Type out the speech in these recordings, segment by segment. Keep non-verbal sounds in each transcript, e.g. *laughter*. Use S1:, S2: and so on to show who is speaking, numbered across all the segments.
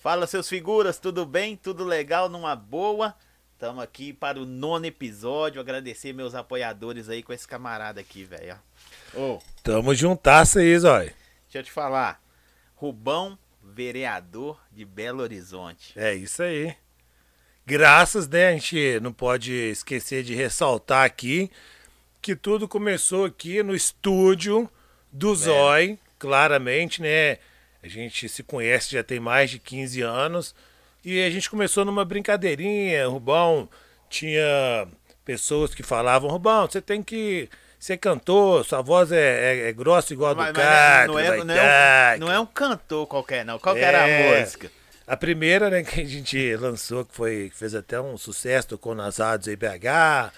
S1: Fala, seus figuras, tudo bem? Tudo legal? Numa boa? Estamos aqui para o nono episódio. Agradecer meus apoiadores aí com esse camarada aqui, velho.
S2: Ô, Tamo juntasso aí, Zói.
S1: Deixa eu te falar. Rubão, vereador de Belo Horizonte.
S2: É isso aí. Graças, né? A gente não pode esquecer de ressaltar aqui que tudo começou aqui no estúdio do é. Zói, claramente, né? A gente se conhece já tem mais de 15 anos. E a gente começou numa brincadeirinha. Rubão tinha pessoas que falavam: Rubão, você tem que ser cantor, sua voz é, é, é grossa igual a do cara.
S1: Não, é, não, é um, não é um cantor qualquer, não. Qual é, era a é. música?
S2: A primeira né, que a gente lançou, que foi, que fez até um sucesso, tocou nas rádios aí BH,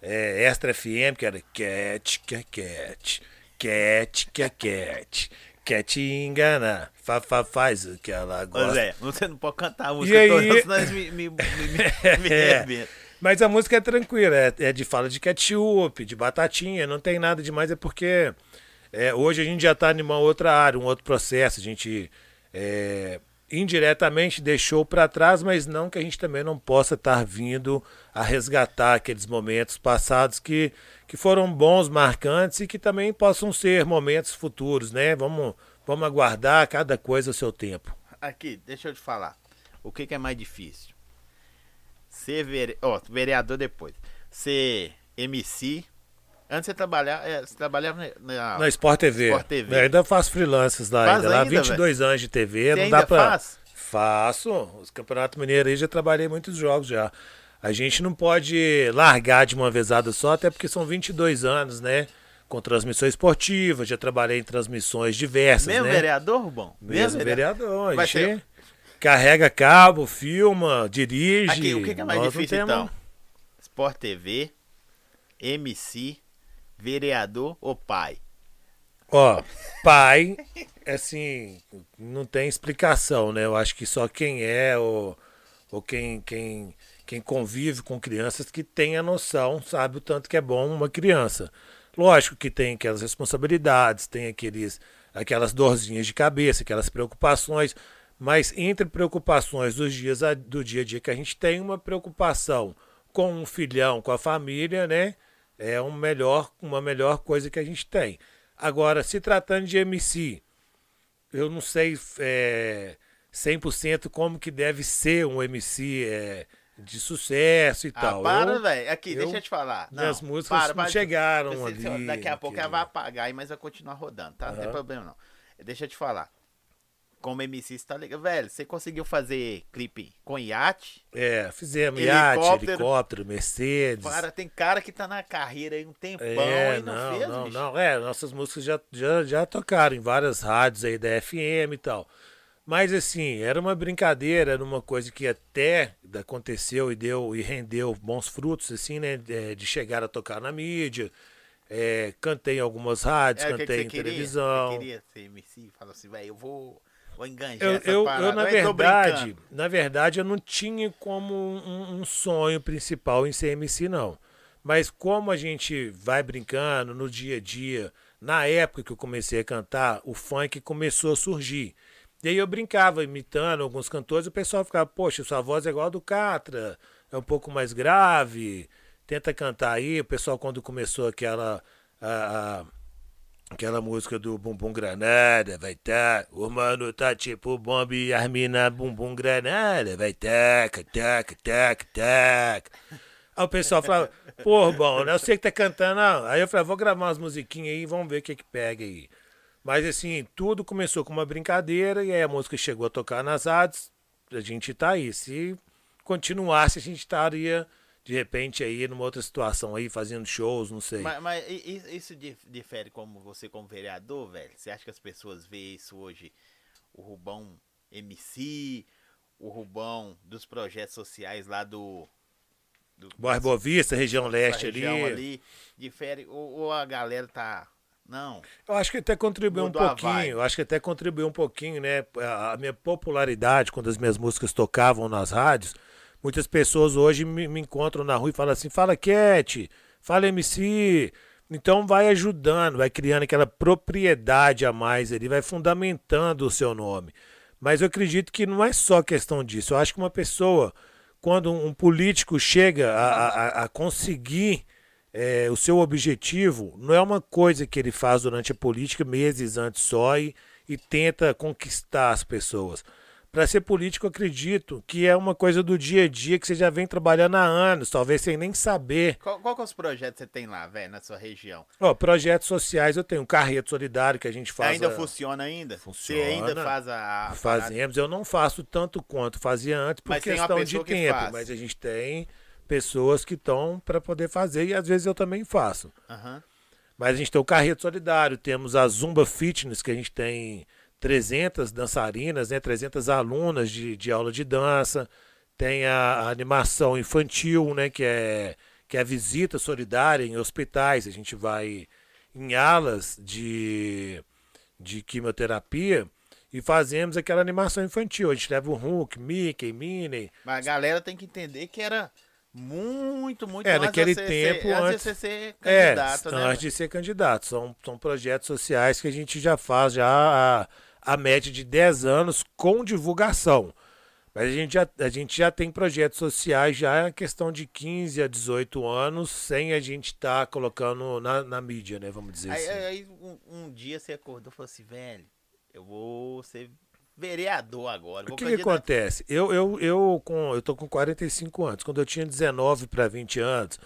S2: é, Extra FM, que era Cat, Cat, Cat, Cat, Cat. Quer te enganar. Fa, fa, faz o que ela gosta. Ô Zé,
S1: você não pode cantar a música e toda, aí... senão me, me, me, me *laughs*
S2: é. Mas a música é tranquila, é, é, de fala de ketchup, de batatinha, não tem nada demais, é porque é, hoje a gente já está em uma outra área, um outro processo, a gente é, indiretamente deixou para trás, mas não que a gente também não possa estar tá vindo a resgatar aqueles momentos passados que, que foram bons, marcantes e que também possam ser momentos futuros, né? Vamos, vamos aguardar cada coisa ao seu tempo.
S1: Aqui, deixa eu te falar. O que, que é mais difícil? Ser vere... oh, vereador depois. Ser MC. Antes você trabalhava, é, você trabalhava
S2: na, na Sport TV. Sport TV. Eu ainda faço freelances lá, faz ainda, ainda lá 22 véio? anos de TV, você não dá pra. Faz? Faço. Os Campeonato Mineiro aí já trabalhei muitos jogos já. A gente não pode largar de uma vezada só, até porque são 22 anos, né? Com transmissões esportivas, já trabalhei em transmissões diversas,
S1: Mesmo
S2: né?
S1: vereador, Rubão?
S2: Mesmo, Mesmo vereador. A gente carrega cabo, filma, dirige.
S1: Aqui, o que, é mais difícil então? Sport TV, MC, vereador ou pai?
S2: Ó, pai, assim, não tem explicação, né? Eu acho que só quem é ou, ou quem, quem quem convive com crianças que tem a noção, sabe o tanto que é bom uma criança. Lógico que tem aquelas responsabilidades, tem aqueles, aquelas dorzinhas de cabeça, aquelas preocupações, mas entre preocupações dos dias do dia a dia que a gente tem uma preocupação com um filhão, com a família, né? É um melhor, uma melhor coisa que a gente tem. Agora, se tratando de MC, eu não sei é, 100% como que deve ser um MC é, de sucesso e ah, tal.
S1: Para, velho. Aqui, eu, deixa eu te falar. Não,
S2: minhas músicas para, para, chegaram
S1: você, ali. Daqui a pouco ela vai apagar, mas vai continuar rodando, tá? Uhum. Não tem problema não. Deixa eu te falar. Como MC, você tá ligado? Velho, você conseguiu fazer clipe com iate?
S2: É, fizemos helicóptero, iate, helicóptero, Mercedes.
S1: Para, tem cara que tá na carreira aí um tempão é, e não, não fez,
S2: Não, bicho. não, é, nossas músicas já, já, já tocaram em várias rádios aí da FM e tal. Mas assim, era uma brincadeira, era uma coisa que até aconteceu e deu e rendeu bons frutos, assim, né? De, de chegar a tocar na mídia. É, cantei em algumas rádios, é, cantei que em queria? televisão. Eu
S1: queria ser MC, fala assim, velho, eu vou, vou enganjar
S2: eu, essa eu, eu, na verdade, na verdade, eu não tinha como um, um sonho principal em ser MC, não. Mas como a gente vai brincando no dia a dia, na época que eu comecei a cantar, o funk começou a surgir. E aí eu brincava imitando alguns cantores, o pessoal ficava, poxa, sua voz é igual a do Catra, é um pouco mais grave, tenta cantar aí. O pessoal, quando começou aquela. A, a, aquela música do Bumbum Granada, vai tá. O mano tá tipo bomba e as mina Bumbum Granada, vai taca, taca, taca, taca. Aí o pessoal falava, pô, bom, né? Eu sei que tá cantando. Não. Aí eu falei, vou gravar umas musiquinhas aí vamos ver o que que pega aí. Mas assim, tudo começou com uma brincadeira e aí a música chegou a tocar nas rádios. A gente tá aí. Se continuasse, a gente estaria de repente aí numa outra situação aí, fazendo shows, não sei.
S1: Mas, mas isso difere como você como vereador, velho? Você acha que as pessoas veem isso hoje? O Rubão MC, o Rubão dos projetos sociais lá do.
S2: do Boa Vista, região leste região ali. ali.
S1: Difere, ou, ou a galera tá não.
S2: Eu acho que até contribuiu um pouquinho. Eu acho que até contribuiu um pouquinho, né? A minha popularidade, quando as minhas músicas tocavam nas rádios, muitas pessoas hoje me, me encontram na rua e falam assim: fala Cat, fala MC. Então vai ajudando, vai criando aquela propriedade a mais ali, vai fundamentando o seu nome. Mas eu acredito que não é só questão disso. Eu acho que uma pessoa, quando um político chega a, a, a conseguir é, o seu objetivo, não é uma coisa que ele faz durante a política meses antes só e, e tenta conquistar as pessoas para ser político, acredito que é uma coisa do dia a dia que você já vem trabalhando há anos, talvez sem nem saber.
S1: Qual, qual que é os projetos que você tem lá, velho, na sua região?
S2: Ó, projetos sociais eu tenho, um Carreto Solidário que a gente faz.
S1: Ainda a... funciona ainda?
S2: Funciona.
S1: Você ainda faz a.
S2: Fazemos, eu não faço tanto quanto fazia antes por questão de tempo, mas a gente tem pessoas que estão para poder fazer e às vezes eu também faço.
S1: Uhum.
S2: Mas a gente tem o Carreto Solidário, temos a Zumba Fitness que a gente tem 300 dançarinas, né, 300 alunas de, de aula de dança, tem a, a, animação infantil, né, que é, que é a visita solidária em hospitais, a gente vai em alas de, de quimioterapia e fazemos aquela animação infantil. A gente leva o Hulk, Mickey, Minnie.
S1: Mas a galera tem que entender que era muito, muito
S2: é, naquele tempo
S1: ser, antes, de ser candidato,
S2: é,
S1: né?
S2: Antes de ser candidato. São, são projetos sociais que a gente já faz já há, a média de 10 anos com divulgação. Mas a gente já, a gente já tem projetos sociais já na questão de 15 a 18 anos, sem a gente estar tá colocando na, na mídia, né? Vamos dizer
S1: aí,
S2: assim.
S1: Aí um, um, dia você acordou e falou assim, velho, eu vou ser vereador agora.
S2: O que, que acontece? Eu, eu, eu, com, eu tô com 45 anos. Quando eu tinha 19 para 20 anos,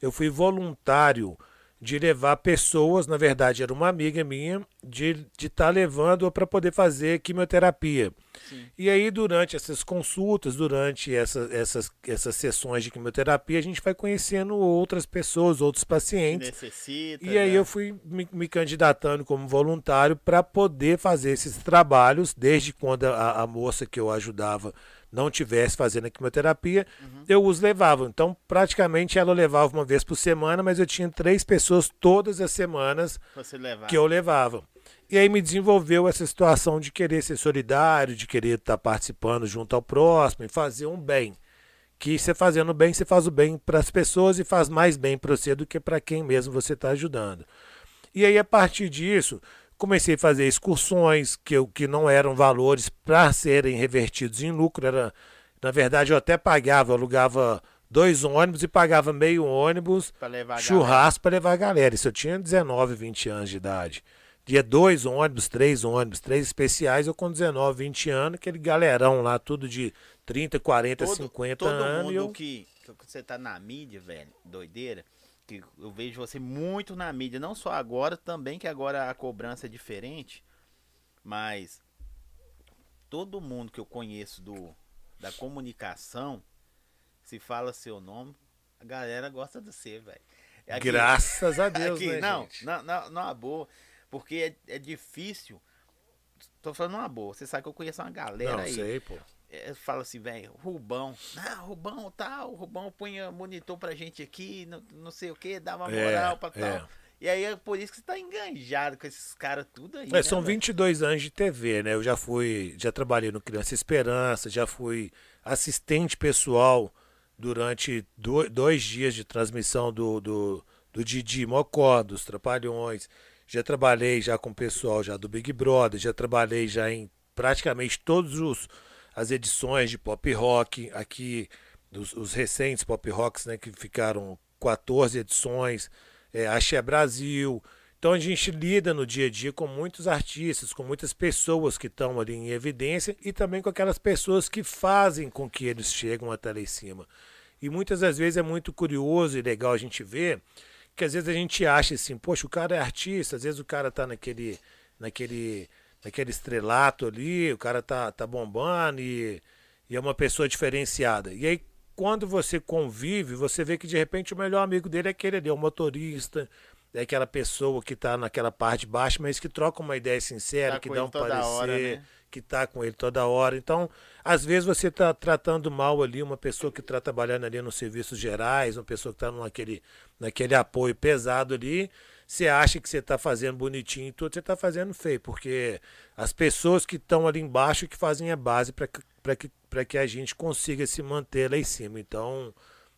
S2: eu fui voluntário de levar pessoas, na verdade era uma amiga minha, de estar de tá levando para poder fazer quimioterapia. Sim. E aí, durante essas consultas, durante essa, essas, essas sessões de quimioterapia, a gente vai conhecendo outras pessoas, outros pacientes.
S1: necessita,
S2: e aí
S1: né?
S2: eu fui me, me candidatando como voluntário para poder fazer esses trabalhos, desde quando a, a moça que eu ajudava não tivesse fazendo a quimioterapia, uhum. eu os levava. Então, praticamente ela levava uma vez por semana, mas eu tinha três pessoas todas as semanas que eu levava. E aí me desenvolveu essa situação de querer ser solidário, de querer estar participando junto ao próximo e fazer um bem. Que você fazendo bem, você faz o bem para as pessoas e faz mais bem para você do que para quem mesmo você está ajudando. E aí, a partir disso, comecei a fazer excursões que, eu, que não eram valores para serem revertidos em lucro. Era, na verdade, eu até pagava, eu alugava dois ônibus e pagava meio ônibus, churrasco para levar a galera. Isso eu tinha 19, 20 anos de idade. Dia dois ônibus, três ônibus, três especiais, eu com 19, 20 anos, aquele galerão lá, tudo de 30, 40, todo, 50
S1: todo
S2: anos.
S1: Todo mundo
S2: eu...
S1: que, que você tá na mídia, velho, doideira, que eu vejo você muito na mídia, não só agora, também que agora a cobrança é diferente, mas todo mundo que eu conheço do da comunicação, se fala seu nome, a galera gosta de você, velho.
S2: Graças a *laughs* Deus,
S1: aqui,
S2: né,
S1: não,
S2: gente?
S1: não, não, não é boa, porque é, é difícil. Tô falando uma boa. Você sabe que eu conheço uma galera
S2: não,
S1: aí.
S2: sei, pô
S1: é, fala assim, velho, Rubão. Ah, Rubão tal, o Rubão punha monitor pra gente aqui, não, não sei o que, dava é, moral é, pra tal. É. E aí é por isso que você tá enganjado com esses caras tudo aí.
S2: É,
S1: né,
S2: são véio? 22 anos de TV, né? Eu já fui, já trabalhei no Criança Esperança, já fui assistente pessoal durante do, dois dias de transmissão do, do, do Didi Mocó, dos Trapalhões. Já trabalhei já com o pessoal já do Big Brother, já trabalhei já em praticamente todos os as edições de pop rock, aqui os, os recentes pop rocks, né, que ficaram 14 edições, é, Axé Brasil. Então a gente lida no dia a dia com muitos artistas, com muitas pessoas que estão ali em evidência e também com aquelas pessoas que fazem com que eles chegam até lá em cima. E muitas das vezes é muito curioso e legal a gente ver que às vezes a gente acha assim, poxa, o cara é artista, às vezes o cara está naquele, naquele naquele estrelato ali, o cara tá, tá bombando e, e é uma pessoa diferenciada. E aí, quando você convive, você vê que de repente o melhor amigo dele é aquele ali, é o motorista, é aquela pessoa que tá naquela parte baixa, mas que troca uma ideia sincera, tá que dá um parecer, hora, né? que tá com ele toda hora. Então, às vezes você tá tratando mal ali uma pessoa que está trabalhando ali nos serviços gerais, uma pessoa que está naquele, naquele apoio pesado ali você acha que você está fazendo bonitinho e tudo, você está fazendo feio, porque as pessoas que estão ali embaixo que fazem a base para que, que, que a gente consiga se manter lá em cima. Então,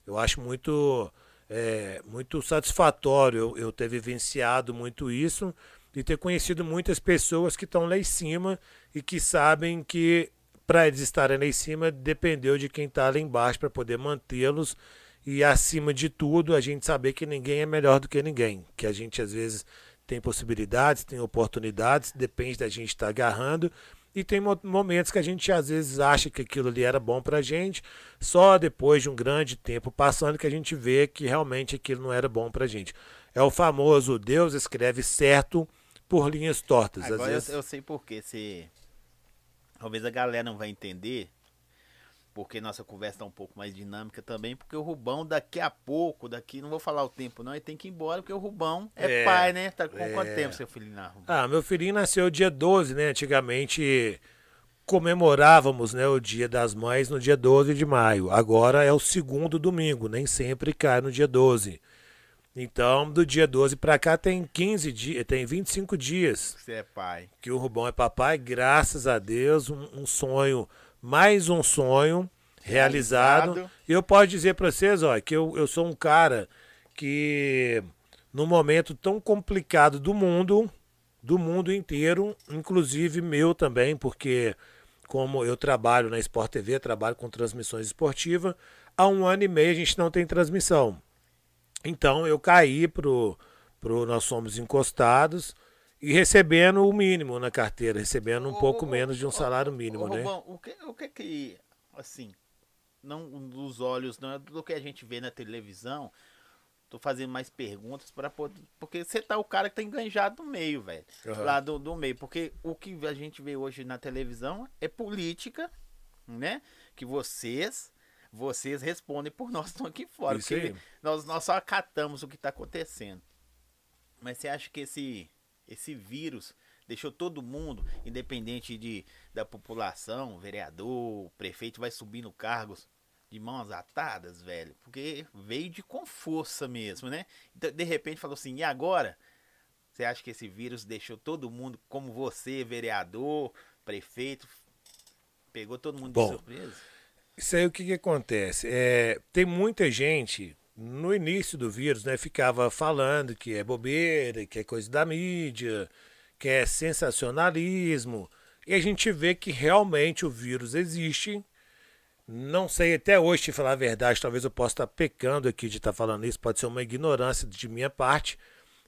S2: eu acho muito, é, muito satisfatório eu, eu ter vivenciado muito isso e ter conhecido muitas pessoas que estão lá em cima e que sabem que para eles estarem lá em cima dependeu de quem está lá embaixo para poder mantê-los e acima de tudo a gente saber que ninguém é melhor do que ninguém, que a gente às vezes tem possibilidades, tem oportunidades, depende da gente estar tá agarrando e tem momentos que a gente às vezes acha que aquilo ali era bom pra gente, só depois de um grande tempo passando que a gente vê que realmente aquilo não era bom pra gente. É o famoso Deus escreve certo por linhas tortas.
S1: Agora
S2: às vezes...
S1: eu, eu sei porque se talvez a galera não vai entender porque nossa conversa tá um pouco mais dinâmica também, porque o Rubão daqui a pouco, daqui, não vou falar o tempo não, ele tem que ir embora, porque o Rubão é, é pai, né? Tá com é. quanto tempo seu filhinho na
S2: Ah, meu filhinho nasceu dia 12, né? Antigamente comemorávamos né, o Dia das Mães no dia 12 de maio. Agora é o segundo domingo, nem sempre cai no dia 12. Então, do dia 12 para cá tem 15 dias, tem 25 dias.
S1: Você é pai.
S2: Que o Rubão é papai, graças a Deus, um, um sonho mais um sonho realizado. realizado. E eu posso dizer para vocês, ó, que eu, eu sou um cara que no momento tão complicado do mundo, do mundo inteiro, inclusive meu também, porque como eu trabalho na Sport TV, trabalho com transmissões esportivas, há um ano e meio a gente não tem transmissão. Então eu caí pro, pro Nós Somos Encostados e recebendo o mínimo na carteira, recebendo um pouco menos de um salário mínimo, né?
S1: Rubão, o que, o que que, assim, não dos olhos, não é do que a gente vê na televisão, tô fazendo mais perguntas para poder, porque você tá o cara que tá enganjado no meio, velho, uhum. lá do, do meio, porque o que a gente vê hoje na televisão é política, né? Que vocês vocês respondem por *laughs* nós estão aqui fora, Isso porque aí. nós, nós só acatamos o que está acontecendo. Mas você acha que esse esse vírus deixou todo mundo, independente de, da população, vereador, prefeito, vai subindo cargos de mãos atadas, velho. Porque veio de com força mesmo, né? Então, de repente falou assim, e agora? Você acha que esse vírus deixou todo mundo, como você, vereador, prefeito, pegou todo mundo
S2: Bom,
S1: de surpresa?
S2: Isso aí o que, que acontece? É, tem muita gente no início do vírus, né, ficava falando que é bobeira, que é coisa da mídia, que é sensacionalismo. E a gente vê que realmente o vírus existe. Não sei até hoje, te falar a verdade, talvez eu possa estar pecando aqui de estar falando isso, pode ser uma ignorância de minha parte,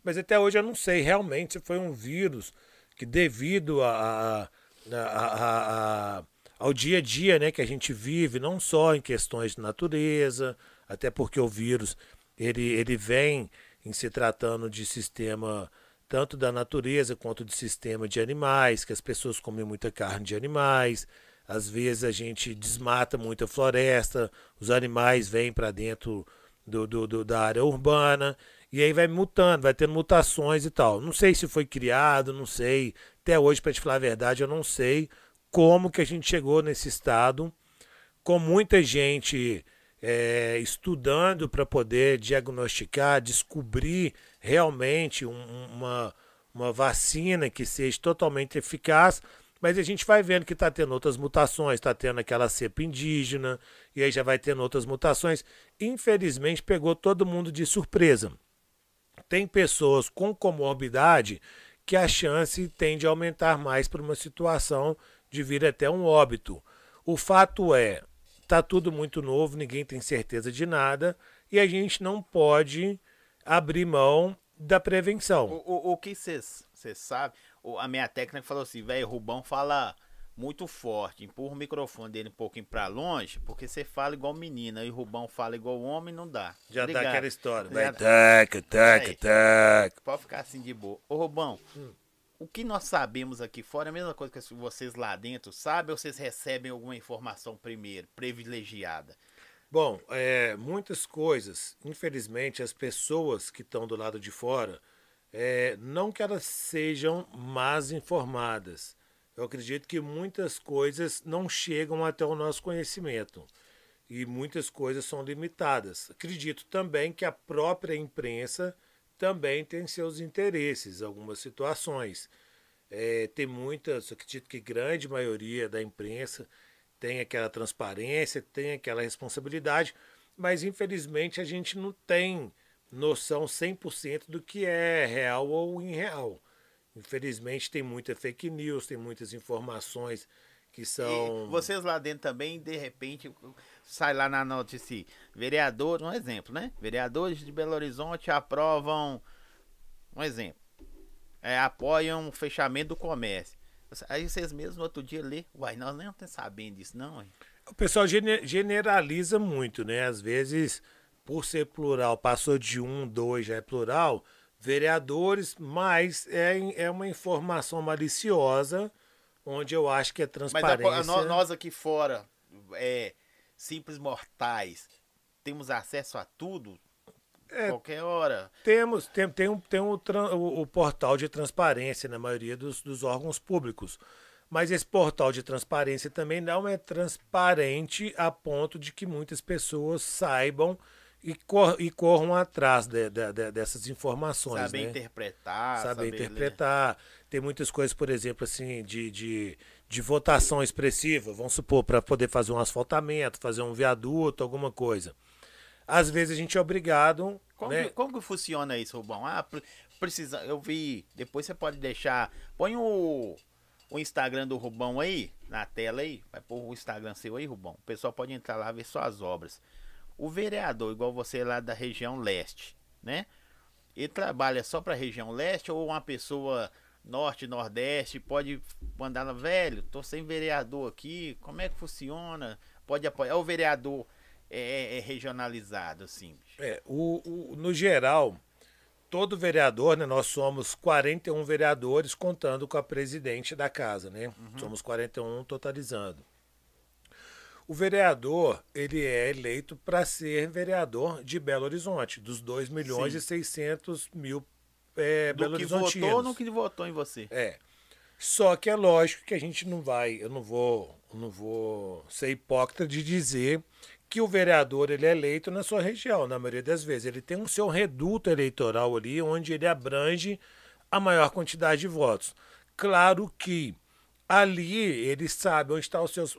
S2: mas até hoje eu não sei realmente se foi um vírus que devido a, a, a, a ao dia a dia né, que a gente vive, não só em questões de natureza, até porque o vírus ele, ele vem em se tratando de sistema tanto da natureza quanto de sistema de animais, que as pessoas comem muita carne de animais, às vezes a gente desmata muita floresta, os animais vêm para dentro do, do, do, da área urbana, e aí vai mutando, vai tendo mutações e tal. Não sei se foi criado, não sei. Até hoje, para te falar a verdade, eu não sei como que a gente chegou nesse estado, com muita gente é, estudando para poder diagnosticar, descobrir realmente um, uma, uma vacina que seja totalmente eficaz, mas a gente vai vendo que está tendo outras mutações, está tendo aquela cepa indígena, e aí já vai tendo outras mutações. Infelizmente, pegou todo mundo de surpresa. Tem pessoas com comorbidade que a chance tende a aumentar mais para uma situação de vir até um óbito. O fato é, Tá tudo muito novo, ninguém tem certeza de nada e a gente não pode abrir mão da prevenção.
S1: O, o, o que você sabe, a minha técnica falou assim, velho, Rubão fala muito forte, empurra o microfone dele um pouquinho para longe, porque você fala igual menina e o Rubão fala igual homem, não dá.
S2: Já Obrigado. dá aquela história, vai, taca, taca, taca.
S1: Pode ficar assim de boa. Ô Rubão, hum o que nós sabemos aqui fora é a mesma coisa que vocês lá dentro sabem ou vocês recebem alguma informação primeiro, privilegiada?
S2: Bom, é, muitas coisas, infelizmente, as pessoas que estão do lado de fora, é, não que elas sejam más informadas. Eu acredito que muitas coisas não chegam até o nosso conhecimento e muitas coisas são limitadas. Acredito também que a própria imprensa também tem seus interesses, algumas situações. É, tem muitas, acredito que grande maioria da imprensa tem aquela transparência, tem aquela responsabilidade, mas infelizmente a gente não tem noção 100% do que é real ou irreal. Infelizmente tem muita fake news, tem muitas informações que são.
S1: E vocês lá dentro também, de repente, sai lá na notícia, vereador, um exemplo, né? Vereadores de Belo Horizonte aprovam, um exemplo, é, apoiam o fechamento do comércio. Aí vocês mesmos no outro dia lê, uai, nós nem estamos sabendo disso, não, hein?
S2: O pessoal generaliza muito, né? Às vezes, por ser plural, passou de um, dois, já é plural, vereadores, mas é, é uma informação maliciosa, onde eu acho que é transparência. Mas
S1: a, nós aqui fora, é, simples mortais, temos acesso a tudo? É, qualquer hora.
S2: Temos, tem, tem, um, tem um, o, o, portal de transparência na maioria dos, dos órgãos públicos. Mas esse portal de transparência também não é transparente a ponto de que muitas pessoas saibam e, cor, e corram atrás de, de, de, dessas informações.
S1: Saber
S2: né?
S1: interpretar.
S2: Saber, saber interpretar. Ler. Tem muitas coisas, por exemplo, assim, de, de, de votação expressiva, vamos supor, para poder fazer um asfaltamento, fazer um viaduto, alguma coisa. Às vezes a gente é obrigado.
S1: Como,
S2: né?
S1: que, como que funciona isso, Rubão? Ah, precisa. Eu vi. Depois você pode deixar. Põe o, o Instagram do Rubão aí, na tela aí. Vai pôr o Instagram seu aí, Rubão. O pessoal pode entrar lá ver suas obras. O vereador, igual você lá da região leste, né? Ele trabalha só para a região leste ou uma pessoa norte, nordeste pode mandar, velho, tô sem vereador aqui, como é que funciona? Pode apoiar o vereador é, é, é regionalizado, assim.
S2: É, o, o, no geral, todo vereador, né, nós somos 41 vereadores contando com a presidente da casa, né? Uhum. Somos 41 totalizando. O vereador, ele é eleito para ser vereador de Belo Horizonte, dos 2 milhões Sim. e 600 mil é, Do Belo que
S1: votou ou no que votou em você.
S2: É. Só que é lógico que a gente não vai, eu não vou, não vou ser hipócrita de dizer que o vereador ele é eleito na sua região, na maioria das vezes. Ele tem um seu reduto eleitoral ali, onde ele abrange a maior quantidade de votos. Claro que ali ele sabe onde estão os seus,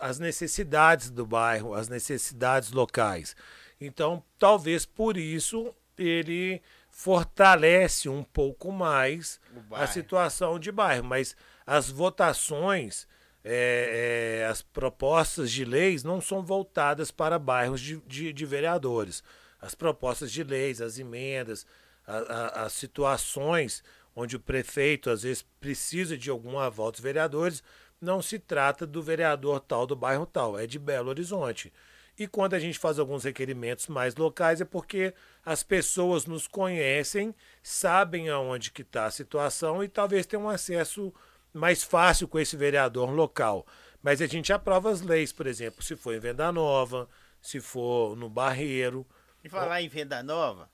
S2: as necessidades do bairro, as necessidades locais. Então, talvez por isso ele fortalece um pouco mais a situação de bairro, mas as votações, é, é, as propostas de leis não são voltadas para bairros de, de, de vereadores. As propostas de leis, as emendas, a, a, as situações onde o prefeito às vezes precisa de algum aval dos vereadores, não se trata do vereador tal do bairro tal, é de Belo Horizonte. E quando a gente faz alguns requerimentos mais locais é porque as pessoas nos conhecem, sabem aonde que está a situação e talvez tenham um acesso mais fácil com esse vereador local. Mas a gente aprova as leis, por exemplo, se for em Venda Nova, se for no Barreiro.
S1: E falar em Venda Nova,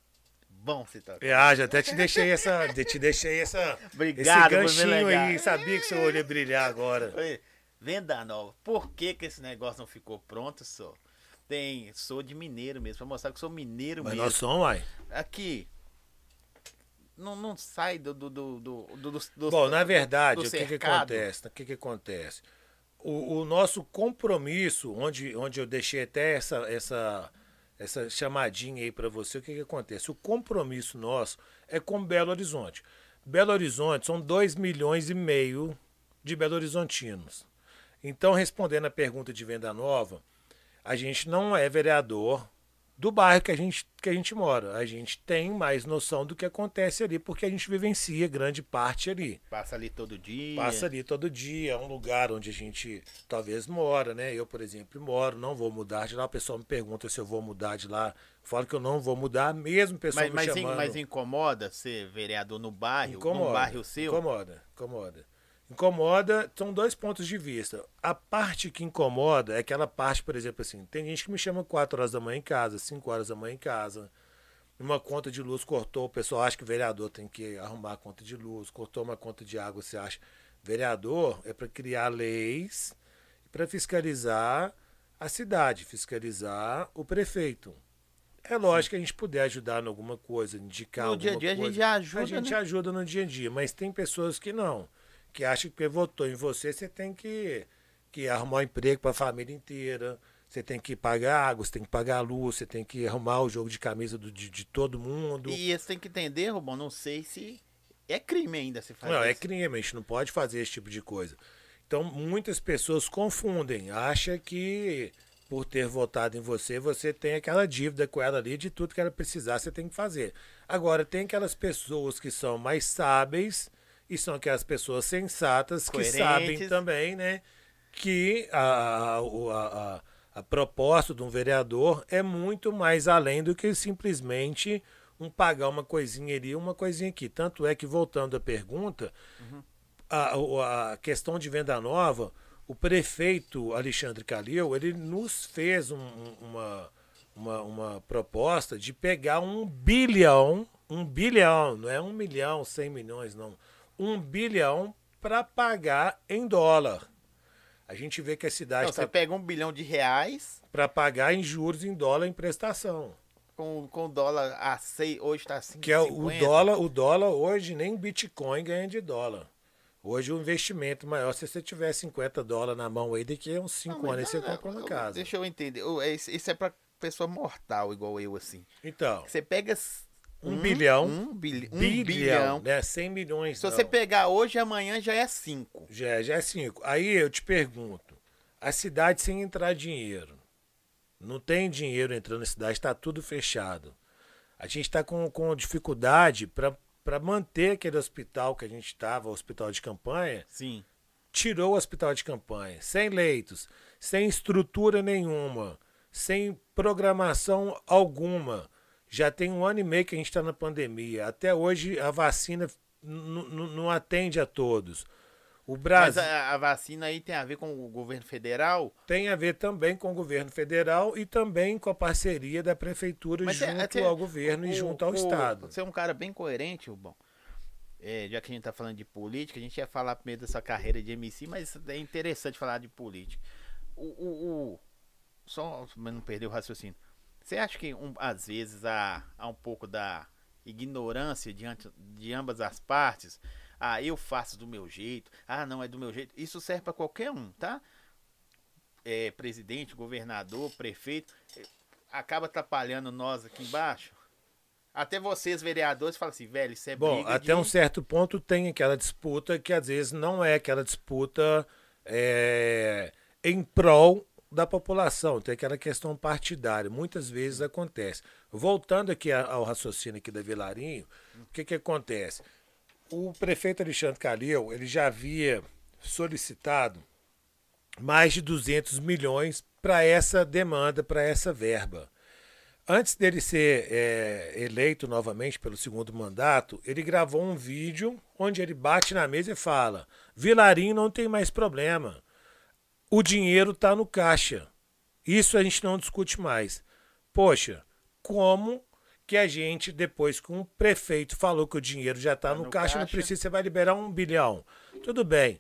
S1: bom você
S2: tá. Ah, já até te deixei essa. te deixei essa. *laughs*
S1: Obrigado,
S2: esse ganchinho aí. Sabia que seu olho ia brilhar agora.
S1: Venda nova. Por que, que esse negócio não ficou pronto, só? Tem. Sou de mineiro mesmo, pra mostrar que sou mineiro
S2: Mas
S1: mesmo.
S2: Nós somos, uai.
S1: Aqui. Não, não sai do. do, do, do, do
S2: Bom, na verdade, o que, que acontece? O que, que acontece? O, o nosso compromisso, onde, onde eu deixei até essa, essa essa chamadinha aí para você, o que, que acontece? O compromisso nosso é com Belo Horizonte. Belo Horizonte são 2 milhões e meio de Belo Horizontinos. Então, respondendo a pergunta de venda nova, a gente não é vereador do bairro que a gente, que a gente mora. A gente tem mais noção do que acontece ali, porque a gente vivencia grande parte ali.
S1: Passa ali todo dia.
S2: Passa ali todo dia, é um lugar onde a gente talvez mora, né? Eu, por exemplo, moro, não vou mudar de lá. O pessoal me pergunta se eu vou mudar de lá. Eu falo que eu não vou mudar, mesmo o pessoal
S1: mas,
S2: me chamando.
S1: Mas incomoda ser vereador no bairro, incomoda, no bairro seu?
S2: Incomoda, incomoda. Incomoda, são dois pontos de vista. A parte que incomoda é aquela parte, por exemplo, assim, tem gente que me chama 4 horas da manhã em casa, 5 horas da manhã em casa. Uma conta de luz cortou, o pessoal acha que o vereador tem que arrumar a conta de luz, cortou uma conta de água, você acha. Vereador é para criar leis para fiscalizar a cidade, fiscalizar o prefeito. É lógico que a gente puder ajudar em alguma coisa, indicar
S1: no
S2: alguma
S1: dia a dia
S2: coisa.
S1: a gente ajuda.
S2: A gente
S1: né?
S2: ajuda no dia a dia, mas tem pessoas que não que acha que votou em você, você tem que, que arrumar um emprego para a família inteira. Você tem que pagar água, você tem que pagar a luz, você tem que arrumar o jogo de camisa do, de, de todo mundo.
S1: E você tem que entender, Rubão, não sei se é crime ainda se fazer
S2: Não, é
S1: isso.
S2: crime, a gente não pode fazer esse tipo de coisa. Então, muitas pessoas confundem, acha que por ter votado em você, você tem aquela dívida com ela ali de tudo que ela precisar, você tem que fazer. Agora, tem aquelas pessoas que são mais sábeis e são aquelas pessoas sensatas que
S1: Coerentes.
S2: sabem também, né, que a, a, a, a, a proposta de um vereador é muito mais além do que simplesmente um pagar uma coisinha ali, uma coisinha aqui. Tanto é que, voltando à pergunta, a, o- a questão de venda nova, o prefeito Alexandre Calil, ele nos fez um- uma, uma, uma proposta de pegar um bilhão, um bilhão, não é um milhão, cem milhões, não, um bilhão para pagar em dólar. A gente vê que a cidade
S1: Então, você
S2: está
S1: pega um bilhão de reais
S2: para pagar em juros em dólar em prestação.
S1: com, com o dólar a seis, hoje tá 5,50.
S2: Que é o dólar, o dólar hoje nem Bitcoin ganha de dólar. Hoje o investimento maior, se você tiver 50 dólares na mão aí, daqui a uns 5
S1: Não, mas
S2: anos você
S1: não,
S2: compra uma
S1: não,
S2: casa.
S1: Deixa eu entender. Isso é pra pessoa mortal igual eu, assim.
S2: Então,
S1: Você pega
S2: Um bilhão.
S1: Um, bilhão. Um
S2: bilhão,
S1: bilhão.
S2: né? 100 milhões.
S1: Se
S2: não.
S1: você pegar hoje, amanhã já é 5.
S2: Já, é- já é 5. Aí eu te pergunto, a cidade sem entrar dinheiro, não tem dinheiro entrando na cidade, está tudo fechado. A gente está com, com dificuldade para manter aquele hospital que a gente estava, o hospital de campanha,
S1: Sim.
S2: tirou o hospital de campanha, sem leitos, sem estrutura nenhuma, sem programação alguma. Já tem um ano e meio que a gente está na pandemia. Até hoje a vacina não atende a todos. O
S1: Mas
S2: Brasil
S1: a, a vacina aí tem a ver com o governo federal?
S2: tem a ver também com o governo federal e também com a parceria da prefeitura
S1: Mas é-
S2: junto
S1: até
S2: ao governo e
S1: o-
S2: junto ao
S1: o-
S2: Estado.
S1: Você é um cara bem coerente, Rubão. É, já que a gente tá falando de política, a gente ia falar primeiro dessa carreira de MC, mas é interessante falar de política. O, o, o- só pra não perder o raciocínio. Você acha que um, às vezes há, há um pouco da ignorância diante de ambas as partes? Ah, eu faço do meu jeito. Ah, não é do meu jeito. Isso serve para qualquer um, tá? É, presidente, governador, prefeito, é, acaba atrapalhando nós aqui embaixo. Até vocês, vereadores, falam assim, velho, isso é
S2: Bom,
S1: briga
S2: até
S1: de...
S2: um certo ponto tem aquela disputa que às vezes não é aquela disputa é, em prol da população, tem aquela questão partidária. Muitas vezes acontece. Voltando aqui ao raciocínio aqui da Vilarinho, o que, que acontece? O prefeito Alexandre Calil, ele já havia solicitado mais de 200 milhões para essa demanda, para essa verba. Antes dele ser é, eleito novamente pelo segundo mandato, ele gravou um vídeo onde ele bate na mesa e fala: Vilarinho não tem mais problema. O dinheiro está no caixa. Isso a gente não discute mais. Poxa, como que a gente, depois que um prefeito falou que o dinheiro já está
S1: Tá
S2: no,
S1: no
S2: caixa, não
S1: caixa.
S2: precisa, você vai liberar um bilhão. Tudo bem.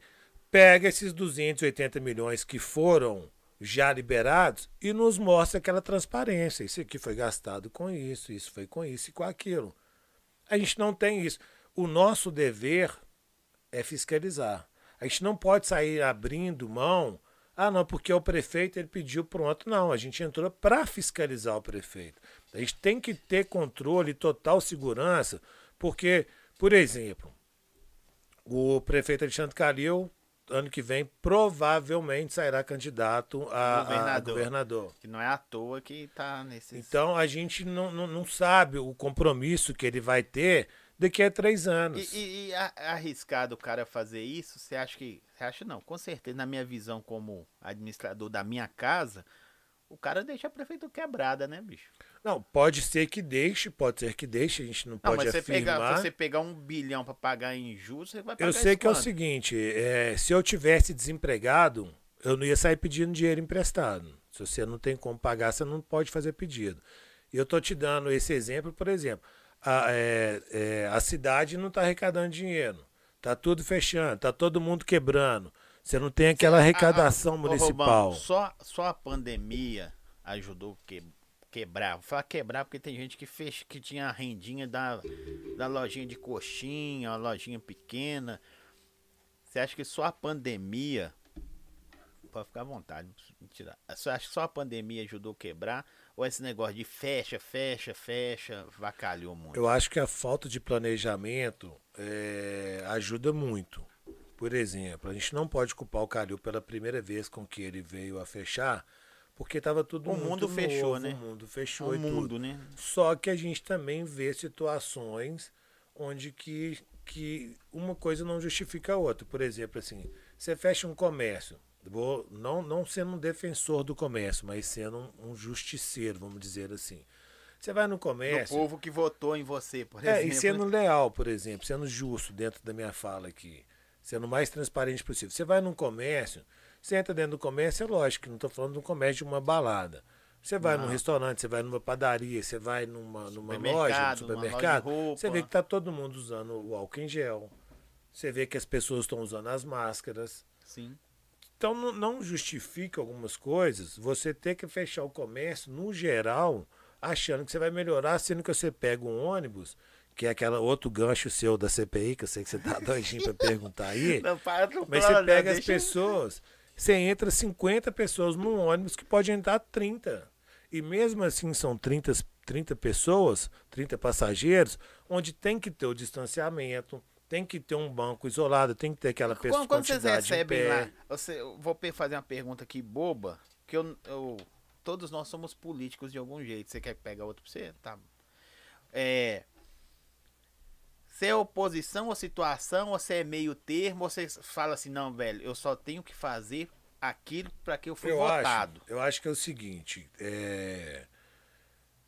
S2: Pega esses 280 milhões que foram já liberados e nos mostra aquela transparência. Isso aqui foi gastado com isso, isso foi com isso e com aquilo. A gente não tem isso. O nosso dever é fiscalizar. A gente não pode sair abrindo mão. Ah, não, porque o prefeito ele pediu pronto. Não, a gente entrou para fiscalizar o prefeito. A gente tem que ter controle, total segurança, porque, por exemplo, o prefeito Alexandre Calil, ano que vem, provavelmente sairá candidato a a
S1: Governador.
S2: governador.
S1: Que não é à toa que tá nesse...
S2: Então a gente não, não, não sabe o compromisso que ele vai ter daqui a três anos.
S1: E, e- e arriscado o cara fazer isso, você acha que. Você acha não? Com certeza, na minha visão como administrador da minha casa, o cara deixa a prefeitura quebrada, né, bicho?
S2: Não, pode ser que deixe, pode ser que deixe, a gente não
S1: Não,
S2: pode
S1: mas você pegar,
S2: afirmar.
S1: se você pegar um bilhão pra pagar em juros, você vai pagar
S2: Eu sei que é o seguinte, é, se eu tivesse desempregado, eu não ia sair pedindo dinheiro emprestado. Se você não tem como pagar, você não pode fazer pedido. E eu tô te dando esse exemplo, por exemplo, a, é, é, a cidade não está arrecadando dinheiro, tá tudo fechando, tá todo mundo quebrando. Você não tem aquela arrecadação
S1: Ô,
S2: municipal.
S1: Rubão, só, só a pandemia ajudou que, quebrar. Vou falar quebrar porque tem gente que fez, que tinha a rendinha da, da lojinha de coxinha, uma lojinha pequena. Você acha que só a pandemia. Pode ficar à vontade, não tirar. Você acha que só a pandemia ajudou a quebrar? Ou esse negócio de fecha, fecha, fecha, vacalhou muito?
S2: Eu acho que a falta de planejamento é, ajuda muito. Por exemplo, a gente não pode culpar o Calil pela primeira vez com que ele veio a fechar, porque estava tudo
S1: o mundo fechou, né?
S2: O mundo fechou o
S1: e
S2: mundo,
S1: tudo. né?
S2: Só que a gente também vê situações onde que, que uma coisa não justifica a outra. Por exemplo, assim, você fecha um comércio, vou não não sendo um defensor do comércio, mas sendo um, um justiceiro, vamos dizer assim. Você vai no comércio.
S1: O povo que votou em você, por
S2: é,
S1: exemplo.
S2: E sendo leal, por exemplo, sendo justo dentro da minha fala aqui, sendo o mais transparente possível. Você vai num comércio, você entra dentro do comércio, é lógico não estou falando de um comércio de uma balada. Você vai não. num restaurante, você vai numa padaria, você vai numa, numa loja, num supermercado, loja você vê que está todo mundo usando o álcool em gel. Você vê que as pessoas estão usando as máscaras.
S1: Sim.
S2: Então não, não justifica algumas coisas você ter que fechar o comércio, no geral, achando que você vai melhorar, sendo que você pega um ônibus, que é aquele outro gancho seu da CPI, que eu sei que você tá *laughs* doidinho para perguntar aí.
S1: Não, para, não,
S2: mas você pega as pessoas, você entra 50 pessoas num ônibus que pode entrar 30. E mesmo assim são 30, 30 pessoas, 30 passageiros, onde tem que ter o distanciamento, tem que ter um banco isolado, tem que ter aquela pessoa
S1: quando, quando vocês recebem lá, você, eu vou fazer uma pergunta aqui boba, que eu, eu todos nós somos políticos de algum jeito. Você quer pegar outro pra você? Tá. É. Você é oposição ou situação, ou você é meio termo, ou você fala assim, não, velho, eu só tenho que fazer aquilo para que eu fui eu votado.
S2: Acho, eu acho que é o seguinte, é...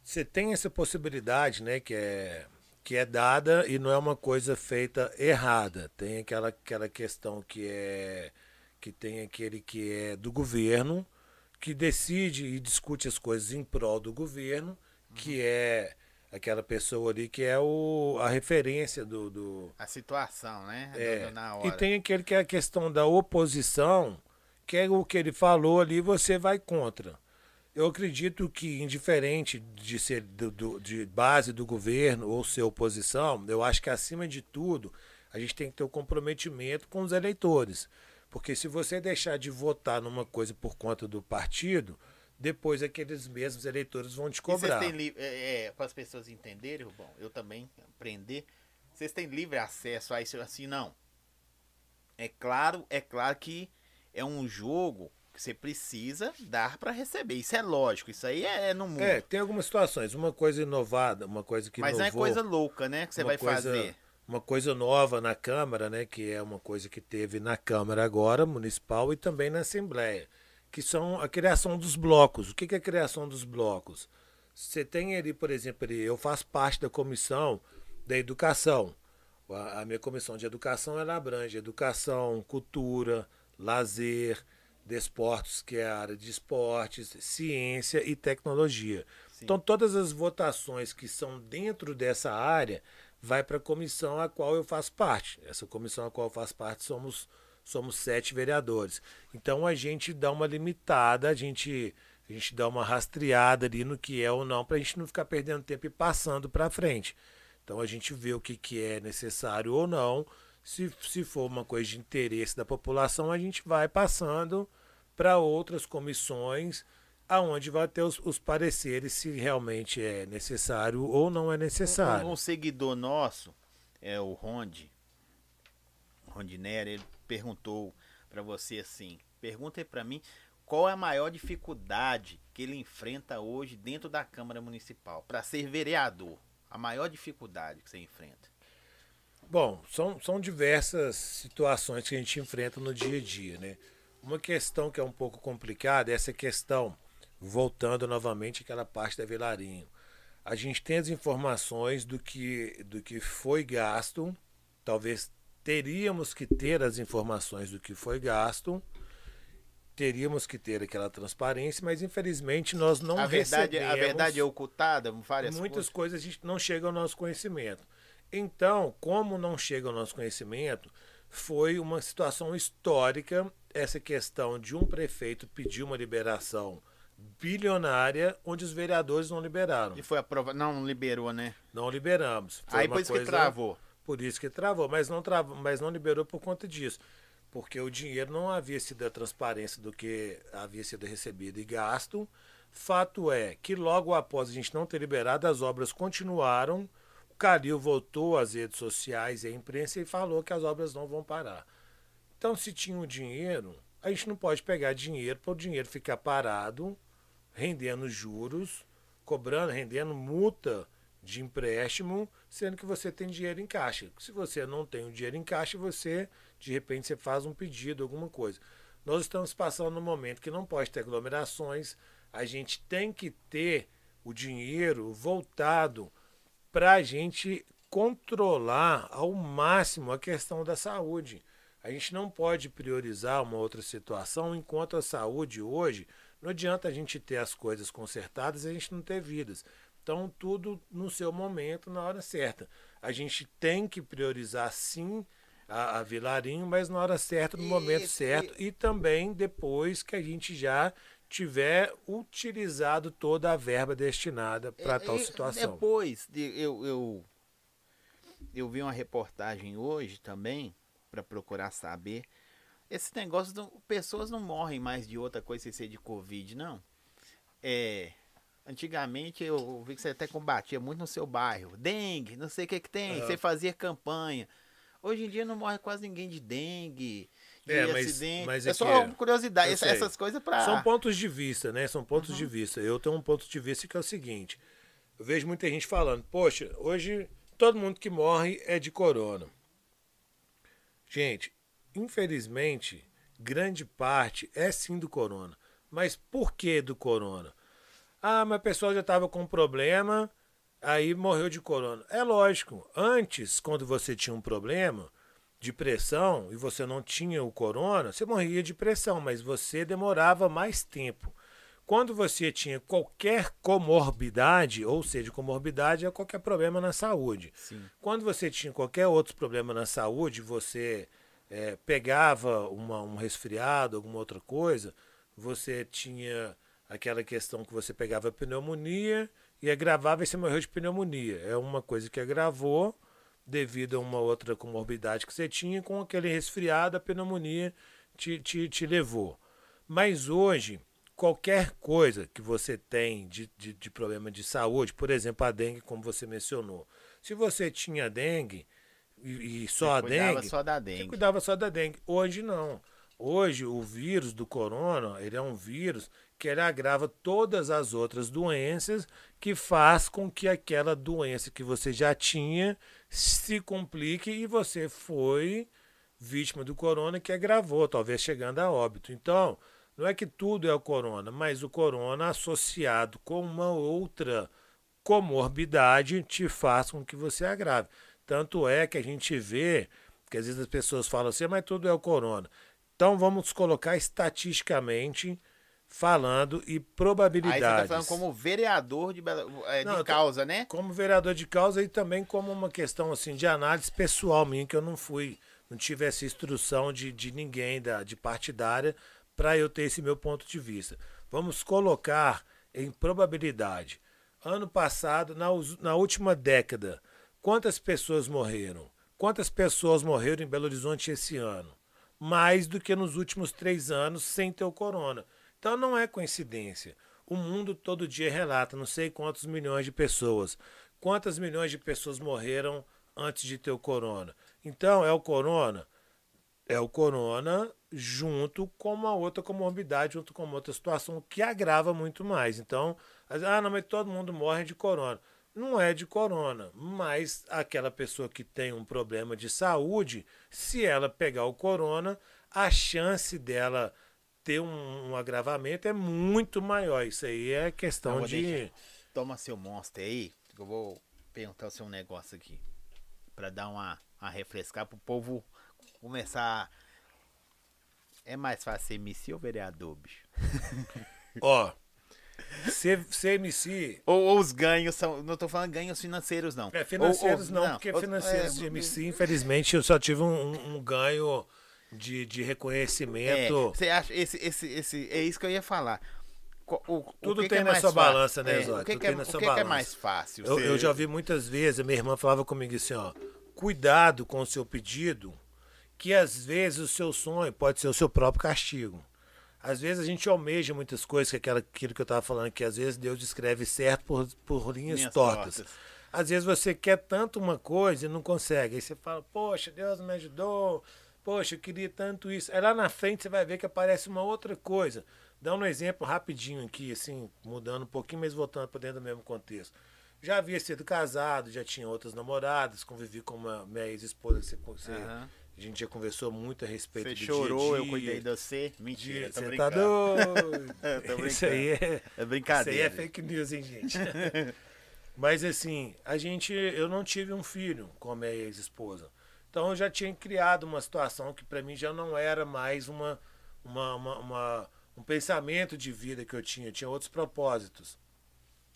S2: você tem essa possibilidade, né, que é que é dada e não é uma coisa feita errada. Tem aquela, aquela questão que é que tem aquele que é do governo que decide e discute as coisas em prol do governo, que é aquela pessoa ali que é o, a referência do, do
S1: a situação, né?
S2: É. E tem aquele que é a questão da oposição, que é o que ele falou ali, você vai contra. Eu acredito que, indiferente de ser do, do, de base do governo ou ser oposição, eu acho que, acima de tudo, a gente tem que ter o um comprometimento com os eleitores. Porque se você deixar de votar numa coisa por conta do partido, depois aqueles mesmos eleitores vão te cobrar.
S1: Vocês têm é, é, para as pessoas entenderem, bom, eu também aprender, vocês têm livre acesso a isso assim, não. É claro, é claro que é um jogo você precisa dar para receber. Isso é lógico, isso aí é, é no mundo. É,
S2: tem algumas situações, uma coisa inovada, uma coisa que
S1: Mas
S2: inovou,
S1: não é coisa louca, né, que você vai coisa, fazer
S2: uma coisa nova na Câmara, né, que é uma coisa que teve na Câmara agora, municipal, e também na Assembleia, que são a criação dos blocos. O que é a criação dos blocos? Você tem ali, por exemplo, eu faço parte da comissão da educação. A minha comissão de educação ela abrange educação, cultura, lazer, desportos, que é a área de esportes, ciência e tecnologia. Sim. Então, todas as votações que são dentro dessa área, vai para a comissão a qual eu faço parte. Essa comissão a qual eu faço parte somos, somos sete vereadores. Então a gente dá uma limitada, a gente, a gente dá uma rastreada ali no que é ou não, para a gente não ficar perdendo tempo e passando para frente. Então a gente vê o que, que é necessário ou não. Se, se for uma coisa de interesse da população, a gente vai passando para outras comissões aonde vai ter os, os, pareceres se realmente é necessário ou não é necessário.
S1: Um, um seguidor nosso, é o Ronde, Rondinera, ele perguntou para você assim, pergunta para mim, qual é a maior dificuldade que ele enfrenta hoje dentro da Câmara Municipal para ser vereador? A maior dificuldade que você enfrenta?
S2: Bom, são, são diversas situações que a gente enfrenta no dia a dia, né? Uma questão que é um pouco complicada é essa questão voltando novamente àquela parte da Velarinho. A gente tem as informações do que, do que foi gasto, talvez teríamos que ter as informações do que foi gasto, teríamos que ter aquela transparência, mas infelizmente nós não
S1: a verdade,
S2: recebemos.
S1: A verdade é ocultada, várias
S2: Muitas coisas. coisas a gente não chega ao nosso conhecimento. Então, como não chega ao nosso conhecimento, foi uma situação histórica essa questão de um prefeito pedir uma liberação bilionária onde os vereadores não liberaram.
S1: E foi aprovado. Não, liberou, né?
S2: Não liberamos.
S1: Foi Aí por isso coisa... que travou.
S2: Por isso que travou, mas não, travou, mas não liberou por conta disso. Porque o dinheiro não havia sido a transparência do que havia sido recebido e gasto. Fato é que logo após a gente não ter liberado, as obras continuaram Calil voltou às redes sociais e à imprensa e falou que as obras não vão parar. Então, se tinha o dinheiro, a gente não pode pegar dinheiro para o dinheiro ficar parado, rendendo juros, cobrando, rendendo multa de empréstimo, sendo que você tem dinheiro em caixa. Se você não tem o dinheiro em caixa, você, de repente, você faz um pedido, alguma coisa. Nós estamos passando um momento que não pode ter aglomerações, a gente tem que ter o dinheiro voltado para a gente controlar ao máximo a questão da saúde. A gente não pode priorizar uma outra situação enquanto a saúde hoje não adianta a gente ter as coisas consertadas e a gente não ter vidas. Então, tudo no seu momento, na hora certa. A gente tem que priorizar, sim, a, a Vilarinho, mas na hora certa, no momento certo, e também depois que a gente já tiver utilizado toda a verba destinada para tal situação.
S1: Depois, eu, eu, eu vi uma reportagem hoje também, para procurar saber. Esse negócio, do, pessoas não morrem mais de outra coisa sem ser de Covid, não. É, antigamente eu vi que você até combatia muito no seu bairro. Dengue, não sei o que que tem, uhum. você fazia campanha. Hoje em dia não morre quase ninguém de dengue, de é, mas, acidente. Mas é, é só é, curiosidade, essa, essas coisas para
S2: São pontos de vista, né? São pontos uhum. de vista. Eu tenho um ponto de vista que é o seguinte. Eu vejo muita gente falando, poxa, hoje todo mundo que morre é de corona. Gente, infelizmente, grande parte é sim do corona. Mas por que do corona? Ah, mas a pessoa já estava com problema, aí morreu de corona. É lógico, antes, quando você tinha um problema de pressão e você não tinha o corona, você morria de pressão, mas você demorava mais tempo. Quando você tinha qualquer comorbidade, ou seja, comorbidade é qualquer problema na saúde. Sim. Quando você tinha qualquer outro problema na saúde, você é, pegava uma, um resfriado, alguma outra coisa, você tinha aquela questão que você pegava pneumonia e agravava e você morreu de pneumonia. É uma coisa que agravou devido a uma outra comorbidade que você tinha, com aquele resfriado, a pneumonia te, te, te levou. Mas hoje, qualquer coisa que você tem de, de, de, problema de saúde, por exemplo, a dengue, como você mencionou. Se você tinha dengue e, e só você a dengue,
S1: só da dengue, você
S2: cuidava só da dengue. Hoje não. Hoje o vírus do corona, ele é um vírus que ele agrava todas as outras doenças que faz com que aquela doença que você já tinha se complique e você foi vítima do corona que agravou, talvez chegando a óbito. Então, não é que tudo é o corona, mas o corona associado com uma outra comorbidade te faz com que você agrave. Tanto é que a gente vê que às vezes as pessoas falam assim, mas tudo é o corona. Então vamos colocar estatisticamente falando e probabilidades. Aí você tá falando
S1: como vereador de, é, de Não, causa, né?
S2: Como vereador de causa e também como uma questão assim de análise pessoal minha, que eu não fui, não tive essa instrução de, de ninguém da, de partidária para eu ter esse meu ponto de vista. Vamos colocar em probabilidade. Ano passado, na, na última década, quantas pessoas morreram? Quantas pessoas morreram em Belo Horizonte esse ano? Mais do que nos últimos três anos sem ter o corona. Então não é coincidência. O mundo todo dia relata não sei quantos milhões de pessoas. Quantas milhões de pessoas morreram antes de ter o corona? Então é o corona? É o corona junto com uma outra comorbidade, junto com uma outra situação que agrava muito mais. Então, ah, não, mas todo mundo morre de corona. Não é de corona, mas aquela pessoa que tem um problema de saúde, se ela pegar o corona, a chance dela ter um, um agravamento é muito maior. Isso aí é questão de. Deixar.
S1: Toma seu monstro aí, eu vou perguntar o seu negócio aqui. para dar uma, uma refrescar pro povo começar é mais fácil ser MC ou vereador, bicho? *laughs*
S2: Ó, ser, ser MC.
S1: Ou, ou, os ganhos são. Não tô falando ganhos financeiros, não.
S2: É, financeiros ou, ou, não, porque ou, financeiros é, de MC, infelizmente, eu só tive um, um ganho de, de reconhecimento.
S1: É, você acha. Esse, esse, esse, é isso que eu ia falar.
S2: O, Tudo que tem que é nessa balança, né, Zóio?
S1: É, o que, que, é, o que, é mais fácil?
S2: Eu, eu já vi muitas vezes, a minha irmã falava comigo assim, ó. Cuidado com o seu pedido que às vezes o seu sonho pode ser o seu próprio castigo. Às vezes a gente almeja muitas coisas, que aquela, aquilo que eu estava falando, que às vezes Deus escreve certo por, por linhas tortas. tortas. Às vezes você quer tanto uma coisa e não consegue. Aí você fala, poxa, Deus me ajudou, poxa, eu queria tanto isso. Aí lá na frente você vai ver que aparece uma outra coisa. Dá um exemplo rapidinho aqui, assim, mudando um pouquinho, mas voltando para dentro do mesmo contexto. Já havia sido casado, já tinha outras namoradas, convivi com uma minha ex-esposa você, você uhum. A gente já conversou muito a respeito
S1: você
S2: do
S1: chorou,
S2: dia
S1: -dia. eu cuidei de você. Mentira,
S2: dia, Você tá doido. *laughs*
S1: Isso aí é,
S2: é brincadeira. Isso aí é fake news, hein, gente? *laughs* Mas assim, a gente, eu não tive um filho com a minha ex-esposa. Então eu já tinha criado uma situação que para mim já não era mais uma, uma, uma, uma, um pensamento de vida que eu tinha, eu tinha outros propósitos.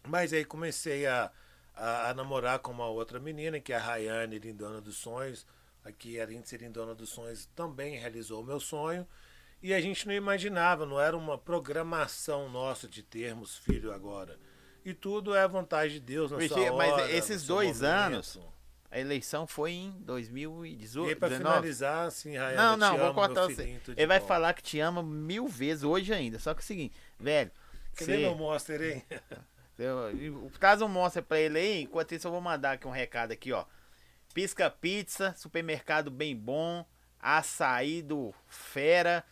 S2: Mas aí comecei a, a, a namorar com uma outra menina, que é a Rayane Lindona dos Sonhos aqui a Índice Dona dos Sonhos também realizou o meu sonho. E a gente não imaginava, não era uma programação nossa de termos filho agora. E tudo é a vontade de Deus na Porque, sua hora,
S1: Mas esses dois momento. anos, a eleição foi em 2018. E
S2: para finalizar, assim, Rayane,
S1: Não, não, vou contar você. Ele vai falar que te ama mil vezes hoje ainda. Só que é o seguinte, velho.
S2: Você... meu monster, hein?
S1: Traz um monster pra ele aí. Enquanto isso, eu vou mandar aqui um recado aqui, ó. Pisca Pizza, supermercado bem bom, açaí do Fera,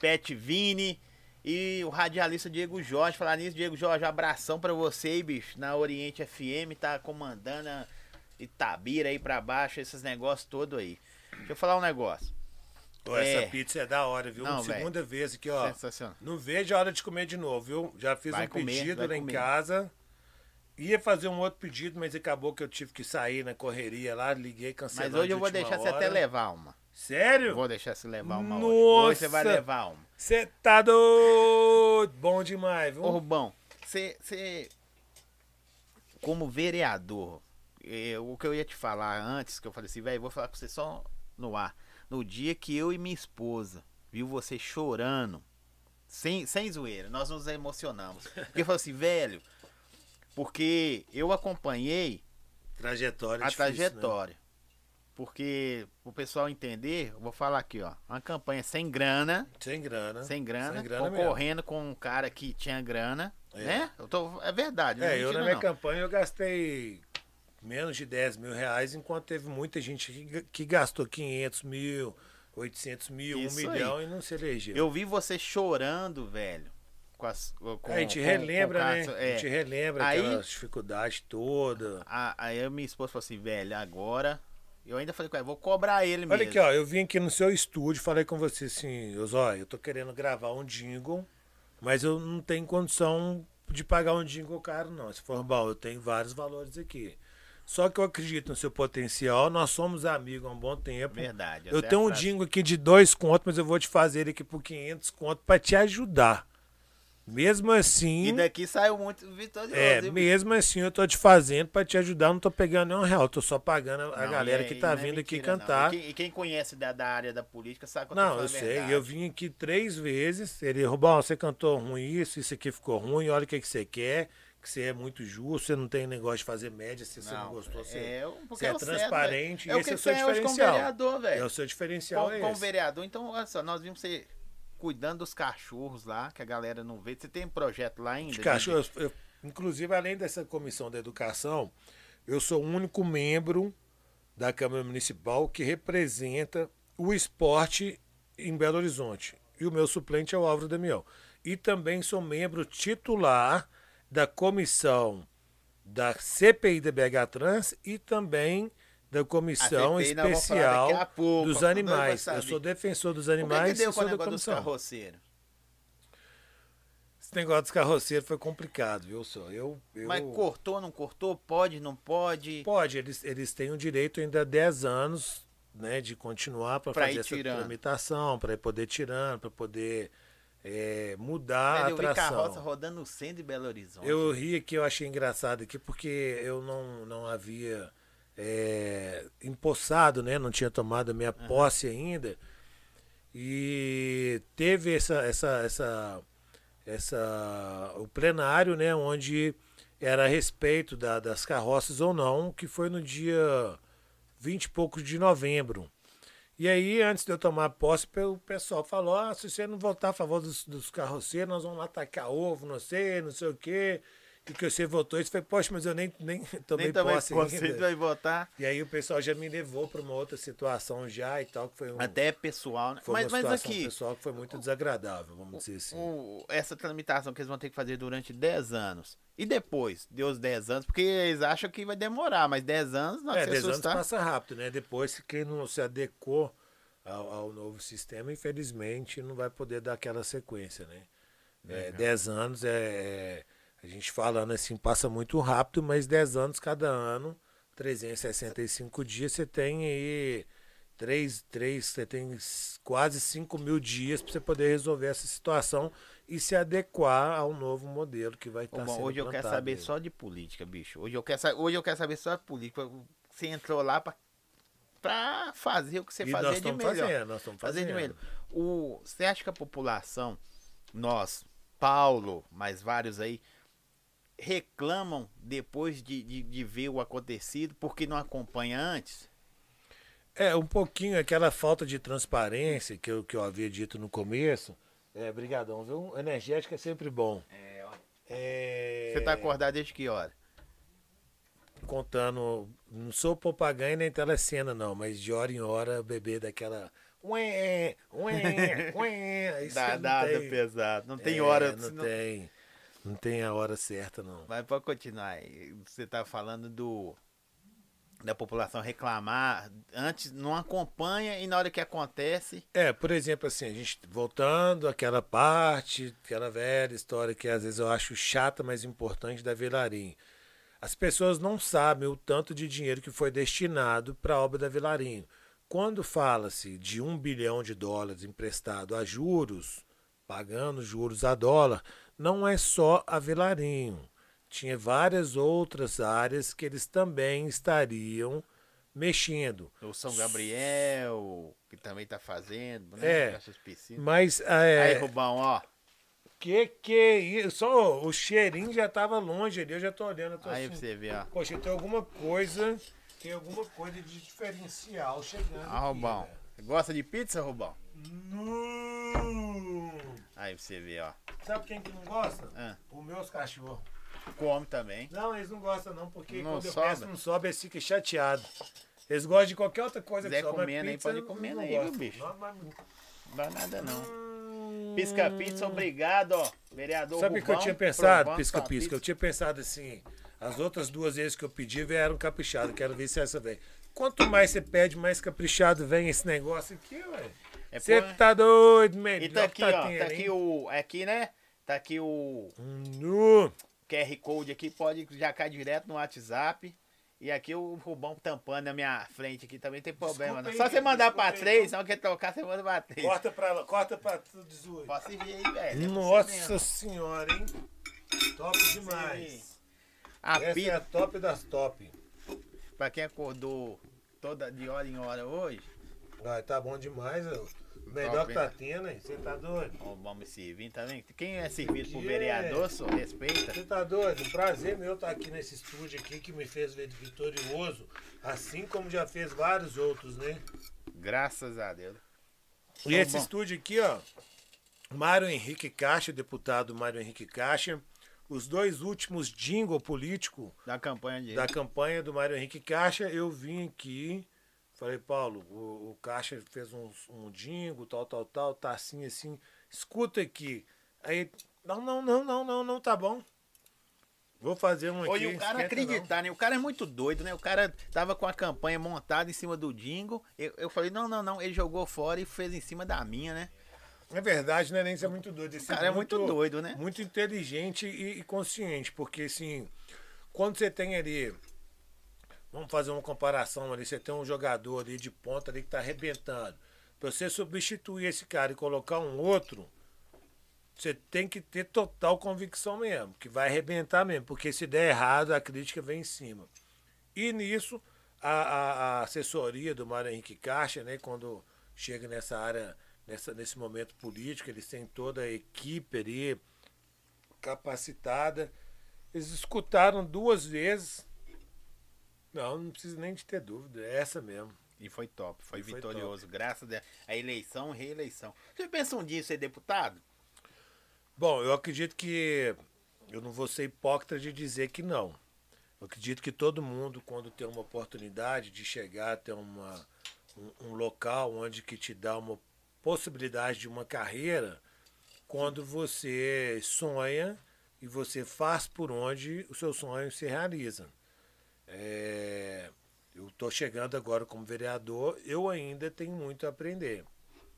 S1: Pet Vini e o radialista Diego Jorge. Falar nisso, Diego Jorge, abração para você, bicho, na Oriente FM, tá comandando a Itabira aí pra baixo, esses negócios todos aí. Deixa eu falar um negócio.
S2: Pô, é... Essa pizza é da hora, viu? Não, Segunda véio. vez aqui, ó. Sensacional. Não vejo a hora de comer de novo, viu? Já fiz vai um comer, pedido lá comer. em casa. Ia fazer um outro pedido, mas acabou que eu tive que sair na correria lá, liguei, cancelei.
S1: Mas hoje eu vou deixar hora. você até levar uma.
S2: Sério?
S1: Vou deixar você levar uma
S2: Nossa. hoje.
S1: Hoje você vai levar uma.
S2: Você tá doido! Bom demais, viu?
S1: Ô, Rubão, você como vereador, eu, o que eu ia te falar antes, que eu falei assim, velho, vou falar com você só no ar. No dia que eu e minha esposa viu você chorando, sem, sem zoeira, nós nos emocionamos. Porque eu falei assim, velho, porque eu acompanhei
S2: trajetória
S1: a difícil, né? trajetória. Né? Porque o pessoal entender, eu vou falar aqui, ó, uma campanha sem grana,
S2: sem grana,
S1: sem grana, sem grana concorrendo mesmo. com um cara que tinha grana, é. né? Eu tô, é verdade.
S2: É, eu na minha não. campanha eu gastei menos de 10 mil reais, enquanto teve muita gente que, que gastou 500 mil, 800 mil, Isso 1 milhão aí. e não se elegeu.
S1: Eu vi você chorando, velho com as. Com,
S2: a gente relembra, com, com né? É. A gente relembra aí, aquelas dificuldades todas.
S1: Aí a minha esposa falou assim, velho, agora. Eu ainda falei com ela, vou cobrar ele mesmo.
S2: Olha aqui, ó, eu vim aqui no seu estúdio, falei com você assim, Zóia, eu tô querendo gravar um jingle, mas eu não tenho condição de pagar um jingle caro, não. Se for bom, eu tenho vários valores aqui. Só que eu acredito no seu potencial. Nós somos amigos há um bom tempo.
S1: Verdade.
S2: Eu tenho um jingle aqui de dois contos, mas eu vou te fazer ele aqui por 500 contos para te ajudar. Mesmo assim.
S1: E daqui saiu muito vitorioso.
S2: É, mesmo assim eu tô te fazendo para te ajudar, não tô pegando nenhum real, tô só pagando a não, galera é, que tá é vindo é mentira, aqui cantar.
S1: E quem, e quem, conhece da, da, área da política sabe quanto
S2: Não, eu sei, eu vim aqui três vezes, ele, Rubão, você cantou ruim isso, isso aqui ficou ruim, olha o que, que você quer que você é muito justo, você não tem negócio de fazer média, se você não, gostou, você é, você é, é transparente, certo, e esse é o seu diferencial.
S1: Vereador,
S2: é o seu diferencial.
S1: Com,
S2: com
S1: vereador, então, olha só, nós vimos você cuidando dos cachorros lá, que a galera não vê. Você tem um projeto lá ainda? Os
S2: cachorros, eu, inclusive, além dessa comissão da educação, eu sou o único membro da Câmara Municipal que representa o esporte em Belo Horizonte. E o meu suplente é o Álvaro Damião. E também sou membro titular da comissão da CPI da BH Trans e também da Comissão Especial pouco, dos Animais. Eu sou defensor dos animais. O que, que deu com o negócio dos carroceiros? Esse negócio dos carroceiros foi complicado, viu, só? Eu, eu...
S1: Mas cortou, não cortou? Pode, não pode?
S2: Pode, eles, eles têm o direito ainda 10 anos né, de continuar para fazer essa tirando. tramitação, para poder tirando, para poder é, mudar Velho, a atração. Eu vi carroça
S1: rodando no centro de Belo Horizonte.
S2: Eu ri que eu achei engraçado aqui porque eu não, não havia é, empossado, né? Não tinha tomado a minha uhum. posse ainda. E teve essa, essa, essa, essa, o plenário, né? Onde era a respeito da, das carroças ou não, que foi no dia 20 e poucos de novembro. E aí, antes de eu tomar posse, o pessoal falou: ah, se você não votar a favor dos, dos carroceiros, nós vamos lá tacar ovo, não sei, não sei o quê. Que você votou, isso foi, poxa, mas eu nem, nem *laughs* tomei
S1: Nem tomei
S2: posse
S1: posse,
S2: ainda.
S1: vai votar.
S2: E aí o pessoal já me levou para uma outra situação já e tal, que foi um,
S1: Até pessoal, né?
S2: foi
S1: Mas,
S2: uma
S1: mas
S2: situação
S1: aqui,
S2: pessoal que foi muito desagradável, vamos dizer assim.
S1: o- essa tramitação que eles vão ter que fazer durante 10 anos. E depois, deu os 10 anos, porque eles acham que vai demorar, mas 10 anos não
S2: É,
S1: se
S2: 10 anos passa rápido, né? Depois, que quem não se adequou ao, ao novo sistema, infelizmente, não vai poder dar aquela sequência, né? É, 10 anos é, é- A gente falando assim, passa muito rápido, mas 10 anos cada ano, 365 dias, você tem aí. Três, três, você tem quase 5 mil dias para você poder resolver essa situação e se adequar ao novo modelo que vai estar
S1: bom,
S2: sendo
S1: hoje eu quero saber só de política, bicho. Hoje eu quero, hoje eu quero saber só de política. Você entrou lá pra, pra fazer o que você
S2: E
S1: fazer de melhor.
S2: fazendo, nós estamos
S1: fazer de
S2: fazendo.
S1: melhor. O, você acha que a população, nós, Paulo, mais vários aí, reclamam depois de, de, de ver o acontecido porque não acompanha antes?
S2: É, um pouquinho aquela falta de transparência que eu, que eu havia dito no começo. É, brigadão, viu? Energético é sempre bom. É,
S1: Você tá acordado desde que hora?
S2: Contando, não sou propaganda nem telecena não, mas de hora em hora beber daquela... Ué, ué, ué. *laughs* Isso
S1: Dá,
S2: não
S1: dá,
S2: tem-
S1: pesado. Não tem
S2: É,
S1: hora.
S2: Não
S1: senão-
S2: tem, não tem a hora certa não.
S1: Mas pode continuar aí. Você tá falando do da população reclamar, antes não acompanha e na hora que acontece,
S2: É, por exemplo, assim, a gente voltando àquela parte, aquela velha história que às vezes eu acho chata, mas importante da Vilarim. As pessoas não sabem o tanto de dinheiro que foi destinado para a obra da Vilarinho. Quando fala-se de um bilhão de dólares emprestado a juros, pagando juros a dólar, não é só a Vilarinho. Tinha várias outras áreas que eles também estariam mexendo.
S1: o São Gabriel, que também tá fazendo, né?
S2: É. Mas é,
S1: Aí, Rubão, ó.
S2: Que que é isso? Só o cheirinho já tava longe ali, eu já tô olhando. Eu tô
S1: Aí pra
S2: assim,
S1: você ver, ó.
S2: Poxa, tem alguma coisa, tem alguma coisa de diferencial chegando.
S1: Ah, Rubão.
S2: aqui,
S1: Gosta de pizza, Rubão?
S2: Não.
S1: Aí pra você ver, ó.
S2: Sabe quem que não gosta?
S1: Ah,
S2: Os meus cachorros.
S1: come também.
S2: Não, eles não gostam não, porque
S1: Não
S2: quando eu
S1: sobe?
S2: peço não sobe, eles ficam chateados. Eles gostam de qualquer outra coisa
S1: Zé
S2: que sobe, mas
S1: comendo aí,
S2: pizza
S1: pode comendo
S2: não
S1: aí, viu, bicho?
S2: Não, mas-
S1: Não dá nada não.
S2: Hum.
S1: Pisca Pizza, obrigado, ó. Vereador
S2: Sabe o que eu tinha pensado, pisca pisca? Eu tinha pensado assim, as outras duas vezes que eu pedi vieram caprichado, quero ver se essa vem. Quanto mais você pede, mais caprichado vem esse negócio aqui, ué.
S1: É
S2: Você
S1: por-
S2: tá doido, melhor
S1: E tá aqui,
S2: tá
S1: ó. Tá aqui
S2: hein?
S1: o. Aqui, né? Tá aqui o
S2: Nu.
S1: QR Code aqui, pode já cai direto no WhatsApp. E aqui o Rubão tampando na minha frente aqui também tem problema.
S2: Aí,
S1: Só você mandar pra
S2: aí,
S1: três, não quer tocar, você manda pra três.
S2: Corta pra lá, corta pra tudo dezoito.
S1: Posso vir aí, velho. é
S2: Nossa senhora, hein? Top demais.
S1: A
S2: Essa é
S1: pizza,
S2: a top das top.
S1: pra quem acordou toda de hora em hora hoje,
S2: Tá bom demais, ó. Melhor que tá tendo, hein? Você tá doido?
S1: ó, vamos servir também. Quem é servido por
S2: Que
S1: vereador, só respeita.
S2: Você tá doido? Um prazer meu estar aqui nesse estúdio aqui que me fez ver vitorioso, assim como já fez vários outros, né?
S1: Graças a Deus.
S2: E esse
S1: bom.
S2: estúdio aqui, ó, Mário Henrique Caixa, deputado Mário Henrique Caixa, os dois últimos jingle político
S1: Da campanha de.
S2: da campanha do Mário Henrique Caixa, eu vim aqui, falei, Paulo, o, o Caixa fez um, um jingle, tal, tal, tal, tá assim, assim, escuta aqui. Aí, não, não, não, não, não, não, tá bom. Vou fazer um aqui.
S1: Oi, o cara
S2: esquenta não.
S1: acreditar, né? O cara é muito doido, né? O cara tava com a campanha montada em cima do Dingo. Eu, eu falei, não, não, não. Ele jogou fora e fez em cima da minha, né?
S2: É verdade, né, Nense? É muito doido. Esse
S1: O cara é muito doido, né?
S2: Muito inteligente e, e consciente, porque assim, quando você tem ali. Vamos fazer uma comparação ali, você tem um jogador ali de ponta ali que tá arrebentando. Pra você substituir esse cara e colocar um outro, você tem que ter total convicção mesmo, que vai arrebentar mesmo, porque se der errado, a crítica vem em cima. E nisso, a, a- a assessoria do Mário Henrique Caixa, né, quando chega nessa área, nessa, nesse momento político, eles têm toda a equipe ali capacitada. Eles escutaram duas vezes. Não, não precisa nem de ter dúvida, é essa mesmo.
S1: E foi top, foi
S2: foi
S1: vitorioso. Graças a Deus. A eleição, reeleição. Você pensa um dia em ser deputado?
S2: Bom, eu acredito que eu não vou ser hipócrita de dizer que não. Eu acredito que todo mundo, quando tem uma oportunidade de chegar até uma, um, um local onde que te dá uma possibilidade de uma carreira, quando você sonha e você faz por onde o seu sonho se realiza. É, eu estou chegando agora como vereador, eu ainda tenho muito a aprender.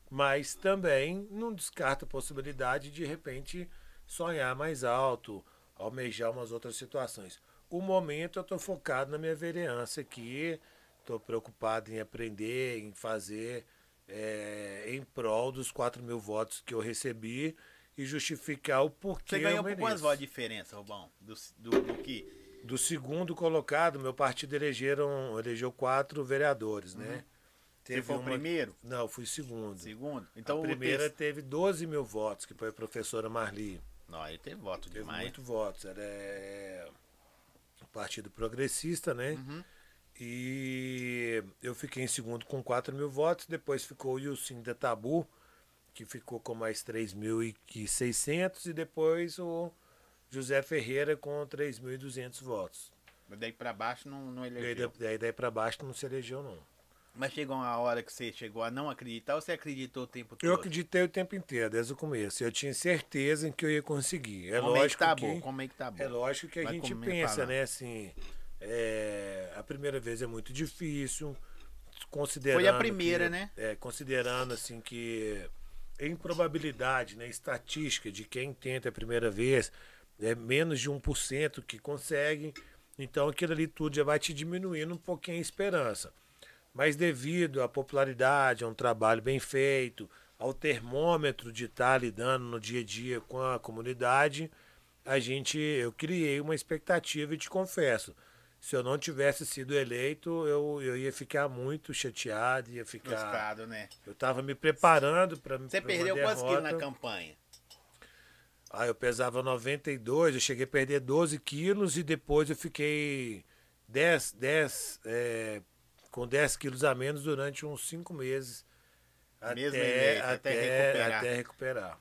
S2: Mas também não descarto a possibilidade de, de repente, sonhar mais alto, almejar umas outras situações. O momento eu estou focado na minha vereança aqui, estou preocupado em aprender, em fazer é, em prol dos 4 mil votos que eu recebi e justificar o porquê.
S1: Você ganhou por quantos votos de diferença, Rubão? Do, do, do, que?
S2: Do segundo colocado, meu partido elegeram, elegeu quatro vereadores, né? uhum. né?
S1: Teve Você foi uma... o primeiro?
S2: Não, fui segundo.
S1: Segundo? Então
S2: a primeira teve 12 mil votos, que foi a professora Marli.
S1: Não, ele teve voto teve demais.
S2: muito votos. Era é... o Partido Progressista, né? Uhum. E eu fiquei em segundo com 4 mil votos. Depois ficou o Yusin da Tabu, que ficou com mais 3.600. E depois o José Ferreira com 3.200 votos.
S1: Mas daí para baixo não, não elegeu?
S2: Daí, daí, daí para baixo não se elegeu, não.
S1: Mas chegou uma hora que você chegou a não acreditar ou você acreditou o tempo todo?
S2: Eu acreditei o tempo inteiro, desde o começo. Eu tinha certeza em que eu ia conseguir. É
S1: como
S2: lógico
S1: é que tá que, bom, como é que tá bom.
S2: É lógico que a Vai gente pensa, né, assim, é, a primeira vez é muito difícil, considerando
S1: Foi a primeira,
S2: que,
S1: né?
S2: É, considerando assim que em probabilidade, né, estatística de quem tenta a primeira vez, é menos de 1% que consegue. Então aquilo ali tudo já vai te diminuindo um pouquinho a esperança. Mas devido à popularidade, a um trabalho bem feito, ao termômetro de estar lidando no dia a dia com a comunidade, a gente, eu criei uma expectativa e te confesso, se eu não tivesse sido eleito, eu, eu ia ficar muito chateado, ia ficar.
S1: Frustrado, né?
S2: Eu estava me preparando para.
S1: Você perdeu quantos quilos na campanha?
S2: Ah, eu pesava 92, eu cheguei a perder 12 quilos e depois eu fiquei 10, 10 é, com 10 quilos a menos durante uns 5 meses.
S1: Até, até, até, recuperar.
S2: Até recuperar.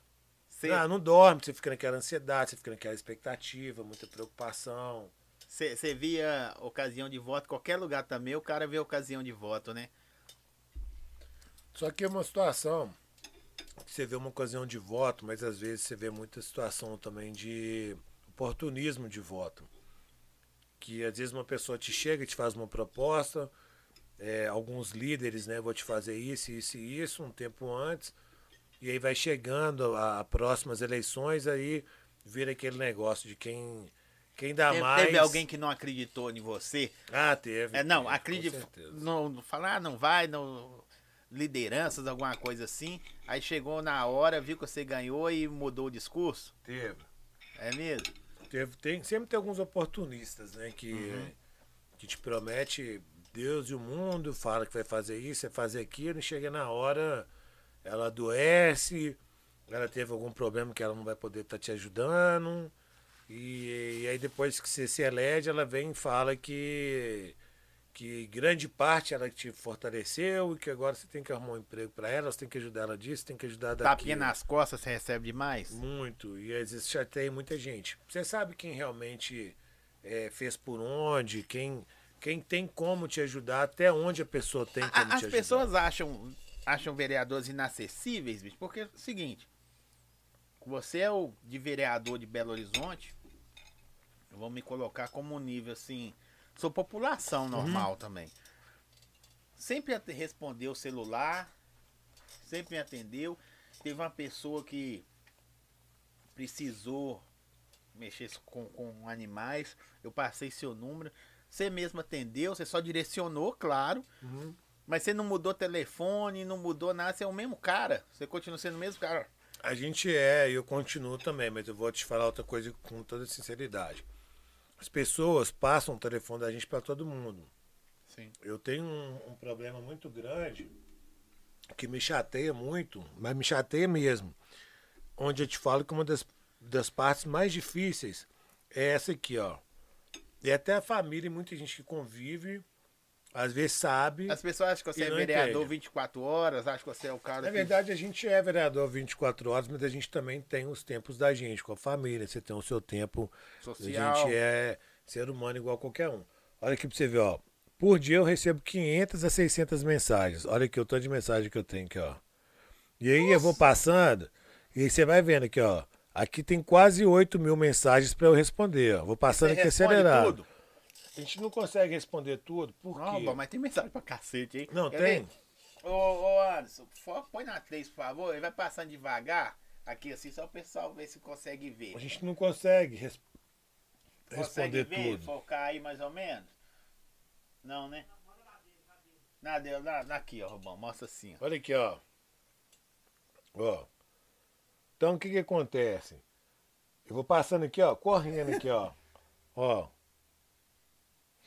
S2: Você... Ah, não dorme, você fica naquela ansiedade, você fica naquela expectativa, muita preocupação.
S1: Você via ocasião de voto, qualquer lugar também, o cara vê ocasião de voto, né?
S2: Só que é uma situação você vê uma ocasião de voto, mas às vezes você vê muita situação também de oportunismo de voto. Que às vezes uma pessoa te chega e te faz uma proposta, é, alguns líderes, né? Vou te fazer isso, isso e isso, um tempo antes. E aí vai chegando a, a próximas eleições, aí vira aquele negócio de quem, quem dá
S1: teve,
S2: mais.
S1: Teve alguém que não acreditou em você?
S2: Ah, teve.
S1: É, não, acredita. Não, falar, ah, não vai, não. Lideranças, alguma coisa assim. Aí chegou na hora, viu que você ganhou e mudou o discurso?
S2: Teve.
S1: É mesmo?
S2: Teve, tem, sempre tem alguns oportunistas, né? Que, uhum. que te promete Deus e o mundo, fala que vai fazer isso, vai fazer aquilo, e chega na hora, ela adoece, ela teve algum problema que ela não vai poder estar tá te ajudando. E, e, aí depois que você se elege, ela vem e fala que, que grande parte ela te fortaleceu e que agora você tem que arrumar um emprego para ela, você tem que ajudar ela disso, tem que ajudar daquilo.
S1: Tapinha nas costas você recebe demais?
S2: Muito, e às vezes chateia muita gente. Você sabe quem realmente é, fez por onde, quem quem tem como te ajudar, até onde a pessoa tem como a, te
S1: ajudar. As pessoas acham, acham vereadores inacessíveis, bicho, porque é o seguinte, você é o de vereador de Belo Horizonte, eu vou me colocar como um nível assim, sou população uhum. normal uhum. também. Sempre respondeu o celular, sempre me atendeu. Teve uma pessoa que precisou mexer com, com animais, eu passei seu número. Você mesmo atendeu, você só direcionou, claro. Uhum. Mas você não mudou telefone, não mudou nada, você é o mesmo cara. Você continua sendo o mesmo cara.
S2: A gente é, e eu continuo também, mas eu vou te falar outra coisa com toda sinceridade. As pessoas passam o telefone da gente para todo mundo.
S1: Sim.
S2: Eu tenho um, um, problema muito grande que me chateia muito, mas me chateia mesmo. Onde eu te falo que uma das, das partes mais difíceis é essa aqui, ó. E até a família e muita gente que convive Às vezes sabe.
S1: As pessoas acham que você é vereador entende. 24 horas, acham que você é o cara.
S2: Na
S1: que...
S2: verdade, a gente é vereador 24 horas, mas a gente também tem os tempos da gente, com a família. Você tem o seu tempo. Social. A gente é ser humano igual qualquer um. Olha aqui pra você ver, ó. Por dia eu recebo 500 a 600 mensagens. Olha aqui o tanto de mensagem que eu tenho aqui, ó. E aí Nossa. eu vou passando, e aí você vai vendo aqui, ó. Aqui tem quase 8 mil mensagens para eu responder, ó. Vou passando aqui acelerado. Tudo? A gente não consegue responder tudo, por quê?
S1: Não, mas tem mensagem pra cacete, hein?
S2: Não, Quer tem.
S1: Ô, ô, Anderson, põe na 3, por favor. Ele vai passando devagar aqui assim, só o pessoal ver se consegue ver.
S2: A gente não consegue res... responder ver, tudo.
S1: Focar aí mais ou menos? Não, né? Nada, na, na, aqui, ó, Rubão. Mostra assim,
S2: ó. Olha aqui, ó. Ó. Então o que que acontece? Eu vou passando aqui, ó, correndo aqui, ó. Ó.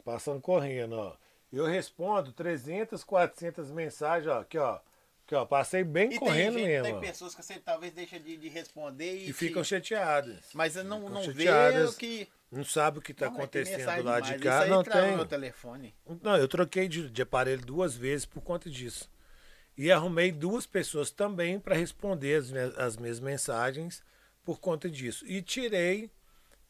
S2: Passando correndo, ó. Eu respondo 300, 400 mensagens, ó. Aqui, ó. Aqui, ó. Passei bem e correndo tem gente, mesmo.
S1: Tem pessoas que você talvez deixa de, de responder e.
S2: E te... ficam chateadas.
S1: Mas não,
S2: ficam
S1: não chateadas, vê o que.
S2: Não sabe o que está acontecendo lá de cá. não tem.
S1: meu telefone.
S2: Não, eu troquei de, de aparelho duas vezes por conta disso. E arrumei duas pessoas também para responder as, as minhas mensagens por conta disso. E tirei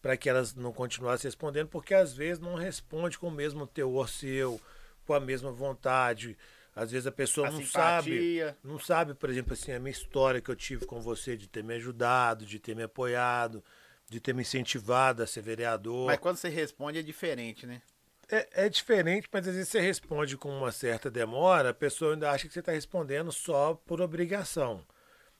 S2: para que elas não continuassem respondendo, porque às vezes não responde com o mesmo teor seu, com a mesma vontade. Às vezes a pessoa a não simpatia. sabe, não sabe, por exemplo, assim, a minha história que eu tive com você de ter me ajudado, de ter me apoiado, de ter me incentivado a ser vereador.
S1: Mas quando você responde é diferente, né?
S2: É, é diferente, mas às vezes você responde com uma certa demora, a pessoa ainda acha que você está respondendo só por obrigação.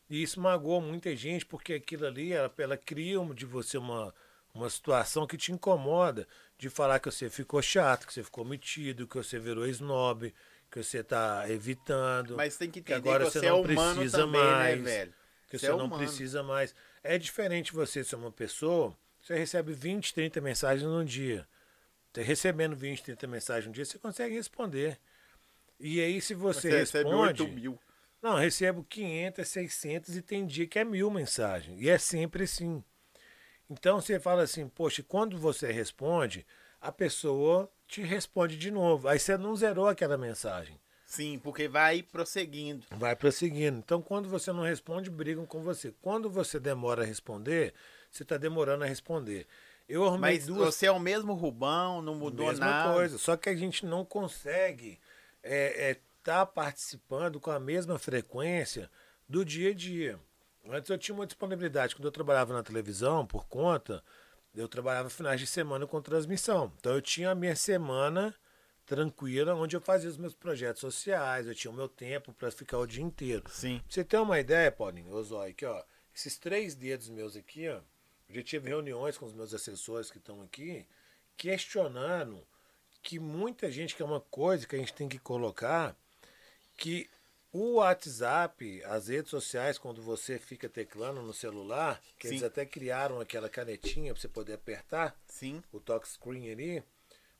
S2: E isso magoou muita gente, porque aquilo ali, ela, ela cria de você uma, uma situação que te incomoda de falar que você ficou chato, que você ficou metido, que você virou snob, que você está evitando.
S1: Mas tem que
S2: entender
S1: que agora
S2: que você,
S1: você,
S2: não
S1: é
S2: precisa
S1: também, né,
S2: mais.
S1: Né, velho?
S2: Que você, você é não precisa mais. É diferente você ser uma pessoa, você recebe 20, 30 mensagens num dia. Você recebendo 20, 30 mensagens no dia, você consegue responder. E aí, se você, você responde. Recebe 8 mil. Não, recebo 500, 600 e tem dia que é mil mensagens. E é sempre assim. Então você fala assim, poxa, quando você responde, a pessoa te responde de novo. Aí você não zerou aquela mensagem.
S1: Sim, porque vai prosseguindo.
S2: Vai prosseguindo. Então, quando você não responde, brigam com você. Quando você demora a responder, você está demorando a responder. Eu arrumei
S1: Mas
S2: duas...
S1: você é o mesmo Rubão, não mudou
S2: Mesma
S1: nada.
S2: coisa. Só que a gente não consegue estar é, é, tá participando com a mesma frequência do dia a dia. Antes eu tinha uma disponibilidade. Quando eu trabalhava na televisão, por conta, eu trabalhava finais de semana com transmissão. Então eu tinha a minha semana tranquila, onde eu fazia os meus projetos sociais, eu tinha o meu tempo para ficar o dia inteiro.
S1: Sim. Pra
S2: você ter uma ideia, Paulinho, Osói, aqui, ó, esses três dedos meus aqui, ó, eu já tive reuniões com os meus assessores que estão aqui, questionando que muita gente, que é uma coisa que a gente tem que colocar, que o WhatsApp, as redes sociais, quando você fica teclando no celular, que Sim. eles até criaram aquela canetinha para você poder apertar,
S1: Sim.
S2: o talk screen ali,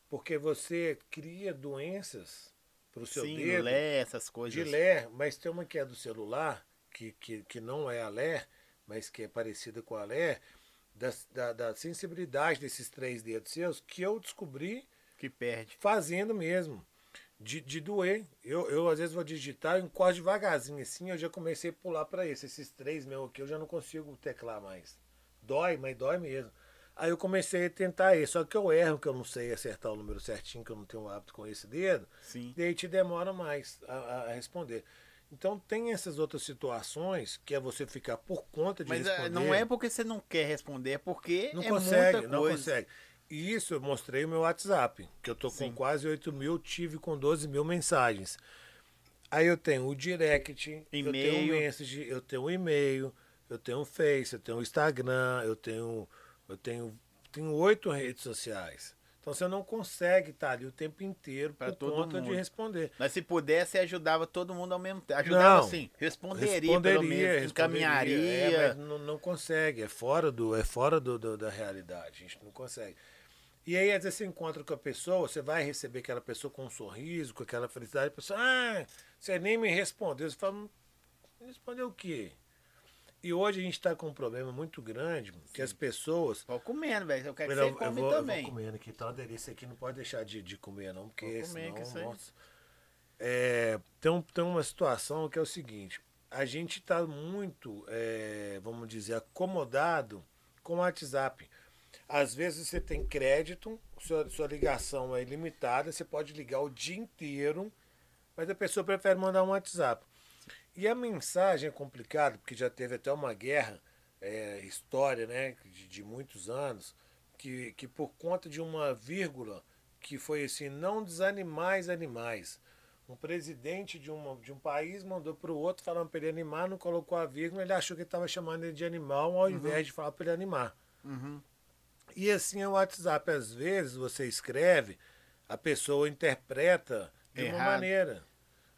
S2: porque você cria doenças para o seu
S1: Sim,
S2: dedo.
S1: Lé, essas coisas.
S2: De ler, mas tem uma que é do celular, que, que, que não é a ler, mas que é parecida com a ler, da, da, da sensibilidade desses três dedos seus, que eu descobri
S1: que perde.
S2: Fazendo mesmo de, de doer. Eu, eu às vezes vou digitar, eu encosto devagarzinho assim, eu já comecei a pular para esse. Esses três meus aqui eu já não consigo teclar mais. Dói, mas dói mesmo. Aí eu comecei a tentar esse, só que eu erro, que eu não sei acertar o número certinho, que eu não tenho hábito com esse dedo.
S1: Sim.
S2: E aí te demora mais a, a responder. Então tem essas outras situações que é você ficar por conta de
S1: Mas
S2: é, responder.
S1: Não é porque você não quer responder, é porque
S2: não
S1: é
S2: consegue,
S1: muita
S2: não consegue. E isso eu mostrei o meu WhatsApp, que eu tô com Sim. quase 8 mil, tive com 12 mil mensagens. Aí eu tenho o direct, eu tenho o message, eu tenho o e-mail, eu tenho o Face, eu tenho o Instagram, eu tenho eu tenho tenho oito redes sociais. Então você não consegue estar ali o tempo inteiro para por conta mundo. de responder.
S1: Mas se pudesse, ajudava todo mundo ao mesmo tempo. Ajudava não, assim, responderia, responderia pelo menos, encaminharia. É,
S2: mas não, não, consegue, é fora, do, é fora do, do, da realidade, a gente não consegue. E aí, às vezes, você encontra com a pessoa, você vai receber aquela pessoa com um sorriso, com aquela felicidade, a pessoa, ah, você nem me respondeu. Você fala, respondeu o quê? E hoje a gente está com um problema muito grande, Sim. que as pessoas.
S1: Vou comendo, velho. Eu quero que você eu, come
S2: vou,
S1: também.
S2: Eu vou comendo aqui, tá uma delícia aqui, não pode deixar de, de comer, não, porque vou comer, senão, nossa. É, tem, tem uma situação que é o seguinte: a gente está muito, é, vamos dizer, acomodado com o WhatsApp. Às vezes você tem crédito, sua, sua ligação é ilimitada, você pode ligar o dia inteiro, mas a pessoa prefere mandar um WhatsApp. E a mensagem é complicada, porque já teve até uma guerra, é, história, né, de, de, muitos anos, que, que por conta de uma vírgula, que foi assim, não desanimais animais. Um presidente de, uma, de um país mandou para o outro falando para ele animar, não colocou a vírgula, ele achou que estava chamando ele de animal ao uhum. invés de falar para ele animar. Uhum. E assim é o WhatsApp. Às vezes você escreve, a pessoa interpreta de Errado. uma maneira.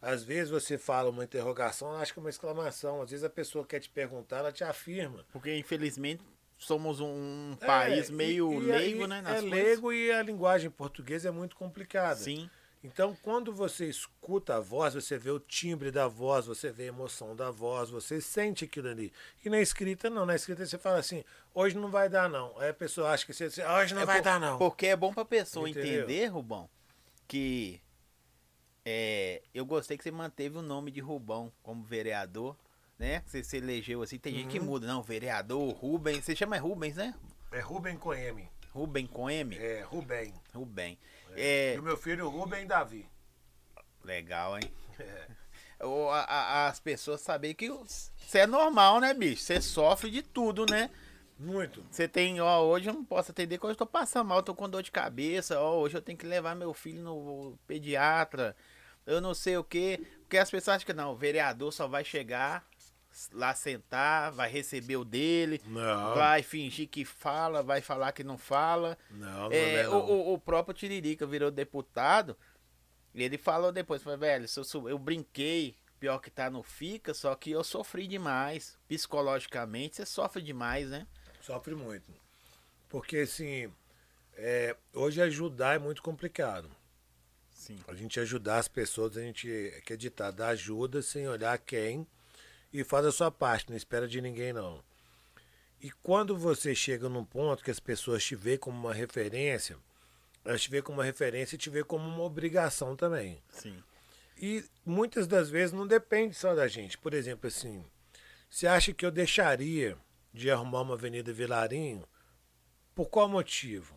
S2: Às vezes você fala uma interrogação, ela acha que é uma exclamação. Às vezes a pessoa quer te perguntar, ela te afirma.
S1: Porque, infelizmente, somos um é, país meio e, leigo,
S2: e,
S1: né?
S2: é coisas. leigo e a linguagem portuguesa é muito complicada.
S1: Sim.
S2: Então, quando você escuta a voz, você vê o timbre da voz, você vê a emoção da voz, você sente aquilo ali. E na escrita, não. Na escrita, você fala assim: hoje não vai dar, não. Aí a pessoa acha que você hoje não é vai por, dar, não.
S1: Porque é bom pra pessoa Entendeu? entender, Rubão, que é, eu gostei que você manteve o nome de Rubão como vereador, né? Você se elegeu assim, tem uhum. gente que uhum. muda, não, vereador, Rubens, você chama Rubens, né?
S2: É Rubem com M.
S1: Rubem com M?
S2: É, Rubem.
S1: Rubem.
S2: É. E o meu filho Rubem Davi.
S1: Legal, hein? É. A, a, as pessoas sabem que você é normal, né, bicho? Você sofre de tudo, né?
S2: Muito.
S1: Você tem, ó, hoje eu não posso atender, porque hoje eu tô passando mal, tô com dor de cabeça, ó, hoje eu tenho que levar meu filho no pediatra eu não sei o que. Porque as pessoas acham que não, o vereador só vai chegar lá sentar, vai receber o dele,
S2: não.
S1: vai fingir que fala, vai falar que não fala.
S2: Não, não
S1: é,
S2: não.
S1: O, o, próprio Tiririca virou deputado, e ele falou depois, foi velho, eu, eu brinquei, pior que tá no fica, só que eu sofri demais, psicologicamente, você sofre demais, né?
S2: Sofre muito. Porque assim, é, hoje ajudar é muito complicado.
S1: Sim.
S2: A gente ajudar as pessoas, a gente acreditar, dar ajuda sem olhar quem e faz a sua parte, não espera de ninguém não. E quando você chega num ponto que as pessoas te veem como uma referência, elas te veem como uma referência e te veem como uma obrigação também.
S1: Sim.
S2: E muitas das vezes não depende só da gente. Por exemplo, assim, você acha que eu deixaria de arrumar uma Avenida Vilarinho? Por qual motivo?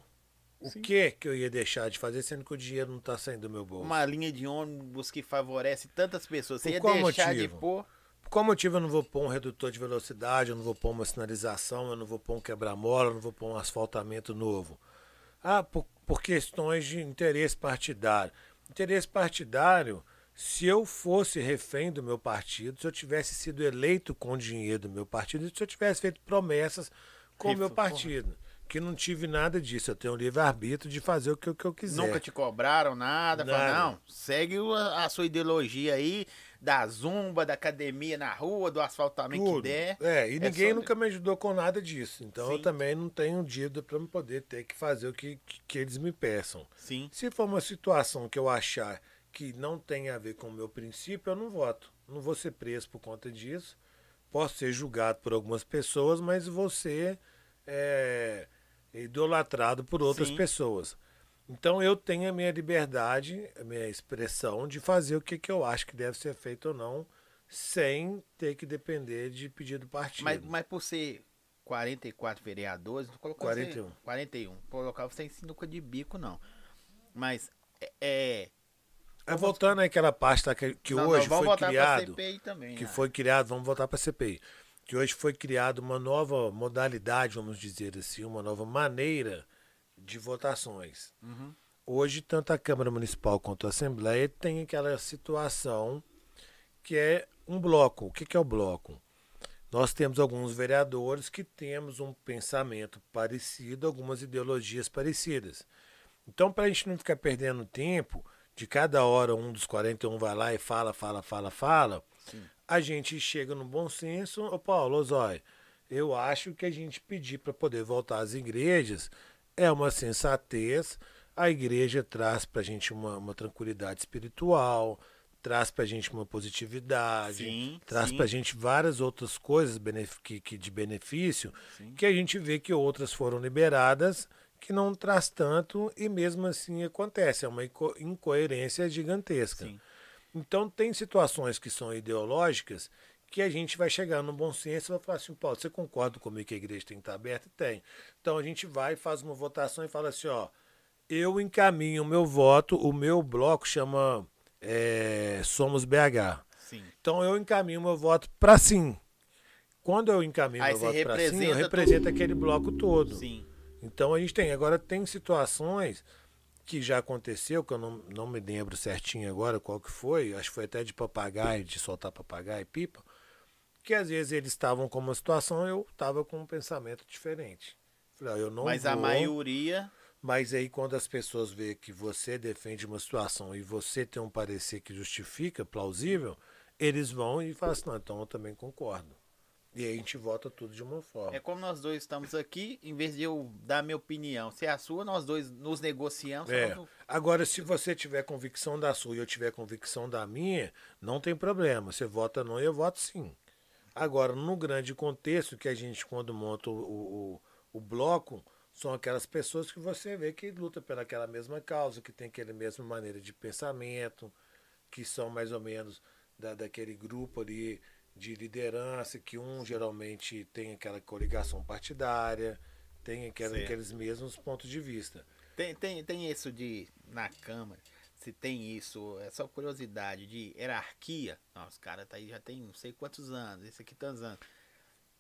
S2: O Sim. que que eu ia deixar de fazer sendo que o dinheiro não está saindo do meu bolso?
S1: Uma linha de ônibus que favorece tantas pessoas. Você Por ia deixar motivo? de pôr?
S2: Qual motivo eu não vou pôr um redutor de velocidade, eu não vou pôr uma sinalização, eu não vou pôr um quebra-mola, eu não vou pôr um asfaltamento novo? Ah, por, por questões de interesse partidário. Interesse partidário, se eu fosse refém do meu partido, se eu tivesse sido eleito com dinheiro do meu partido, se eu tivesse feito promessas com o meu partido. Porra que não tive nada disso. Eu tenho um livre-arbítrio de fazer o que, o que eu quiser.
S1: Nunca te cobraram nada? nada. Fala, não, segue a, a, sua ideologia aí, da zumba, da academia na rua, do asfaltamento Tudo. que der.
S2: É, e é ninguém nunca me ajudou com nada disso. Então Sim. eu também não tenho dívida para poder ter que fazer o que, que, que eles me peçam.
S1: Sim.
S2: Se for uma situação que eu achar que não tem a ver com o meu princípio, eu não voto. Não vou ser preso por conta disso. Posso ser julgado por algumas pessoas, mas você é, idolatrado por outras Sim. pessoas. Então eu tenho a minha liberdade, a minha expressão de fazer o que, que eu acho que deve ser feito ou não, sem ter que depender de pedido do partido.
S1: Mas, mas por ser 44 vereadores, não colocou 41. Você, 41. Colocar você em sinuca de bico, não. Mas é. é,
S2: voltando àquela pasta que, que não, hoje não, foi criado.
S1: Também,
S2: que né? foi criado, vamos voltar para a CPI que hoje foi criada uma nova modalidade, vamos dizer assim, uma nova maneira de votações.
S1: Uhum.
S2: Hoje, tanto a Câmara Municipal quanto a Assembleia tem aquela situação que é um bloco. O que é o bloco? Nós temos alguns vereadores que temos um pensamento parecido, algumas ideologias parecidas. Então, para a gente não ficar perdendo tempo, de cada hora um dos 41 vai lá e fala, fala, fala, fala,
S1: Sim
S2: a gente chega no bom senso, ô Paulo, Zói, eu acho que a gente pedir para poder voltar às igrejas é uma sensatez. A igreja traz para a gente uma, uma tranquilidade espiritual, traz pra gente uma positividade,
S1: Sim,
S2: traz
S1: sim.
S2: pra gente várias outras coisas que de benefício,
S1: Sim.
S2: que a gente vê que outras foram liberadas, que não traz tanto, e mesmo assim acontece, é uma inco- incoerência gigantesca.
S1: Sim.
S2: Então tem situações que são ideológicas que a gente vai chegar no bom senso e vai falar assim, Paulo, você concorda comigo que a igreja tem que estar aberta? Tem. Então a gente vai, faz uma votação e fala assim, ó, eu encaminho o meu voto, o meu bloco chama é, Somos BH.
S1: Sim.
S2: Então eu encaminho meu voto para sim. Quando eu encaminho
S1: Aí
S2: meu voto para sim, eu represento aquele bloco todo.
S1: Sim.
S2: Então a gente tem. Agora tem situações que já aconteceu, que eu não, não me lembro certinho agora qual que foi, acho que foi até de papagaio, de soltar papagaio e pipa, que às vezes eles estavam com uma situação eu estava com um pensamento diferente. Falei, ó, eu não
S1: Mas
S2: vou,
S1: a maioria.
S2: mas aí quando as pessoas veem que você defende uma situação e você tem um parecer que justifica, plausível, eles vão e falam assim, não, então eu também concordo. E aí a gente vota tudo de uma forma.
S1: É como nós dois estamos aqui, em vez de eu dar minha opinião, se é a sua, nós dois nos negociamos.
S2: É.
S1: nós-
S2: Agora, se você tiver convicção da sua e eu tiver convicção da minha, não tem problema. Você vota não e eu voto sim. Agora, no grande contexto que a gente, quando monta o, o, o bloco, são aquelas pessoas que você vê que luta pelaquela mesma causa, que tem aquela mesma maneira de pensamento, que são mais ou menos da, daquele grupo ali de liderança, que um geralmente tem aquela coligação partidária, tem aquela- aqueles mesmos pontos de vista.
S1: Tem, tem, tem isso de. Na Câmara, se tem isso, é só curiosidade, de hierarquia. Não, os caras tá aí já tem não sei quantos anos, esse aqui tantos anos.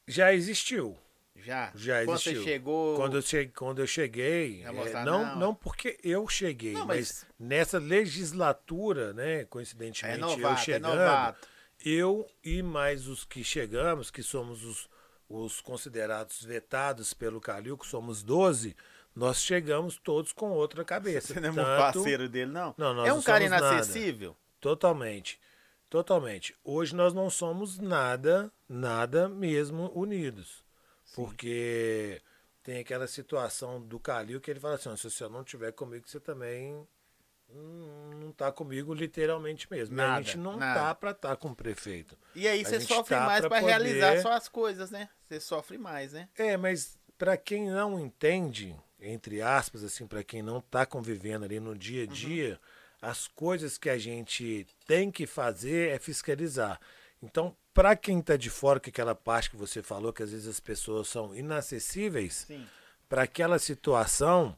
S2: Já existiu.
S1: Já?
S2: Já
S1: Quando
S2: existiu.
S1: você chegou.
S2: Quando eu cheguei, quando eu cheguei é, não,
S1: não,
S2: não
S1: é.
S2: porque eu cheguei,
S1: Não,
S2: mas...
S1: mas-
S2: nessa legislatura, né,
S1: É
S2: coincidentemente eu
S1: novato, é
S2: chegando,
S1: novato.
S2: eu e mais os que chegamos, que somos os, os considerados vetados pelo Calil, que somos 12, nós chegamos todos com outra cabeça. *laughs*
S1: Você não é
S2: Tanto-
S1: parceiro dele, não?
S2: Não, nós
S1: é um
S2: não
S1: cara
S2: somos nada.
S1: inacessível?
S2: Totalmente. Totalmente. Hoje nós não somos nada, nada mesmo unidos. Porque tem aquela situação do Calil que ele fala assim, "Ó, se você não tiver comigo, você também hum, não tá comigo literalmente mesmo. E a
S1: Nada,
S2: gente não
S1: nada.
S2: tá para estar com o prefeito.
S1: E aí você sofre
S2: tá
S1: mais realizar
S2: poder-
S1: só as coisas, né? Você sofre mais, né?
S2: É, mas para quem não entende, entre aspas, assim, para quem não está convivendo ali no dia a dia, as coisas que a gente tem que fazer é fiscalizar. Então, para quem está de fora, que aquela parte que você falou, que às vezes as pessoas são inacessíveis, para aquela situação,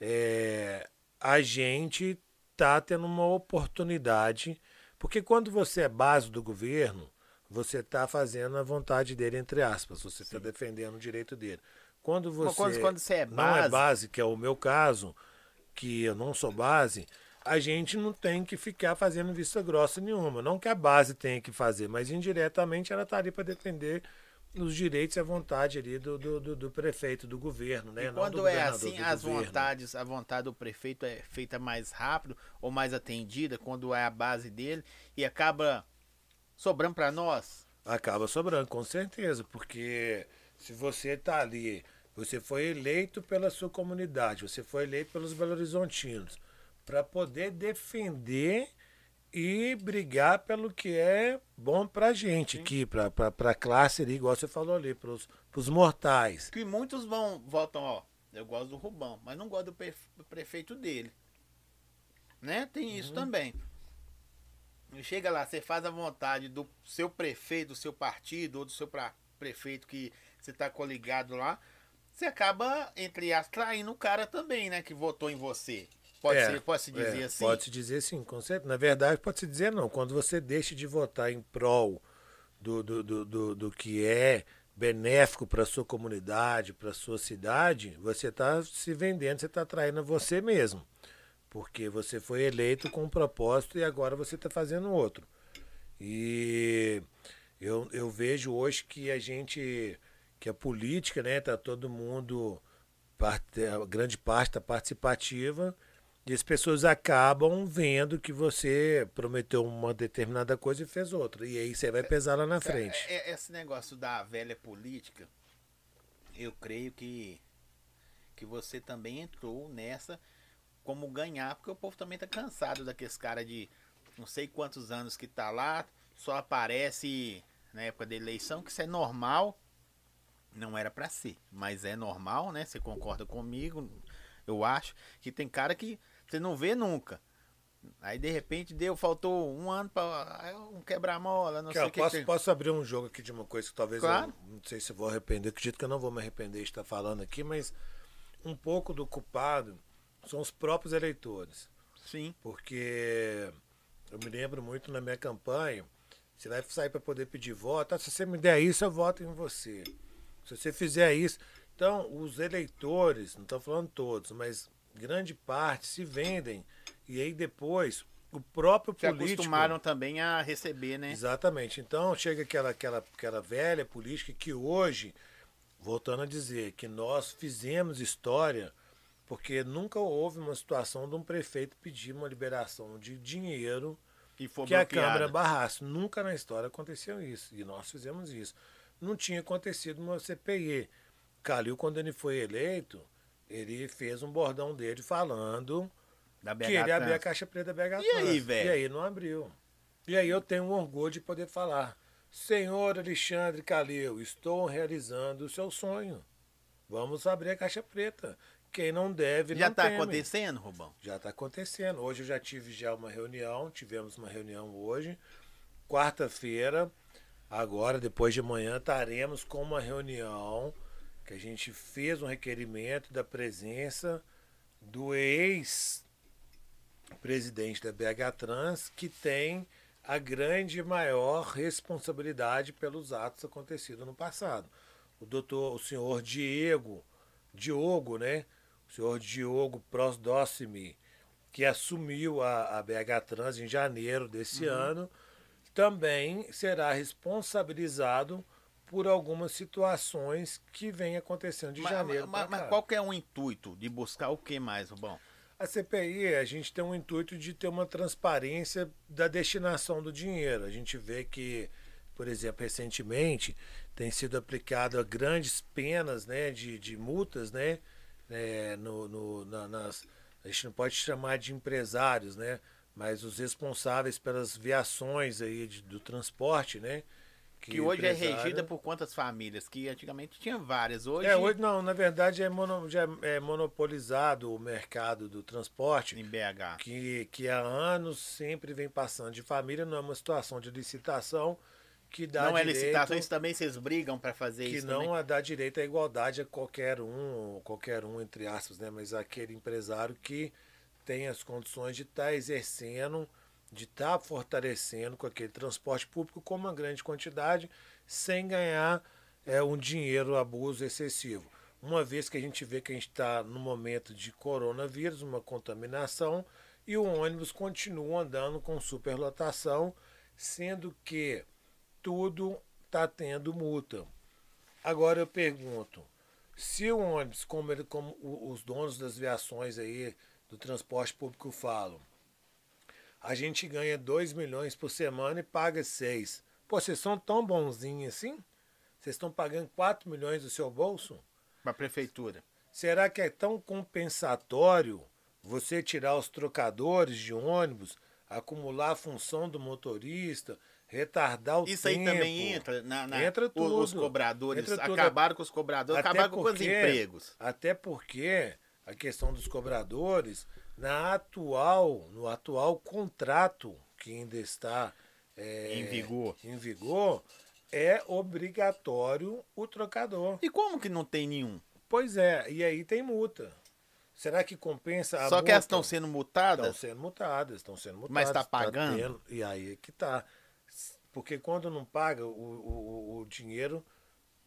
S2: é, a gente tá tendo uma oportunidade, porque quando você é base do governo, você está fazendo a vontade dele, entre aspas, você está defendendo o direito dele. Quando você,
S1: Mas quando- você é
S2: não é
S1: base-
S2: que é o meu caso, que eu não sou base, a gente não tem que ficar fazendo vista grossa nenhuma. Não que a base tenha que fazer, mas indiretamente ela está ali para defender os direitos e a vontade ali do, do, do- do prefeito, do governo, né?
S1: E quando é assim, as
S2: governo.
S1: vontades, a vontade do prefeito é feita mais rápido ou mais atendida quando é a base dele e acaba sobrando pra nós.
S2: Acaba sobrando, com certeza, porque se você está ali, você foi eleito pela sua comunidade, você foi eleito pelos Belo Horizontinos, para poder defender e brigar pelo que é bom pra gente aqui, pra, pra, pra classe ali, igual você falou ali, pros, pros mortais.
S1: Que muitos vão, votam, ó, eu gosto do Rubão, mas não gosto do, pre- do prefeito dele. Né? Tem isso também. Chega lá, você faz a vontade do seu prefeito, do seu partido, ou do seu pra- prefeito que você tá coligado lá, você acaba, entre as, traindo o cara também, né? Que votou em você. Pode,
S2: É,
S1: ser, pode se dizer
S2: é,
S1: assim?
S2: Pode se dizer sim, com certeza. Na verdade, pode se dizer não. Quando você deixa de votar em prol do, do, do, do, do que é benéfico para sua comunidade, para sua cidade, você está se vendendo, você está traindo a você mesmo. Porque você foi eleito com um propósito e agora você está fazendo outro. E eu, eu vejo hoje que a gente, que a política, né, tá todo mundo, parte- a grande parte está participativa, e as pessoas acabam vendo que você prometeu uma determinada coisa e fez outra. E aí você vai pesar lá na frente.
S1: É- é- Esse negócio da velha política, eu creio que, que você também entrou nessa como ganhar, porque o povo também tá cansado daqueles caras de não sei quantos anos que tá lá, só aparece na época da eleição, que isso é normal. Não era para ser, mas é normal, né? Você concorda comigo? Eu acho que tem cara que você não vê nunca. Aí de repente deu, faltou um ano para um quebra-mola, não sei o que.
S2: Posso, posso abrir um jogo aqui de uma coisa que talvez claro. eu não sei se vou arrepender, acredito que eu não vou me arrepender de estar falando aqui, mas um pouco do culpado são os próprios eleitores.
S1: Sim.
S2: Porque eu me lembro muito na minha campanha, você vai sair para poder pedir voto, ah, se você me der isso, eu voto em você. Se você fizer isso. Então, os eleitores, não estou falando todos, mas grande parte se vendem e aí depois o próprio se político.
S1: acostumaram também a receber, né?
S2: Exatamente. Então chega aquela, aquela, aquela velha política que hoje, voltando a dizer, que nós fizemos história porque nunca houve uma situação de um prefeito pedir uma liberação de dinheiro que, que a Câmara barrasse. Nunca na história aconteceu isso. E nós fizemos isso. Não tinha acontecido uma CPI. Calil, quando ele foi eleito, ele fez um bordão dele falando que ele ia abrir a caixa preta da BH
S1: E aí, velho?
S2: E aí não abriu. E aí eu tenho um orgulho de poder falar. Senhor Alexandre Calil, estou realizando o seu sonho. Vamos abrir a caixa preta. Quem não deve,
S1: já
S2: não Já
S1: está acontecendo, Rubão?
S2: Já está acontecendo. Hoje eu já tive já uma reunião, tivemos uma reunião hoje. Quarta-feira, agora, depois de manhã, estaremos com uma reunião que a gente fez um requerimento da presença do ex-presidente da BH Trans, que tem a grande e maior responsabilidade pelos atos acontecidos no passado. O doutor, o senhor Diego, Diogo, né? o senhor Diogo Prosdócimi, que assumiu a, a BH Trans em janeiro desse uhum. ano, também será responsabilizado por algumas situações que vem acontecendo de
S1: mas,
S2: janeiro.
S1: Mas, mas qual que é o intuito de buscar o que mais, Rubão?
S2: A CPI, a gente tem um intuito de ter uma transparência da destinação do dinheiro. A gente vê que, por exemplo, recentemente tem sido aplicado grandes penas né, de, de multas, né? é, no, no na, nas, a gente não pode chamar de empresários, né? Mas os responsáveis pelas viações aí de, do transporte, né?
S1: Que, que hoje é regida por quantas famílias? Que antigamente tinha várias. Hoje.
S2: É, hoje não, na verdade é, mono, já é monopolizado o mercado do transporte.
S1: Em BH.
S2: Que, que há anos sempre vem passando de família, não é uma situação de licitação que dá
S1: não
S2: é
S1: licitação, isso também vocês brigam para fazer
S2: que
S1: isso.
S2: Que não
S1: também.
S2: dá direito à igualdade a qualquer um, qualquer um, entre aspas, né? Mas aquele empresário que tem as condições de estar tá exercendo, de estar tá fortalecendo com aquele transporte público com uma grande quantidade, sem ganhar é, um dinheiro abuso excessivo. Uma vez que a gente vê que a gente está no momento de coronavírus, uma contaminação, e o ônibus continua andando com superlotação, sendo que tudo está tendo multa. Agora eu pergunto, se o ônibus, como, ele, como os donos das viações aí do transporte público falam, a gente ganha 2 milhões por semana e paga 6. Pô, vocês são tão bonzinhos assim? Vocês estão pagando 4 milhões do seu bolso?
S1: Para a prefeitura.
S2: Será que é tão compensatório você tirar os trocadores de ônibus, acumular a função do motorista, retardar o
S1: Isso
S2: tempo.
S1: aí também entra na, na
S2: entra tudo,
S1: os cobradores entra acabaram com os cobradores, até acabaram porque, com os empregos.
S2: Até porque a questão dos cobradores na atual, no atual contrato que ainda está é,
S1: em vigor,
S2: em vigor, é obrigatório o trocador.
S1: E como que não tem nenhum?
S2: Pois é, e aí tem multa. Será que compensa a
S1: Só
S2: multa?
S1: que elas estão sendo multadas?
S2: Estão sendo multadas, estão sendo multadas.
S1: Mas está pagando?
S2: Tá tendo, e aí é que tá. Porque quando não paga, o, o, o dinheiro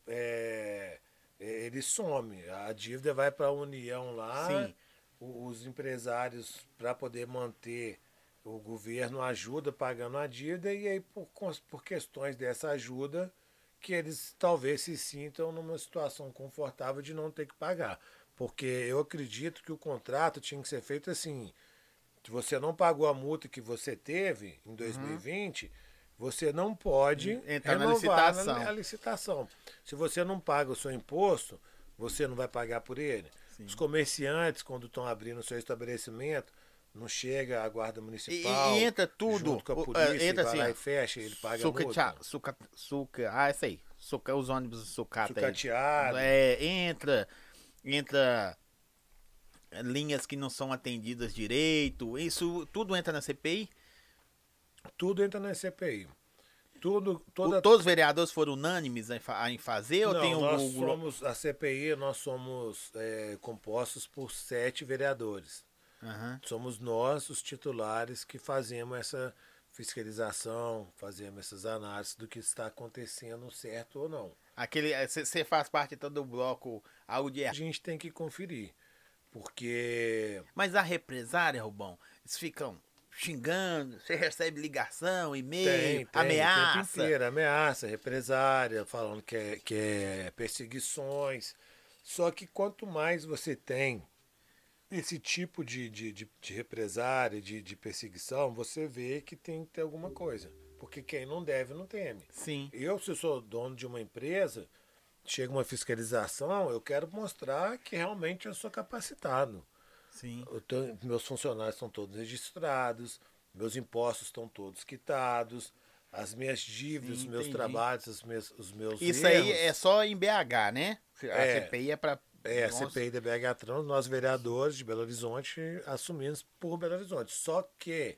S2: é, ele some. A dívida vai para a União lá.
S1: Sim.
S2: Os empresários, para poder manter, o governo ajuda pagando a dívida, e aí, por, por questões dessa ajuda, que eles talvez se sintam numa situação confortável de não ter que pagar. Porque eu acredito que o contrato tinha que ser feito assim. Se você não pagou a multa que você teve em 2020, uhum você não pode
S1: entrar na licitação.
S2: Na, licitação. Se você não paga o seu imposto, você não vai pagar por ele. Sim. Os comerciantes, quando estão abrindo o seu estabelecimento, não chega a guarda municipal.
S1: E, e entra tudo.
S2: Junto com a
S1: o-
S2: polícia,
S1: é, entra
S2: vai
S1: assim,
S2: lá e fecha, ele paga a
S1: sucata,
S2: multa.
S1: suca, suca, ah, essa aí. Suca, os ônibus sucata aí.
S2: Sucateado.
S1: É, entra, entra linhas que não são atendidas direito. Isso tudo entra na CPI.
S2: Tudo entra na CPI. Tudo, toda
S1: O- todos os vereadores foram unânimes em, fa- em fazer ou
S2: Não,
S1: tem um
S2: nós somos, a CPI, nós somos é, compostos por sete vereadores.
S1: Aham.
S2: Somos nós, os titulares, que fazemos essa fiscalização, fazemos essas análises do que está acontecendo, certo ou não.
S1: Aquele, você faz parte então do bloco Audi
S2: A gente tem que conferir, porque
S1: Mas a represária, Rubão, eles ficam xingando, você recebe ligação,
S2: tem,
S1: e-mail,
S2: tem, o tempo
S1: ameaça.
S2: inteiro, ameaça, represária, falando que é, que é perseguições. Só que quanto mais você tem esse tipo de, de, de, de represária, de, de perseguição, você vê que tem que ter alguma coisa. Porque quem não deve, não teme.
S1: Sim.
S2: Eu, se eu sou dono de uma empresa, chega uma fiscalização, eu quero mostrar que realmente eu sou capacitado. Tô- meus funcionários estão todos registrados, meus impostos estão todos quitados, as minhas dívidas,
S1: Sim,
S2: os meus
S1: entendi.
S2: trabalhos, os meus, os meus
S1: Isso aí
S2: erros.
S1: é só em BH, né? A
S2: É.
S1: CPI é pra.
S2: É, a
S1: Nossa.
S2: CPI da BH Trans, nós vereadores de Belo Horizonte assumimos por Belo Horizonte. Só que,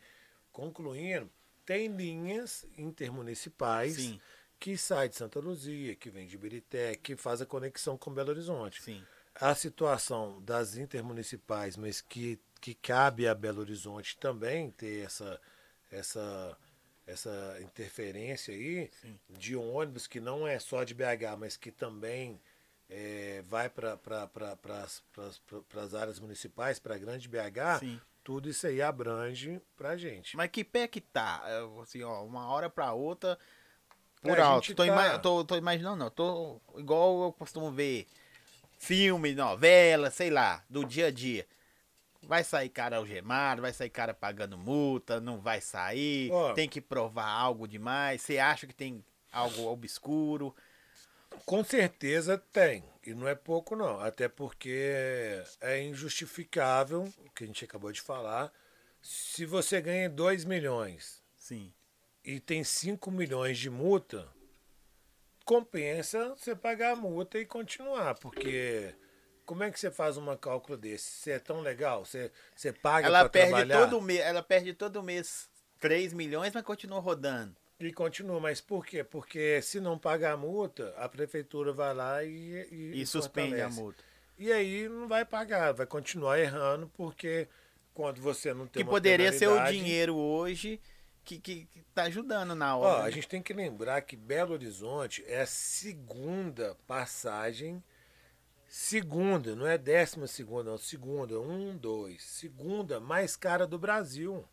S2: concluindo, tem linhas intermunicipais
S1: Sim,
S2: que saem de Santa Luzia, que vem de Ibirité, que faz a conexão com Belo Horizonte.
S1: sim.
S2: A situação das intermunicipais, mas que, que cabe a Belo Horizonte também ter essa, essa, essa interferência aí
S1: Sim.
S2: de ônibus que não é só de BH, mas que também é, vai para pra, as áreas municipais, para a grande BH,
S1: Sim.
S2: tudo isso aí abrange para a gente.
S1: Mas que pé que tá? É, Assim, ó, uma hora pra outra, por
S2: É,
S1: alto. Tô,
S2: tá-
S1: ima- tô, tô imaginando, não. Tô igual eu costumo ver filme, novela, sei lá, do dia a dia. Vai sair cara algemado, vai sair cara pagando multa, não vai sair,
S2: Ó.
S1: tem que provar algo demais. Você acha que tem algo obscuro?
S2: Com certeza tem. E não é pouco, não. Até porque é injustificável, o que a gente acabou de falar. Se você ganha 2 milhões
S1: Sim.
S2: e tem 5 milhões de multa, compensa você pagar a multa e continuar. Porque como é que você faz um cálculo desse? Você é tão legal? Você, você paga
S1: Ela perde
S2: trabalhar
S1: todo mês, ela perde todo mês 3 milhões, mas continua rodando.
S2: e continua. Mas por quê? Porque se não pagar a multa, a prefeitura vai lá e... E,
S1: E suspende a multa.
S2: E aí não vai pagar, vai continuar errando, porque quando você não tem
S1: Que poderia ser o dinheiro hoje que, que, que tá ajudando na
S2: Ó,
S1: hora.
S2: a gente tem que lembrar que Belo Horizonte é a segunda passagem, segunda, não é décima segunda, não, segunda, um, dois, segunda mais cara do Brasil.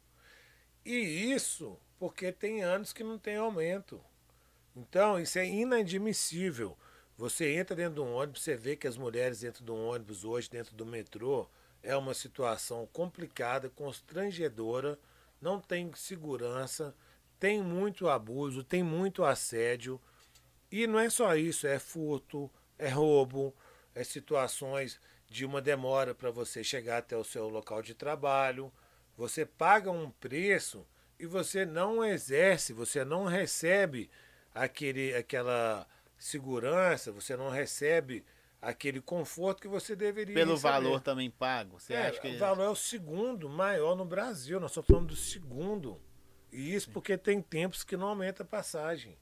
S2: E isso porque tem anos que não tem aumento. Então, isso é inadmissível. Você entra dentro de um ônibus, você vê que as mulheres dentro de um ônibus hoje, dentro do metrô, é uma situação complicada, constrangedora, não tem segurança, tem muito abuso, tem muito assédio. E não é só isso, é furto, é roubo, é situações de uma demora para você chegar até o seu local de trabalho. Você paga um preço e você não exerce, você não recebe aquele, aquela segurança, você não recebe aquele conforto que você deveria
S1: Pelo
S2: receber.
S1: valor também pago. Você
S2: É,
S1: acha que.
S2: O valor é o segundo maior no Brasil. Nós estamos falando do segundo. E isso porque tem tempos que não aumenta a passagem.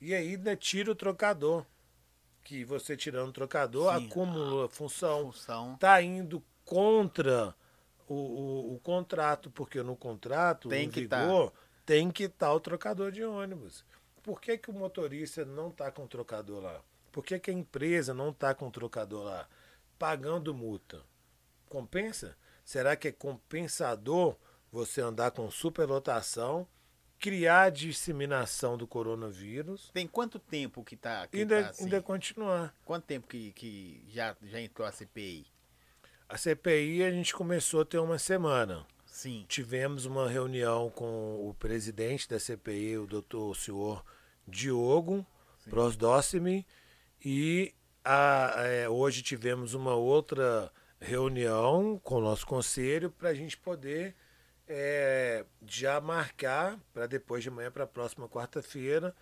S2: E aí ainda tira o trocador. Que você tirando o trocador,
S1: Sim,
S2: acumula função.
S1: função.
S2: Está indo contra o, o, o contrato, porque no contrato,
S1: Tem
S2: em
S1: que tá.
S2: tem que estar o trocador de ônibus. Por que, que o motorista não está com o trocador lá? Por que, que a empresa não está com o trocador lá? Pagando multa. Compensa? Será que é compensador você andar com superlotação, criar a disseminação do coronavírus
S1: Tem quanto tempo que tá. Que
S2: e ainda,
S1: tá assim?
S2: ainda continuar?
S1: Quanto tempo que, que já, já entrou a CPI?
S2: A CPI a gente começou a ter uma semana.
S1: Sim.
S2: Tivemos uma reunião com o presidente da CPI, o doutor o senhor Diogo Prosdócimi, e a- é, hoje tivemos uma outra reunião com o nosso conselho para a gente poder é, já marcar para depois de manhã, para a próxima quarta-feira,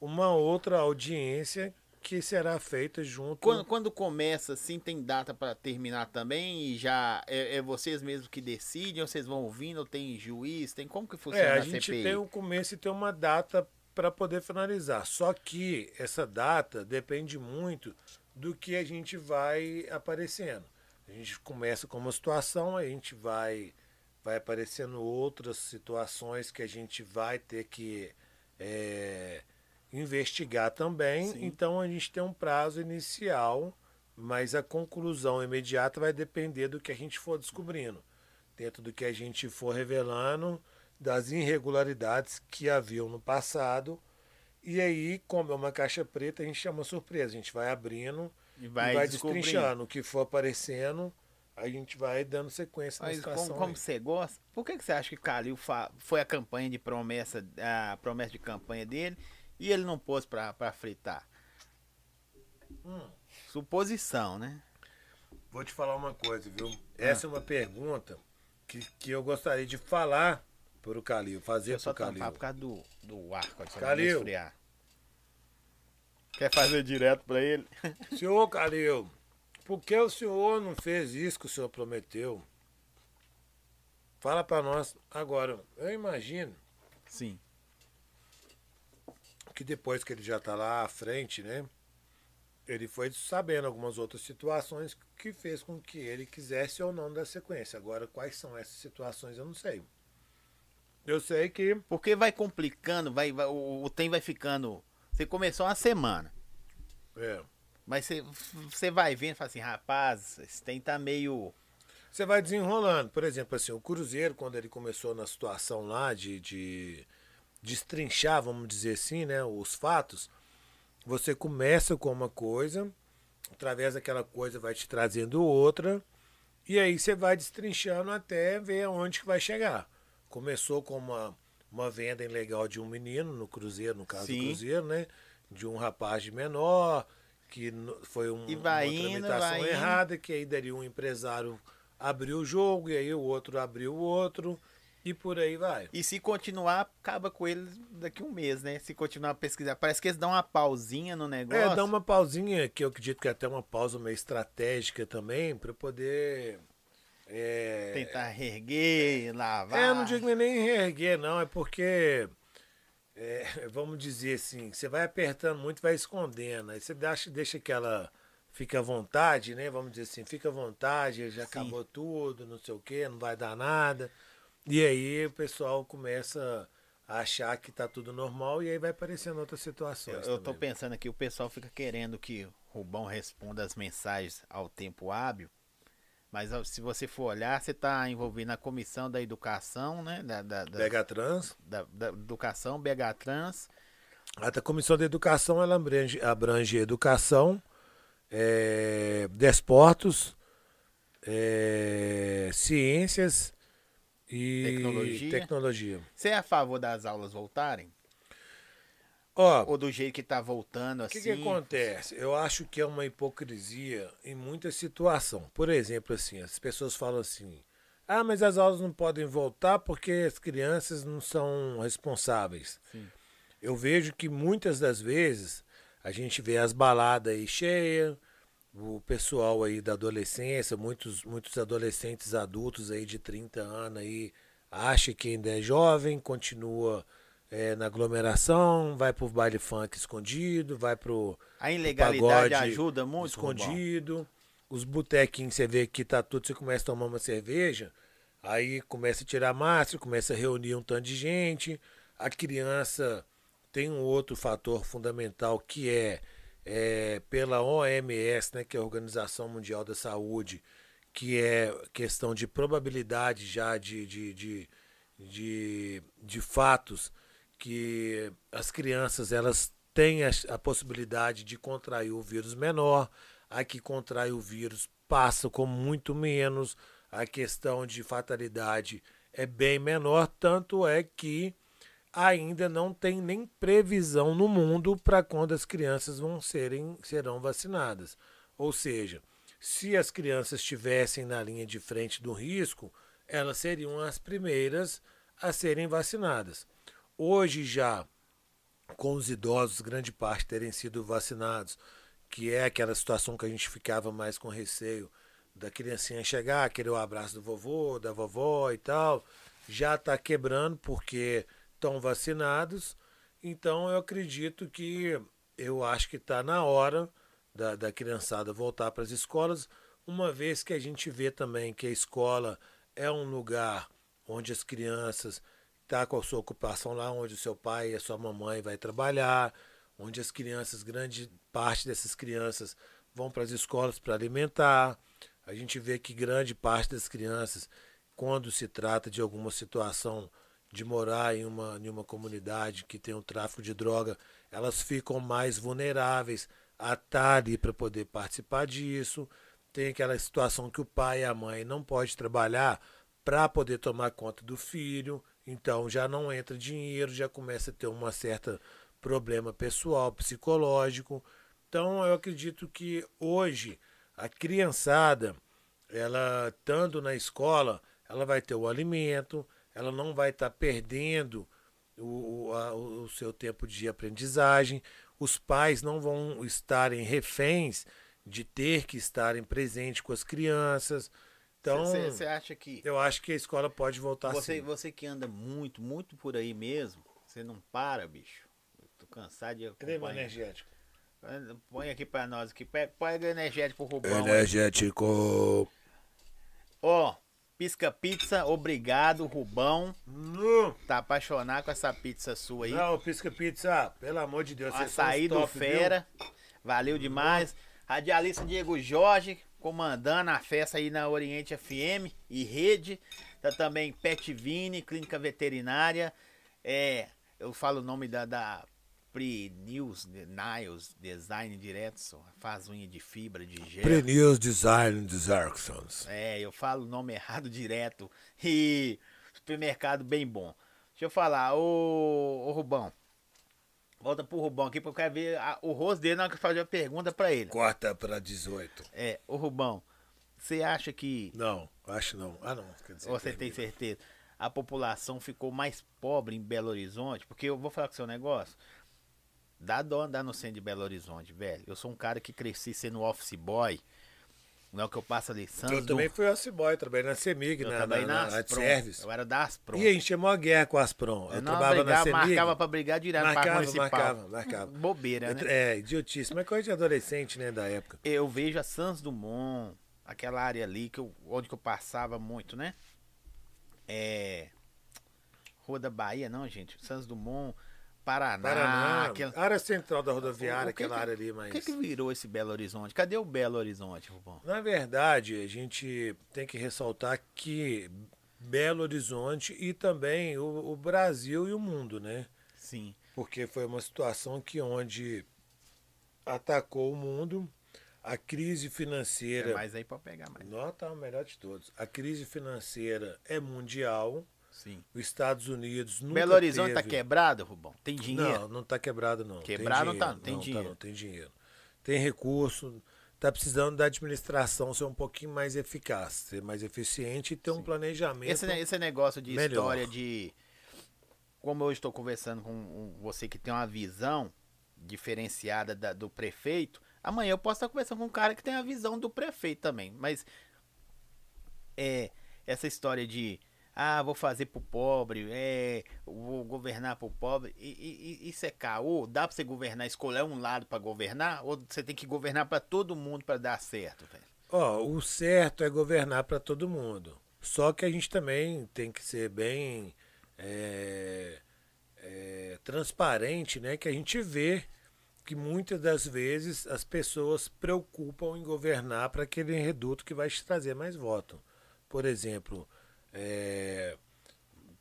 S2: uma outra audiência que será feita junto.
S1: Quando, quando começa, assim, tem data para terminar também? E já é, é, vocês mesmos que decidem? Ou vocês vão ouvindo? Ou tem juiz? Tem como que funciona
S2: é, a, a gente CPI? tem o começo e tem uma data para poder finalizar. Só que essa data depende muito do que a gente vai aparecendo. A gente começa com uma situação, a gente vai vai aparecendo outras situações que a gente vai ter que é, investigar também. Sim. Então a gente tem um prazo inicial, mas a conclusão imediata vai depender do que a gente for descobrindo, dentro do que a gente for revelando das irregularidades que haviam no passado. E aí, como é uma caixa preta, a gente chama surpresa. A gente vai abrindo e vai, e vai destrinchando o que for aparecendo. A gente vai dando sequência
S1: Mas na situação. Como, como você gosta, por que, que você acha que Calil foi a campanha de promessa, a promessa de campanha dele? E ele não pôs pra fritar. Hum. Suposição, né?
S2: Vou te falar uma coisa, viu? Essa é uma pergunta que, que eu gostaria de falar pro Calil, fazer eu pro Calil.
S1: por causa do, do ar, Calil. esfriar. Quer fazer direto para ele? *laughs*
S2: Senhor Calil, por que o senhor não fez isso que o senhor prometeu? Fala para nós agora. Eu imagino.
S1: Sim
S2: que depois que ele já está lá à frente, né? Ele foi sabendo algumas outras situações que fez com que ele quisesse ou não dar sequência. Agora, quais são essas situações, eu não sei. Eu sei que.
S1: Porque vai complicando, vai, vai o, o tem vai ficando. Você começou uma semana.
S2: É.
S1: Mas você, você vai vendo e fala assim, rapaz, esse tem tá meio.
S2: Você vai desenrolando. Por exemplo, assim, o Cruzeiro, quando ele começou na situação lá de, de destrinchar, vamos dizer assim, né, os fatos, você começa com uma coisa, através daquela coisa vai te trazendo outra, e aí você vai destrinchando até ver aonde que vai chegar. Começou com uma, uma venda ilegal de um menino no Cruzeiro, no caso Sim. do Cruzeiro, né? De um rapaz de menor, que foi um, uma tramitação errada, que aí daria um empresário abriu o jogo, e aí o outro abriu o outro. E por aí vai.
S1: E se continuar, acaba com eles daqui a um mês, né? Se continuar a pesquisar. Parece que eles dão uma pausinha no negócio.
S2: É, dão uma pausinha, que eu acredito que é até uma pausa meio estratégica também, para poder. É...
S1: Tentar reerguer, lavar.
S2: É, eu não digo nem reerguer, não. É porque. É, vamos dizer assim, você vai apertando muito vai escondendo. Aí você deixa, deixa aquela. Fica à vontade, né? Vamos dizer assim, fica à vontade, já Sim. acabou tudo, não sei o quê, não vai dar nada. E aí o pessoal começa a achar que tá tudo normal e aí vai aparecendo outras situações.
S1: Eu, eu tô pensando aqui, o pessoal fica querendo que o Rubão responda as mensagens ao tempo hábil. Mas se você for olhar, você está envolvido na comissão da educação, né? Da, da, da
S2: Begatrans.
S1: Da, da educação, Begatrans.
S2: A comissão da educação ela abrange, abrange educação, é, desportos, é, ciências e tecnologia. tecnologia.
S1: Você é a favor das aulas voltarem?
S2: Ó,
S1: Ou do jeito que está voltando assim?
S2: O que, que, acontece? Eu acho que é uma hipocrisia em muita situação. Por exemplo, assim, as pessoas falam assim: ah, mas as aulas não podem voltar porque as crianças não são responsáveis. Sim. Eu vejo que muitas das vezes a gente vê as baladas aí cheias, o pessoal aí da adolescência, muitos, muitos adolescentes adultos aí de 30 anos aí acha que ainda é jovem, continua é, na aglomeração, vai pro baile funk escondido, vai pro
S1: A ilegalidade ajuda muito,
S2: escondido. Os botequinhos, você vê que tá tudo, você começa a tomar uma cerveja, aí começa a tirar máscara, começa a reunir um tanto de gente. A criança tem um outro fator fundamental que é é, pela OMS, né, que é a Organização Mundial da Saúde, que é questão de probabilidade já de, de, de, de, de fatos que as crianças elas têm a, a, possibilidade de contrair o vírus menor, a que contrai o vírus passa com muito menos, a questão de fatalidade é bem menor, tanto é que ainda não tem nem previsão no mundo para quando as crianças vão serem serão vacinadas. Ou seja, se as crianças estivessem na linha de frente do risco, elas seriam as primeiras a serem vacinadas. Hoje já, com os idosos, grande parte terem sido vacinados, que é aquela situação que a gente ficava mais com receio da criancinha chegar, querer o abraço do vovô, da vovó e tal, já está quebrando porque estão vacinados. Então eu acredito que eu acho que está na hora da, da criançada voltar para as escolas, uma vez que a gente vê também que a escola é um lugar onde as crianças tá com a sua ocupação lá, onde o seu pai e a sua mamãe vai trabalhar, onde as crianças, grande parte dessas crianças vão para as escolas para alimentar. A gente vê que grande parte das crianças, quando se trata de alguma situação de morar em uma, em uma comunidade que tem um tráfico de droga, elas ficam mais vulneráveis a estar ali para poder participar disso. Tem aquela situação que o pai e a mãe não pode trabalhar para poder tomar conta do filho, então já não entra dinheiro, já começa a ter uma certa problema pessoal, psicológico. Então eu acredito que hoje a criançada, ela estando na escola, ela vai ter o alimento, ela não vai estar tá perdendo o, a, o seu tempo de aprendizagem, os pais não vão estarem reféns de ter que estarem presentes com as crianças. Então,
S1: você acha que
S2: eu acho que a escola pode voltar
S1: você,
S2: sim.
S1: Você que anda muito, muito por aí mesmo, você não para, bicho. Eu tô cansado de.
S2: Creme energético.
S1: Põe aqui para nós aqui, põe energético pro Rubão.
S2: Energético.
S1: Ó, oh, Pisca Pizza, obrigado, Rubão.
S2: Não.
S1: Tá apaixonado com essa pizza sua aí.
S2: Não, Pisca Pizza, pelo amor de Deus.
S1: Açaí do Fera, viu? valeu demais. Radialista Diego Jorge, comandando a festa aí na Oriente FM e Rede. Tá também Pet Vini, Clínica Veterinária. É, eu falo o nome da, da Pre-News, Niles Design direto, só. faz unha de fibra, de gel.
S2: Pre-News Design Directions.
S1: É, eu falo o nome errado direto. E supermercado bem bom. Deixa eu falar, ô, ô Rubão. Volta pro Rubão aqui, porque eu quero ver a, o rosto dele na hora que eu fazer a pergunta pra ele.
S2: Corta pra 18.
S1: É, ô Rubão, você acha que.
S2: Não, acho não. Ah, não.
S1: Dizer, você tem certeza? A população ficou mais pobre em Belo Horizonte? Porque eu vou falar com o seu negócio. Dá dó andar no centro de Belo Horizonte, velho. Eu sou um cara que cresci sendo office boy. Não é o que eu passo ali.
S2: Santos eu também fui office boy, trabalhei na CEMIG,
S1: eu
S2: na, na, na, na service.
S1: Eu era da Aspron.
S2: E a gente chamou a guerra com a Aspron. Eu, eu
S1: trabalhava brigava, na CEMIG. Marcava pra brigar direto
S2: marcava, Municipal. Marcava, marcava. *laughs*
S1: Bobeira, né?
S2: É, idiotice. Mas coisa de adolescente, né, da época.
S1: Eu vejo a Santos Dumont, aquela área ali que eu, onde que eu passava muito, né? É... Rua da Bahia, não, gente. Santos Dumont... Paraná. Paraná
S2: aquela... área central da rodoviária, que, aquela área ali. Mas...
S1: O que, que virou esse Belo Horizonte? Cadê o Belo Horizonte, Rubão?
S2: Na verdade, a gente tem que ressaltar que Belo Horizonte e também o, o Brasil e o mundo, né?
S1: Sim.
S2: Porque foi uma situação que onde atacou o mundo, a crise financeira. É
S1: mais aí para pegar mais.
S2: Não, tá o melhor de todos. A crise financeira é mundial.
S1: Sim.
S2: Os Estados Unidos nunca
S1: Belo Horizonte
S2: tá
S1: teve... tá quebrado, Rubão? Tem dinheiro?
S2: Não, não tá quebrado não.
S1: Quebrado
S2: não
S1: tá, tem
S2: não,
S1: dinheiro.
S2: Tá, não, tem dinheiro. Tem recurso, tá precisando da administração ser um pouquinho mais eficaz, ser mais eficiente e ter Sim. um planejamento.
S1: Esse, esse negócio de melhor. história de como eu estou conversando com você que tem uma visão diferenciada da, do prefeito, amanhã eu posso estar conversando com um cara que tem a visão do prefeito também, mas é essa história de ah, vou fazer pro pobre, é, vou governar pro pobre. E, e, isso é caô? Dá pra você governar, escolher um lado para governar? Ou você tem que governar para todo mundo para dar certo, velho?
S2: Ó, oh, o certo é governar para todo mundo. Só que a gente também tem que ser bem é, é, transparente, né? Que a gente vê que muitas das vezes as pessoas preocupam em governar para aquele reduto que vai te trazer mais voto. Por exemplo, é,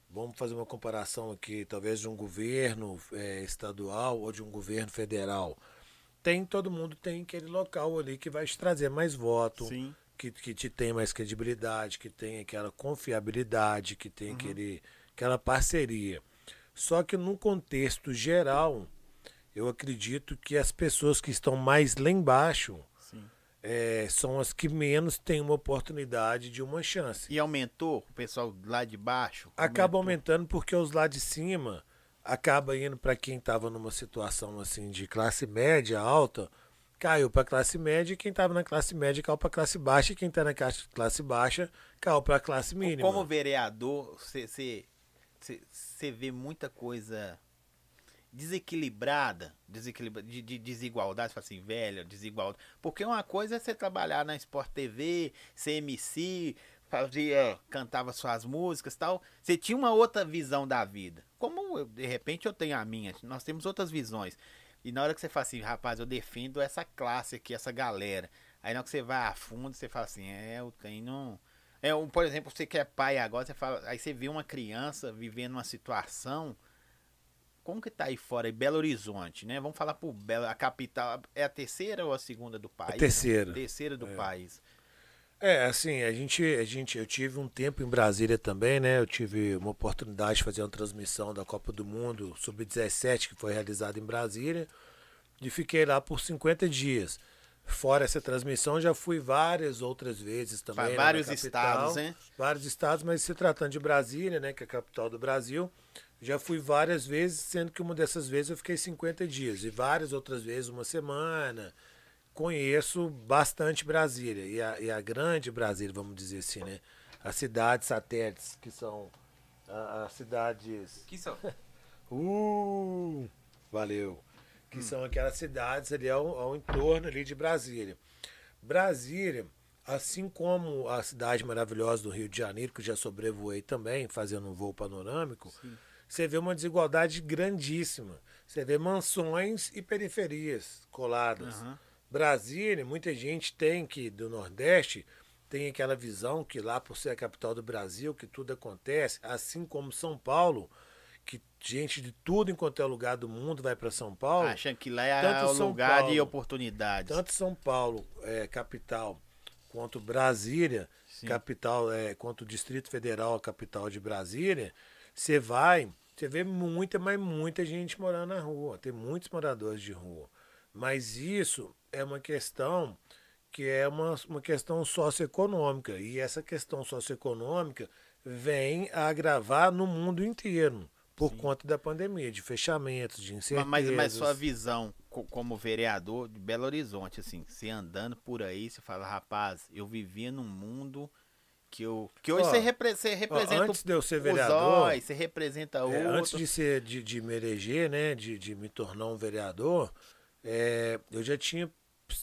S2: vamos fazer uma comparação aqui, talvez de um governo é, estadual ou de um governo federal. Tem, todo mundo tem aquele local ali que vai te trazer mais voto,
S1: Sim.
S2: Que, que te tem mais credibilidade, que tem aquela confiabilidade, que tem uhum. aquele, aquela parceria. Só que no contexto geral, eu acredito que as pessoas que estão mais lá embaixo, é, são as que menos têm uma oportunidade de uma chance.
S1: E aumentou o pessoal lá de baixo?
S2: Acaba aumentando porque os lá de cima acaba indo para quem estava numa situação assim de classe média alta, caiu para classe média, e quem estava na classe média caiu para classe baixa, e quem está na classe baixa caiu para classe mínima.
S1: Como vereador, você vê muita coisa desequilibrada, desequilibra, de, de desigualdade, assim, velha, desigualdade. Porque uma coisa é você trabalhar na Sport TV, ser MC, fazia, cantava suas músicas tal. Você tinha uma outra visão da vida. Como eu, de repente eu tenho a minha, nós temos outras visões. E na hora que você fala assim, rapaz, eu defendo essa classe aqui, essa galera. Aí na hora que você vai a fundo, você fala assim, é, eu tenho. É, por exemplo, você que é pai agora, você fala, aí você vê uma criança vivendo uma situação como que tá aí fora, em Belo Horizonte, né? Vamos falar por Belo, a capital, é a terceira ou a segunda do país? A
S2: terceira.
S1: Né? Terceira do
S2: é.
S1: país.
S2: É, assim, a gente, a gente, eu tive um tempo em Brasília também, né? Eu tive uma oportunidade de fazer uma transmissão da Copa do Mundo Sub-17, que foi realizada em Brasília, e fiquei lá por 50 dias. Fora essa transmissão, já fui várias outras vezes também. Para
S1: né, vários estados, hein?
S2: Vários estados, mas se tratando de Brasília, né, que é a capital do Brasil, já fui várias vezes, sendo que uma dessas vezes eu fiquei 50 dias, e várias outras vezes uma semana. Conheço bastante Brasília, e a, e a grande Brasília, vamos dizer assim, né? As cidades satélites, que são as cidades.
S1: Que são? *laughs*
S2: uh! Valeu. Que hum. são aquelas cidades ali ao, ao entorno ali de Brasília. Brasília, assim como a cidade maravilhosa do Rio de Janeiro, que já sobrevoei também, fazendo um voo panorâmico, Sim você vê uma desigualdade grandíssima. Você vê mansões e periferias coladas. Uhum. Brasília, muita gente tem que, do Nordeste, tem aquela visão que lá, por ser a capital do Brasil, que tudo acontece, assim como São Paulo, que gente de tudo enquanto é lugar do mundo vai para São Paulo.
S1: Achando que lá é o lugar Paulo, de oportunidades.
S2: Tanto São Paulo, é, capital, quanto Brasília, Sim. capital, é, quanto o Distrito Federal, capital de Brasília, você vai, você vê muita, mas muita gente morando na rua. Tem muitos moradores de rua. Mas isso é uma questão que é uma, uma questão socioeconômica. E essa questão socioeconômica vem a agravar no mundo inteiro por Sim. conta da pandemia, de fechamentos, de incertezas.
S1: Mas, mas sua visão como vereador de Belo Horizonte, assim, você andando por aí, você fala, rapaz, eu vivia num mundo que, eu, que hoje ó, você, repre, você representa.
S2: Ó, antes de eu ser vereador.
S1: Zói, você representa outro. É,
S2: antes de ser de, de me eleger, né? De, de me tornar um vereador, é, eu já tinha,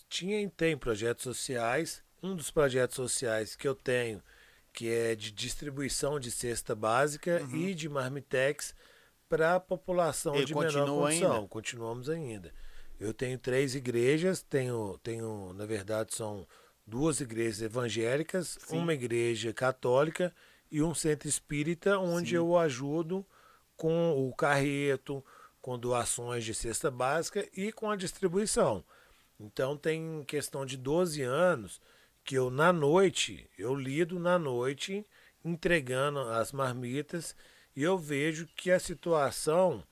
S2: tinha e tem projetos sociais. Um dos projetos sociais que eu tenho, que é de distribuição de cesta básica uhum. e de marmitex para a população de menor condição. Ainda? Continuamos ainda. Eu tenho três igrejas, tenho, tenho, na verdade, são duas igrejas evangélicas, Sim. uma igreja católica e um centro espírita, onde Sim. eu ajudo com o carreto, com doações de cesta básica e com a distribuição. Então tem questão de 12 anos que eu na noite, eu lido na noite entregando as marmitas e eu vejo que a situação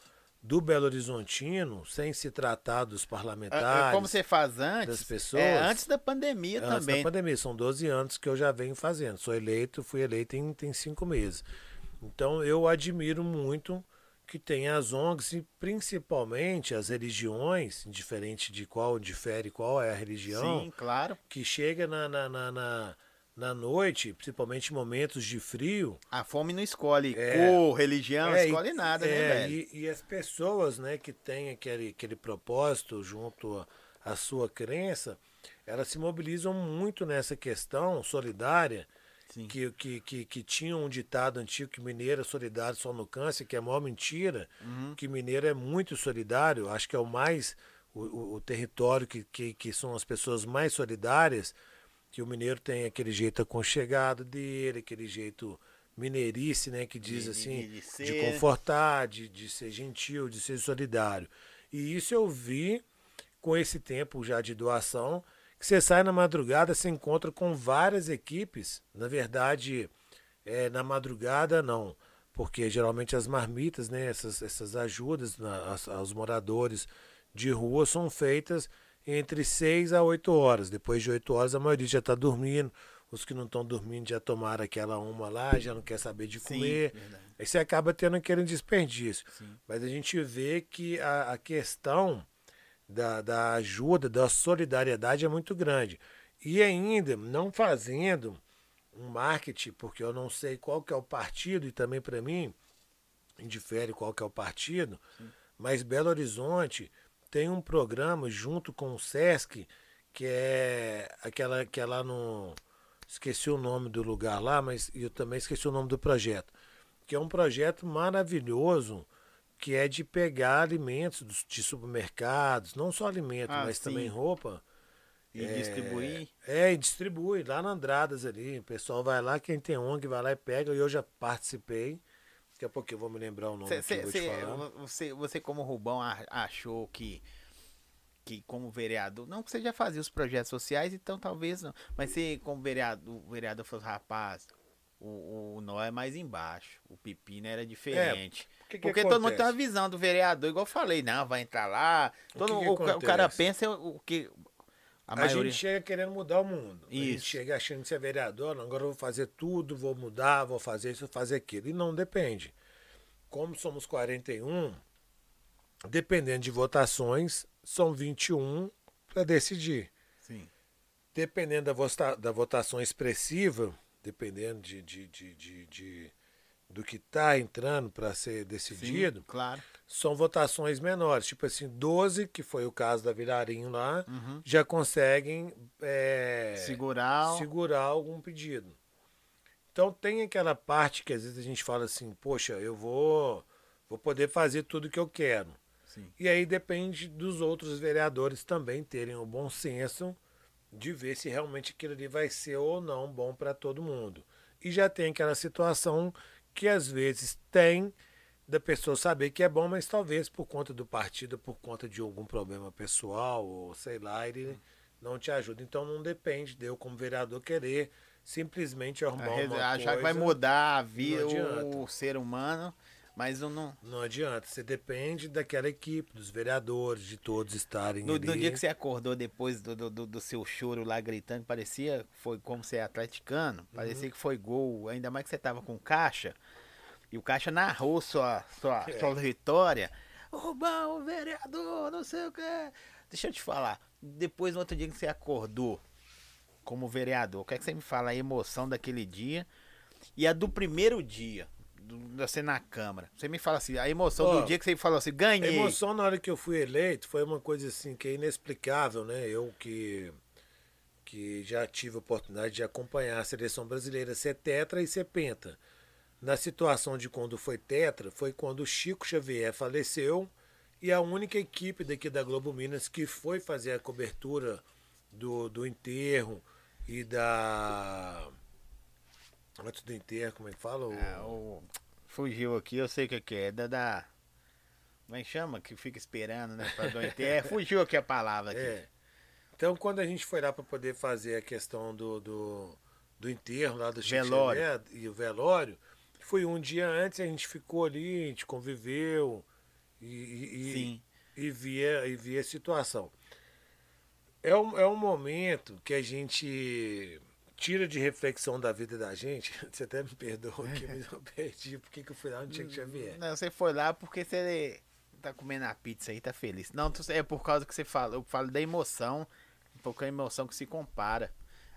S2: do Belo Horizontino, sem se tratar dos parlamentares. É,
S1: como você faz antes?
S2: Das pessoas.
S1: É, antes da pandemia
S2: antes
S1: também.
S2: Antes da pandemia, são 12 anos que eu já venho fazendo. Sou eleito, fui eleito em tem cinco meses. Então eu admiro muito que tem as ONGs e principalmente as religiões, indiferente de qual difere qual é a religião.
S1: Sim, claro.
S2: Que chega na, na, na, na na noite, principalmente em momentos de frio.
S1: A fome não escolhe é, cor, religião, é, não escolhe nada, né, é, né, velho?
S2: E, e, as pessoas, né, que têm aquele, aquele propósito junto à sua crença, elas se mobilizam muito nessa questão solidária. Que, que, que, que tinha um ditado antigo que mineiro é solidário só no câncer, que é a maior mentira, uhum. que mineiro é muito solidário, acho que é o mais, o, o, o território que, que, que são as pessoas mais solidárias, que o mineiro tem aquele jeito aconchegado dele, aquele jeito mineirice, né, que diz assim, de, de confortar, de, de ser gentil, de ser solidário. E isso eu vi com esse tempo já de doação, que você sai na madrugada, se encontra com várias equipes, na verdade, é, na madrugada não, porque geralmente as marmitas, né, essas, essas ajudas na, aos moradores de rua são feitas entre 6 a 8 horas. Depois de 8 horas, a maioria já está dormindo. Os que não estão dormindo já tomaram aquela uma lá, já não quer saber de comer. Sim, Aí você acaba tendo aquele desperdício. Sim. Mas a gente vê que a, a questão da, da ajuda, da solidariedade é muito grande. E ainda não fazendo um marketing, porque eu não sei qual que é o partido, e também para mim, indifere qual que é o partido, Sim. mas Belo Horizonte tem um programa junto com o Sesc, que é aquela que é lá no. Esqueci o nome do lugar lá, mas eu também esqueci o nome do projeto. Que é um projeto maravilhoso que é de pegar alimentos de supermercados, não só alimentos, ah, mas sim. também roupa.
S1: E é, distribuir?
S2: É, e distribui lá na Andradas ali. O pessoal vai lá, quem tem ONG vai lá e pega. E eu já participei. Daqui a pouco eu vou me lembrar o nome cê, cê, cê,
S1: você, você, como Rubão, achou que, que como vereador, não que você já fazia os projetos sociais, então talvez não. Mas você, como vereador, o vereador falou, rapaz, o, o nó é mais embaixo. O pepino era diferente. É, que que Porque acontece? todo mundo tem uma visão do vereador, igual eu falei, não, vai entrar lá. Todo, o, o, o, cara pensa o que.
S2: A, a maioria... gente chega querendo mudar o mundo. Isso. A gente chega achando que você é vereador, não, agora eu vou fazer tudo, vou mudar, vou fazer isso, vou fazer aquilo. E não depende. Como somos 41, dependendo de votações, são 21 para decidir.
S1: Sim.
S2: Dependendo da, vota, da votação expressiva, dependendo de, de, de, de, de do que está entrando para ser decidido,
S1: Sim, claro.
S2: São votações menores. Tipo assim, 12, que foi o caso da Vilarinho lá, uhum. já conseguem é,
S1: segurar.
S2: segurar algum pedido. Então tem aquela parte que às vezes a gente fala assim, poxa, eu vou, vou poder fazer tudo que eu quero.
S1: Sim.
S2: E aí depende dos outros vereadores também terem o bom senso de ver se realmente aquilo ali vai ser ou não bom para todo mundo. E já tem aquela situação que às vezes tem da pessoa saber que é bom, mas talvez por conta do partido, por conta de algum problema pessoal, ou sei lá, ele não te ajuda. Então não depende de eu, como vereador, querer simplesmente arrumar uma
S1: achar
S2: coisa.
S1: que vai mudar a vida, o ser humano, mas não.
S2: Não adianta. Você depende daquela equipe, dos vereadores, de todos estarem
S1: no,
S2: ali.
S1: No dia que você acordou depois do, do, do seu choro lá gritando, parecia foi como você é atleticano, parecia uhum. que foi gol, ainda mais que você tava com caixa. E o Caixa narrou sua, sua, é. sua vitória. Rubão, vereador, não sei o que. Deixa eu te falar. Depois, no outro dia que você acordou como vereador, o que é que você me fala a emoção daquele dia e a do primeiro dia? Do, você na Câmara. Você me fala assim, a emoção oh, do dia que você falou assim, ganhei.
S2: A emoção na hora que eu fui eleito foi uma coisa assim que é inexplicável, né? Eu que, que já tive a oportunidade de acompanhar a seleção brasileira ser tetra e ser penta na situação de quando foi tetra, foi quando o Chico Xavier faleceu e a única equipe daqui da Globo Minas que foi fazer a cobertura do, do enterro e da. Antes do enterro, como é que fala? O...
S1: É, o... Fugiu aqui, eu sei o que, é. Da, da. Como é que chama? Que fica esperando, né? Pra do enterro. É, fugiu aqui a palavra aqui. *laughs* É.
S2: Então, quando a gente foi lá para poder fazer a questão do, do, do enterro lá do Chico
S1: velório.
S2: Xavier e o velório, foi um dia antes, a gente ficou ali, a gente conviveu e, e, e, via, e via a situação. É um, é um momento que a gente tira de reflexão da vida da gente. *laughs* Você até me perdoa que *laughs* eu perdi porque que eu fui lá no Chico Xavier.
S1: Não, você foi lá porque você tá comendo a pizza aí, tá feliz. Não, é por causa que você fala. Eu falo da emoção, um pouco a emoção que se compara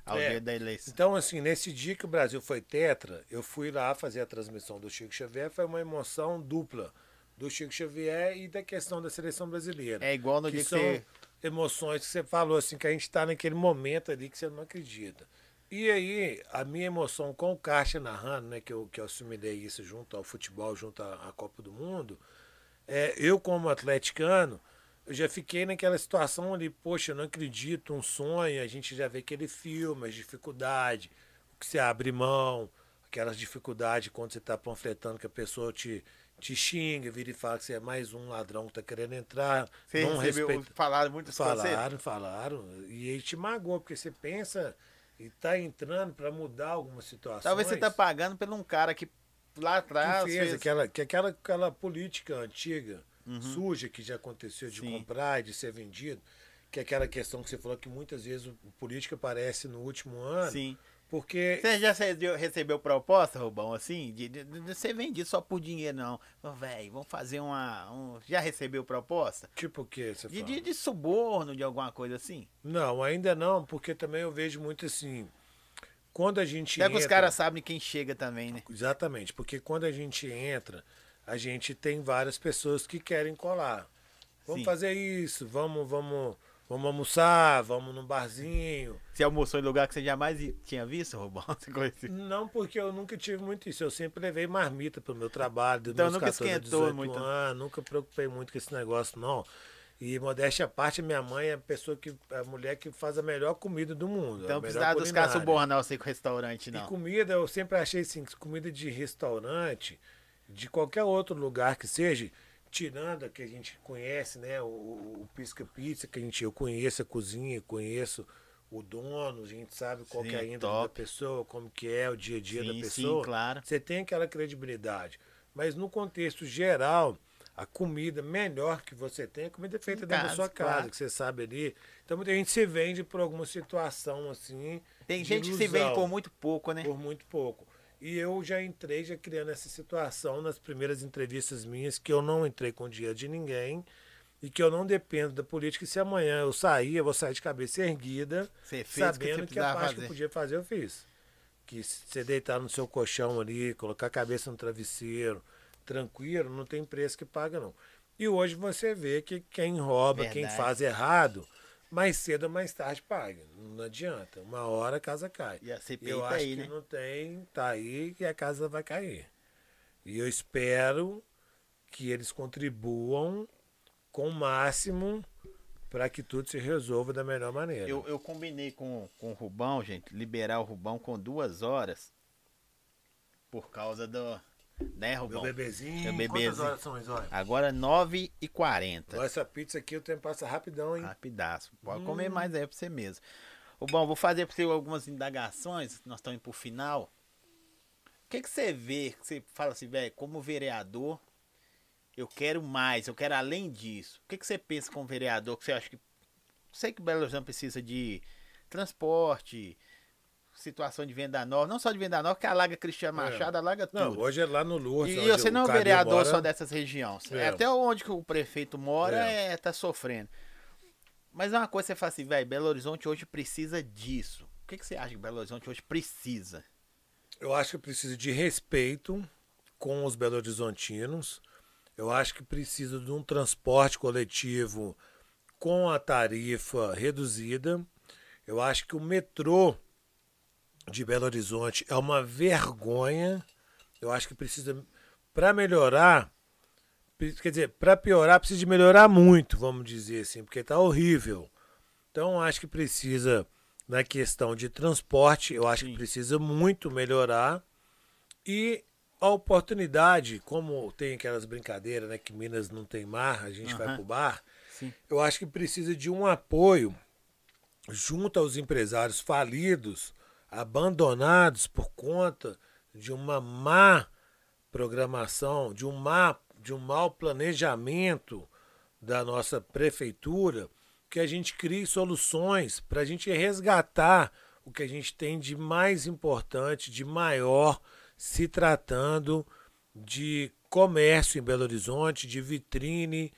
S1: ao é. dia da eleição.
S2: Então, assim, nesse dia que o Brasil foi tetra, eu fui lá fazer a transmissão do Chico Xavier, foi uma emoção dupla do Chico Xavier e da questão da seleção brasileira.
S1: É igual no
S2: que
S1: dia que
S2: são
S1: você...
S2: emoções que você falou, assim, que a gente está naquele momento ali que você não acredita. E aí, a minha emoção com o Caixa narrando, né, que eu, que eu assimilei isso junto ao futebol, junto à, à Copa do Mundo, é, eu como atleticano, eu já fiquei naquela situação ali, poxa, eu não acredito, um sonho, a gente já vê aquele filme, as dificuldades, o que você abre mão, aquelas dificuldades quando você está panfletando que a pessoa te, te xinga, vira e fala que você é mais um ladrão que está querendo entrar.
S1: Você não respeita. Falaram muito
S2: Falaram, falaram. E aí te magoou, porque você pensa e está entrando para mudar alguma situação.
S1: Talvez você está pagando por um cara que lá atrás.
S2: Que fez, fez... Aquela, que aquela, aquela política antiga uhum. suja que já aconteceu de Sim. comprar e de ser vendido, que é aquela questão que você falou que muitas vezes o político aparece no último ano.
S1: Sim.
S2: Porque.
S1: Você já recebeu proposta, Rubão, assim? De, de, de, você vende só por dinheiro, não. Velho, vamos fazer uma. Um... Já recebeu proposta?
S2: Tipo o que você
S1: de, de, de, suborno, de alguma coisa assim?
S2: Não, ainda não, porque também eu vejo muito assim. Quando a gente. Até
S1: entra... que os caras sabem quem chega também, né?
S2: Exatamente, porque quando a gente entra, a gente tem várias pessoas que querem colar. Vamos Sim. fazer isso, vamos, vamos Vamos almoçar, vamos num barzinho.
S1: Você almoçou em lugar que você jamais tinha visto, Robão? *laughs*
S2: Não, porque eu nunca tive muito isso. Eu sempre levei marmita pro meu trabalho. Então nunca 14, esquentou muito. Anos, nunca preocupei muito com esse negócio, não. E modéstia à parte, minha mãe é a pessoa que. a mulher que faz a melhor comida do mundo.
S1: Então precisava dos caras subornar você com restaurante, não.
S2: E comida, eu sempre achei assim, comida de restaurante, de qualquer outro lugar que seja tirando a que a gente conhece, né? O, o Pisca Pizza, que a gente, eu conheço a cozinha, conheço o dono, a gente sabe qual sim, que é a índole da pessoa, como que é o dia a dia sim, da pessoa.
S1: Sim, claro.
S2: Você tem aquela credibilidade. Mas no contexto geral, a comida melhor que você tem é a comida feita em dentro casa, da sua casa, claro. que você sabe ali. Então muita gente se vende por alguma situação assim.
S1: Tem gente ilusão, que se vende por muito pouco, né?
S2: Por muito pouco. E eu já entrei já criando essa situação nas primeiras entrevistas minhas, que eu não entrei com dinheiro de ninguém e que eu não dependo da política. E se amanhã eu sair, eu vou sair de cabeça erguida, sabendo que, que a parte fazer. que eu podia fazer, eu fiz. Que você deitar no seu colchão ali, colocar a cabeça no travesseiro, tranquilo, não tem preço que paga, não. E hoje você vê que quem rouba, Verdade. quem faz errado, mais cedo ou mais tarde paga. Não adianta. Uma hora a casa cai.
S1: E a CPI
S2: eu
S1: tá
S2: acho
S1: aí,
S2: que
S1: né?
S2: não tem, tá aí e a casa vai cair. E eu espero que eles contribuam com o máximo para que tudo se resolva da melhor maneira.
S1: Eu, eu combinei com, com o Rubão, gente, liberar o Rubão com duas horas por causa do, né, Rubão?
S2: Meu bebezinho. Meu
S1: bebezinho. Quantas
S2: horas são?
S1: Agora 9 e 40
S2: Essa pizza aqui o tempo passa rapidão, hein?
S1: Rapidaço. Pode hum. comer mais aí pra você mesmo. Rubão, vou fazer pra você algumas indagações. Nós estamos indo pro final. O que, que você vê? Que você fala assim, velho, como vereador, eu quero mais, eu quero além disso. O que, que você pensa como vereador? Que você acha que. Sei que Belo Horizonte precisa de transporte, situação de venda nova, não só de venda nova, que alaga Cristiano é. Machado, é. alaga tudo. Não,
S2: hoje é lá no Lourdes.
S1: E você não é um vereador mora... só dessas regiões. É. Até onde que o prefeito mora é. é tá sofrendo. Mas é uma coisa que você fala assim, velho, Belo Horizonte hoje precisa disso. O que, que você acha que Belo Horizonte hoje precisa?
S2: Eu acho que precisa de respeito com os Belo Horizontinos. Eu acho que precisa de um transporte coletivo com a tarifa reduzida. Eu acho que o metrô de Belo Horizonte é uma vergonha. Eu acho que precisa, para melhorar, quer dizer, para piorar, precisa de melhorar muito, vamos dizer assim, porque está horrível. Então, acho que precisa, na questão de transporte, eu acho Sim. que precisa muito melhorar. E a oportunidade, como tem aquelas brincadeiras, né, que Minas não tem mar, a gente uhum. vai para o bar, Sim. eu acho que precisa de um apoio junto aos empresários falidos abandonados por conta de uma má programação, de um, má, de um mau planejamento da nossa prefeitura, que a gente crie soluções para a gente resgatar o que a gente tem de mais importante, de maior, se tratando de comércio em Belo Horizonte, de vitrine,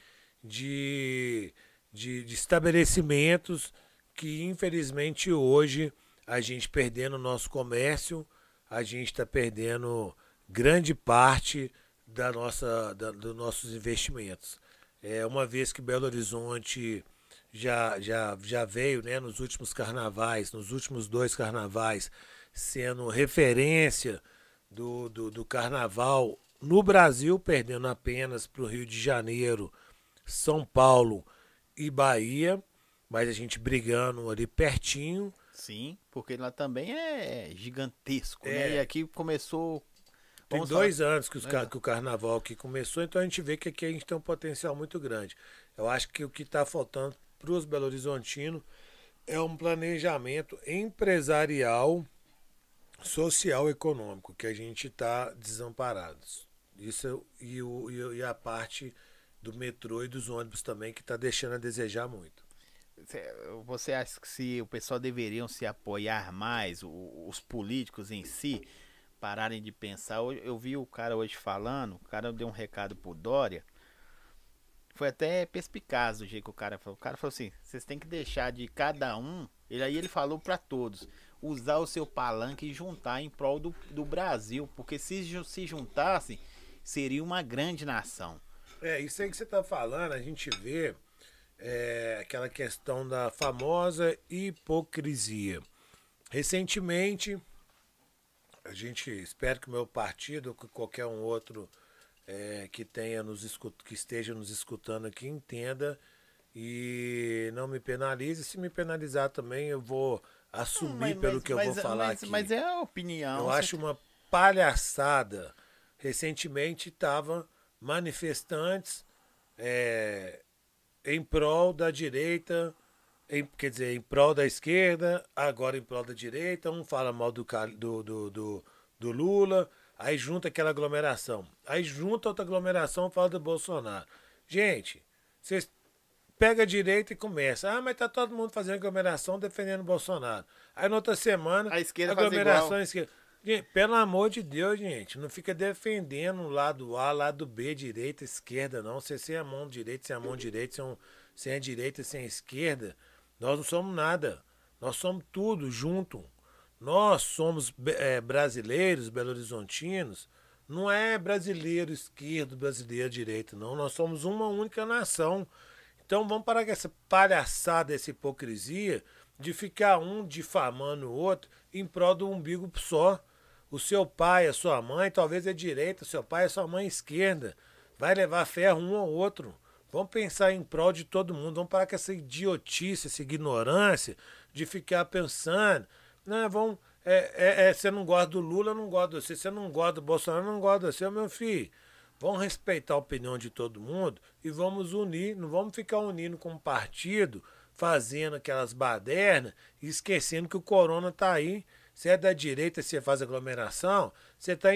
S2: de, de, de estabelecimentos que infelizmente hoje a gente perdendo o nosso comércio, a gente está perdendo grande parte da nossa, da, dos nossos investimentos. É, uma vez que Belo Horizonte já, já, já veio né, nos últimos carnavais, nos últimos dois carnavais, sendo referência do, do, do carnaval no Brasil, perdendo apenas para o Rio de Janeiro, São Paulo e Bahia, mas a gente brigando ali pertinho.
S1: Sim, porque lá também é gigantesco, é. né? E aqui começou.
S2: Tem dois falar... anos que, os, é. que o carnaval aqui começou, então a gente vê que aqui a gente tem um potencial muito grande. Eu acho que o que está faltando para os Belo Horizontinos é um planejamento empresarial, social, econômico, que a gente está desamparado. Isso e, o, e a parte do metrô e dos ônibus também, que está deixando a desejar muito.
S1: Você acha que se o pessoal deveriam se apoiar mais, os políticos em si, pararem de pensar? Eu vi o cara hoje falando, o cara deu um recado pro Dória. Foi até perspicaz o jeito que o cara falou. O cara falou assim: vocês têm que deixar de cada um. Ele aí ele falou para todos usar o seu palanque e juntar em prol do, do Brasil, porque se se juntassem seria uma grande nação.
S2: É isso aí que você está falando. A gente vê é, aquela questão da famosa hipocrisia. Recentemente, a gente espera que o meu partido, ou que qualquer um outro é, que tenha nos escut, que esteja nos escutando aqui entenda e não me penalize. Se me penalizar também, eu vou assumir mas, pelo mas, que eu vou falar
S1: mas,
S2: aqui.
S1: Mas é a opinião.
S2: Eu você... acho uma palhaçada. Recentemente estava manifestantes é, em prol da direita, em, quer dizer, em prol da esquerda, agora em prol da direita. Um fala mal do, do, do, do, do Lula, aí junta aquela aglomeração. Aí junta outra aglomeração fala do Bolsonaro. Gente, vocês pega a direita e começa. Ah, mas tá todo mundo fazendo aglomeração defendendo o Bolsonaro. Aí na outra semana,
S1: a esquerda
S2: aglomeração esquerda. Pelo amor de Deus, gente, não fica defendendo lado A, lado B, direita, esquerda, não. Você sem a mão direita, sem a mão direita, sem, um, sem a direita, sem a esquerda, nós não somos nada. Nós somos tudo junto. Nós somos é, brasileiros, belo-horizontinos. Não é brasileiro esquerdo, brasileiro direito, não. Nós somos uma única nação. Então vamos parar com essa palhaçada, essa hipocrisia de ficar um difamando o outro em prol do umbigo só o seu pai, a sua mãe, talvez é direita, seu pai é sua mãe esquerda. Vai levar ferro um ou outro. Vamos pensar em prol de todo mundo. Vamos parar com essa idiotice, essa ignorância de ficar pensando. Não, vamos. É, é, é, você não gosta do Lula, não gosta de você. Você não gosta do Bolsonaro, não gosta de você, meu filho. Vamos respeitar a opinião de todo mundo e vamos unir. Não vamos ficar unindo com um partido, fazendo aquelas badernas e esquecendo que o corona está aí você é da direita, você faz aglomeração, você está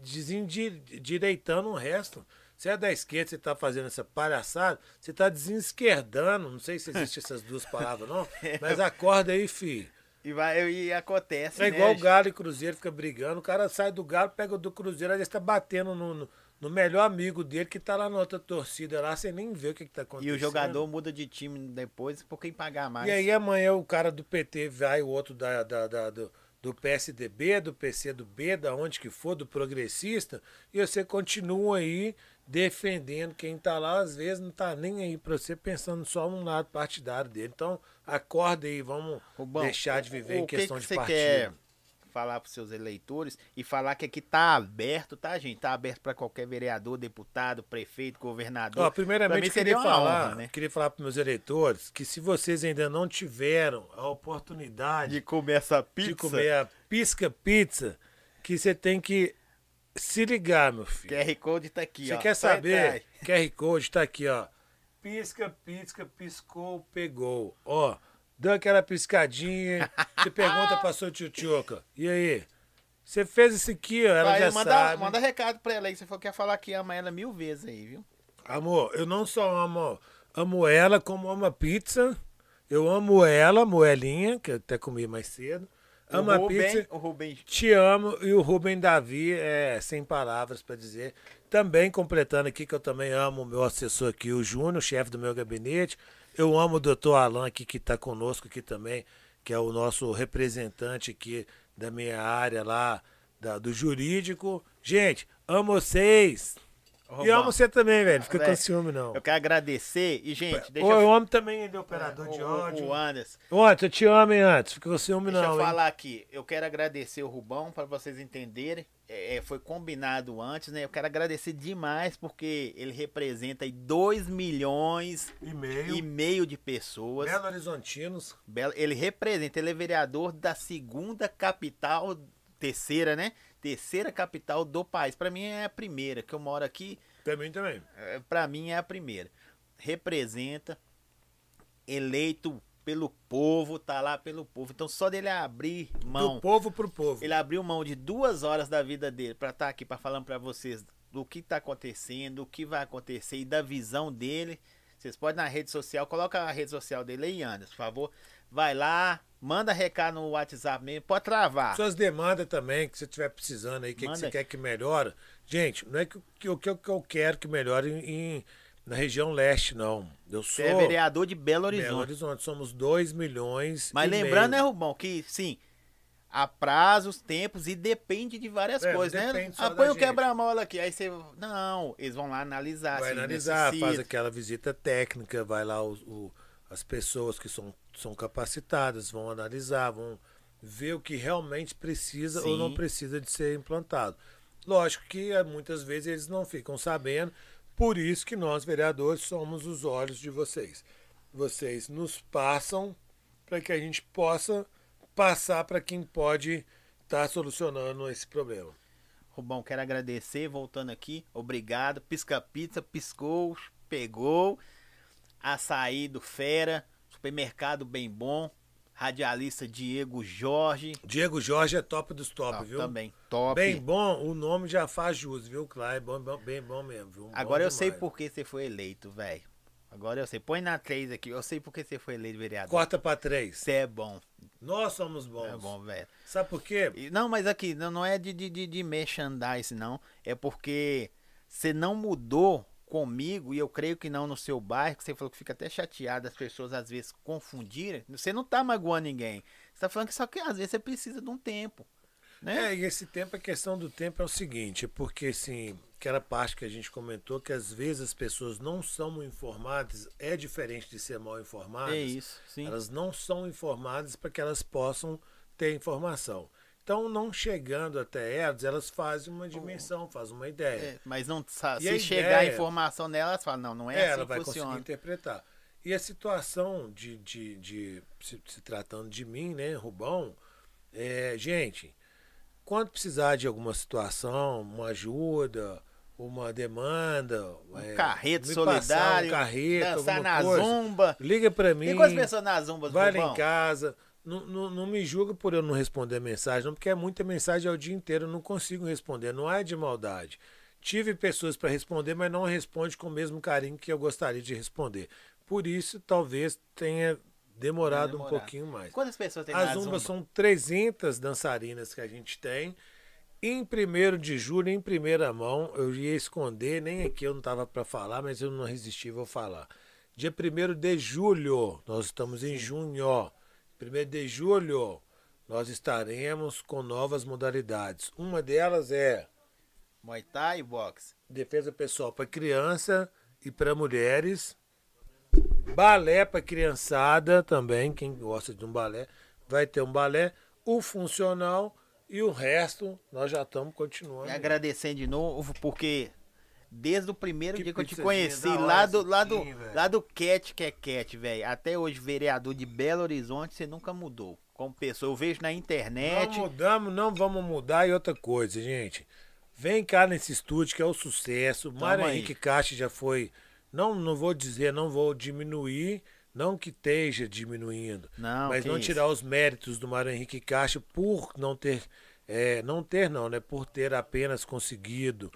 S2: desendireitando o resto. Você é da esquerda, você está fazendo essa palhaçada, você está desenesquerdando. Não sei se existem essas duas *laughs* palavras, não. Mas acorda aí, filho.
S1: E, vai, e acontece.
S2: É igual né? o Galo e Cruzeiro fica brigando. O cara sai do Galo, pega o do Cruzeiro, aí está batendo no, no no melhor amigo dele que tá lá na outra torcida lá, você nem vê o que, que tá acontecendo.
S1: E o jogador muda de time depois por quem pagar mais.
S2: E aí amanhã o cara do PT vai, o outro da, da, da do, do PSDB, do PCdoB, da onde que for, do progressista, e você continua aí defendendo quem tá lá, às vezes não tá nem aí para você pensando só no lado partidário dele. Então, acorda aí, vamos Rubão, deixar de viver o, em questão que que de partido. Quer
S1: falar para seus eleitores e falar que aqui tá aberto, tá, gente? Tá aberto para qualquer vereador, deputado, prefeito, governador.
S2: Ó, primeiramente, queria falar, honra, né? queria falar para meus eleitores que se vocês ainda não tiveram a oportunidade
S1: de comer essa pizza,
S2: de comer a pisca pizza, que você tem que se ligar, meu filho.
S1: QR Code tá aqui,
S2: Você
S1: ó.
S2: quer saber? QR Code tá aqui, ó. Pisca, pisca, piscou, pegou. Ó, dá aquela piscadinha, você pergunta pra sua tchutchuca, e aí? Você fez isso aqui, ó, ela Vai, já
S1: manda,
S2: sabe.
S1: Manda recado pra ela aí, você falou que quer falar que ama ela mil vezes aí, viu?
S2: Amor, eu não só amo, amo ela como amo a pizza. Eu amo ela, moelinha, que eu até comi mais cedo. Amo a pizza.
S1: O Rubem.
S2: Te amo. E o Rubem Davi, é sem palavras para dizer. Também completando aqui que eu também amo o meu assessor aqui, o Júnior, chefe do meu gabinete. Eu amo o doutor Alan aqui, que está conosco aqui também, que é o nosso representante aqui da minha área lá, da, do jurídico. Gente, amo vocês! E amo você também, velho. Fica com ciúme, não.
S1: Eu quero agradecer. E, gente, deixa
S2: eu... eu amo também ele, operador é, de ódio.
S1: O Anderson.
S2: Ô, Anderson, eu te amo, hein, Anderson. Fica com ciúme,
S1: deixa
S2: não.
S1: Deixa eu falar aqui. Eu quero agradecer o Rubão, para vocês entenderem. É, é, foi combinado antes, né? Eu quero agradecer demais, porque ele representa aí 2 milhões
S2: e meio.
S1: e meio de pessoas.
S2: Belo Horizontinos.
S1: Ele representa, ele é vereador da segunda capital, terceira, né? Terceira capital do país. Para mim é a primeira, que eu moro aqui.
S2: Também também.
S1: É, Para mim é a primeira. Representa eleito pelo povo, tá lá pelo povo. Então só dele abrir mão.
S2: Do povo pro povo.
S1: Ele abriu mão de duas horas da vida dele para estar tá aqui para falando para vocês do que tá acontecendo, o que vai acontecer e da visão dele. Vocês podem na rede social, coloca a rede social dele aí, Anderson, por favor. Vai lá, manda recado no WhatsApp mesmo, pode travar.
S2: Suas demandas também, que você estiver precisando aí, o que, que, você quer que melhore. Gente, não é que, que, que, que eu quero que melhore em, na região leste, não. Eu sou. Você é
S1: vereador de Belo Horizonte. Belo
S2: Horizonte, somos 2 milhões.
S1: Mas lembrando, meio. né, Rubão, que sim, há prazos, tempos e depende de várias é, coisas, né? Ah, põe o quebra-mola aqui. Aí você. Não, eles vão lá analisar.
S2: Vai analisar, necessita. faz aquela visita técnica, vai lá o, o, as pessoas que são, são capacitadas, vão analisar, vão ver o que realmente precisa Sim. ou não precisa de ser implantado. Lógico que eh, muitas vezes eles não ficam sabendo, por isso que nós, vereadores, somos os olhos de vocês. Vocês nos passam para que a gente possa passar para quem pode estar tá solucionando esse problema.
S1: Rubão, quero agradecer, voltando aqui, obrigado. Pisca Pizza, piscou, pegou. Açaí do Fera, supermercado bem bom. Radialista Diego Jorge.
S2: Diego Jorge é top dos top, viu?
S1: Também, top.
S2: Bem bom, o nome já faz jus, viu, Clay? Bom, bem bom mesmo, viu?
S1: Agora
S2: bom
S1: eu demais. sei por que você foi eleito, velho. Agora eu sei. Põe na 3 aqui. Eu sei porque você foi eleito vereador.
S2: Corta pra 3.
S1: Você é bom.
S2: Nós somos bons.
S1: É bom, velho.
S2: Sabe por quê?
S1: Não, mas aqui, não, não é de, de, de merchandise, não. É porque você não mudou comigo, e eu creio que não no seu bairro, que você falou que fica até chateado as pessoas às vezes confundirem. Você não tá magoando ninguém. Você tá falando que só que às vezes você precisa de um tempo. Né?
S2: É, e esse tempo, a questão do tempo é o seguinte, porque assim, aquela parte que a gente comentou, que às vezes as pessoas não são informadas, é diferente de ser mal informadas.
S1: É isso, sim.
S2: Elas não são informadas para que elas possam ter informação. Então, não chegando até elas, elas fazem uma dimensão, oh. fazem uma ideia. É,
S1: mas não sabe, se chegar ideia, a informação nela, elas falam, não, não é, é assim
S2: ela vai
S1: funciona.
S2: conseguir interpretar. E a situação de, de, de se, se, tratando de mim, né, Rubão, é, gente, quando precisar de alguma situação, uma ajuda, uma demanda,
S1: um é, carreto solidário,
S2: um carreto,
S1: dançar na coisa, zumba,
S2: liga para mim.
S1: Tem quantas pessoas na zumba?
S2: Vai lá em casa. Não, não, não, me julga por eu não responder a mensagem, não, porque é muita mensagem ao dia inteiro, eu não consigo responder, não é de maldade. Tive pessoas para responder, mas não responde com o mesmo carinho que eu gostaria de responder. Por isso, talvez tenha demorado um pouquinho mais.
S1: Quantas pessoas tem
S2: As Zumba? são 300 dançarinas que a gente tem. Em 1 de julho, em primeira mão, eu ia esconder, nem aqui eu não estava para falar, mas eu não resisti, vou falar. Dia 1 de julho, nós estamos em junho. 1 de julho, nós estaremos com novas modalidades. Uma delas é
S1: Muay Thai e boxe.
S2: Defesa pessoal para criança e para mulheres. Balé para criançada também, quem gosta de um balé, vai ter um balé. O funcional e o resto nós já estamos continuando. E
S1: agradecendo de novo, porque desde o primeiro que dia que eu te conheci, lá do, lá, do, lá do Cat, que é Cat, velho, até hoje vereador de Belo Horizonte, você nunca mudou. Como pessoa, eu vejo na internet.
S2: Não mudamos, não vamos mudar. E outra coisa, gente, vem cá nesse estúdio que é o sucesso. Mário Henrique Caixa já foi não, não vou dizer, não vou diminuir, não que esteja diminuindo,
S1: não,
S2: mas não tirar os méritos do Mário Henrique Caixa por não ter, é, não ter não, né, por ter apenas conseguido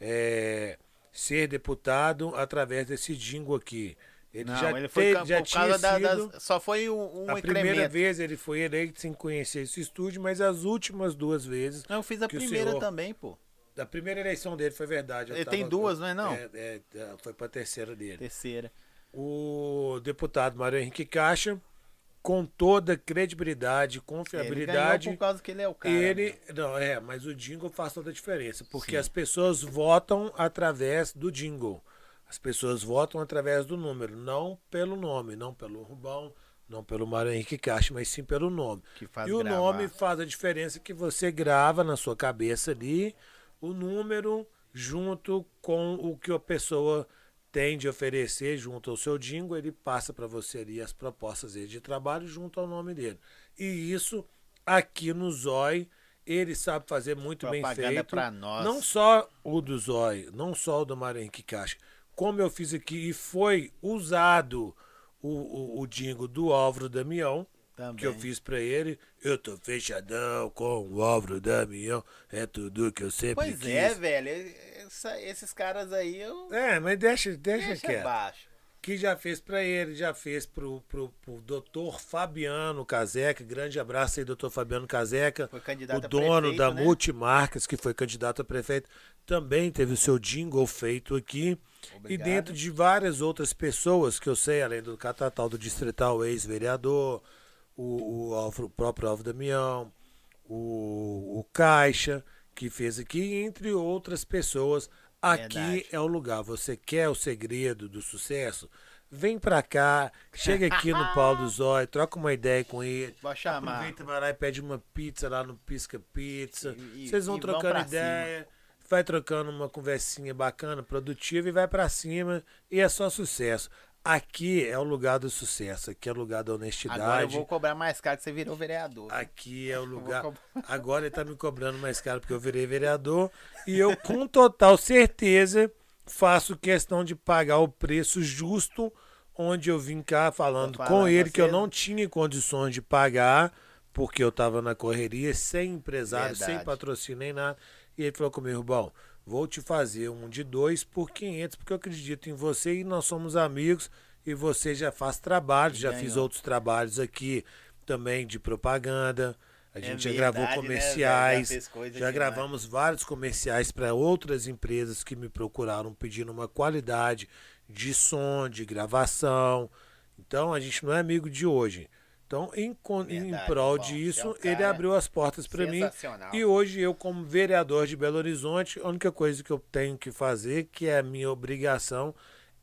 S2: é, ser deputado através desse jingo aqui.
S1: Ele não, já, ele foi te, já tinha da, sido, das, só foi um, um
S2: A primeira vez ele foi eleito sem conhecer esse estúdio, mas as últimas duas vezes.
S1: Não, eu fiz a primeira
S2: senhor,
S1: também, pô.
S2: Da primeira eleição dele foi verdade.
S1: Ele tava, tem duas, não é não?
S2: É, é, foi para a terceira dele.
S1: Terceira.
S2: O deputado Mário Henrique Caixa, com toda credibilidade, confiabilidade.
S1: Ele por causa que ele é o cara.
S2: Ele, né? não, é, mas o jingle faz toda a diferença, porque Sim. as pessoas votam através do jingle. As pessoas votam através do número, não pelo nome, não pelo Rubão, não pelo Mário Henrique Caixa, mas sim pelo nome. e
S1: gravar.
S2: o nome faz a diferença que você grava na sua cabeça ali o número junto com o que a pessoa tem de oferecer junto ao seu dingo, ele passa para você ali as propostas dele de trabalho junto ao nome dele. E isso aqui no Zói, ele sabe fazer muito Propaganda bem feito.
S1: Pra nós.
S2: Não só o do Zói, não só o do Mário Henrique Caixa, como eu fiz aqui e foi usado o, o, o dingo do Álvaro Damião, também. que eu fiz pra ele. Eu tô fechadão com o Álvaro Damião. É tudo que eu sempre
S1: pois
S2: quis.
S1: Pois é, velho. Essa, esses caras aí eu.
S2: É, mas deixa, deixa, deixa quieto.
S1: Baixo.
S2: que já fez para ele, já fez pro, pro, pro doutor Fabiano Caseca. Grande abraço aí, doutor Fabiano Caseca.
S1: Foi candidato
S2: o dono
S1: prefeito,
S2: da
S1: né?
S2: Multimarcas, que foi candidato a prefeito, também teve o seu jingle feito aqui.
S1: Obrigado.
S2: E dentro de várias outras pessoas que eu sei, além do Catatal do Distrital, ex-vereador, o, o, Alfro- o próprio Alvo Damião, o, o Caixa, que fez aqui, entre outras pessoas. Aqui
S1: Verdade.
S2: é o lugar. Você quer o segredo do sucesso? Vem pra cá, chega aqui no Paulo do *laughs* Zóio, troca uma ideia com ele.
S1: Vou chamar.
S2: Aproveita, vai lá e pede uma pizza lá no Pisca Pizza.
S1: E-
S2: Vocês vão trocando ideia, vai trocando uma conversinha bacana, produtiva e vai pra cima e é só sucesso. Aqui é o lugar do sucesso, aqui é o lugar da
S1: Agora eu
S2: honestidade.
S1: vou cobrar mais caro que você virou vereador.
S2: Aqui é o lugar. Agora ele tá me cobrando mais caro porque eu virei vereador. E eu, com total certeza, faço questão de pagar o preço justo, onde eu vim cá falando com ele que eu não tinha condições de pagar, porque eu tava na correria, sem empresário, sem
S1: Verdade.
S2: patrocínio nem nada. E ele falou comigo, bom, vou te fazer um de dois por 500, porque eu acredito em você e nós somos amigos. E você já faz trabalhos, já fiz outros trabalhos aqui também de propaganda. A
S1: É
S2: gente já
S1: verdade,
S2: gravou
S1: né? Já
S2: comerciais,
S1: coisa
S2: já
S1: demais.
S2: gravamos vários comerciais para outras empresas que me procuraram pedindo uma qualidade de som, de gravação. Então a gente não é amigo de hoje. Então, em, con- em
S1: Verdade,
S2: prol
S1: bom,
S2: disso,
S1: é um
S2: ele abriu as portas para mim. E hoje, eu, como vereador de Belo Horizonte, a única coisa que eu tenho que fazer, que é a minha obrigação,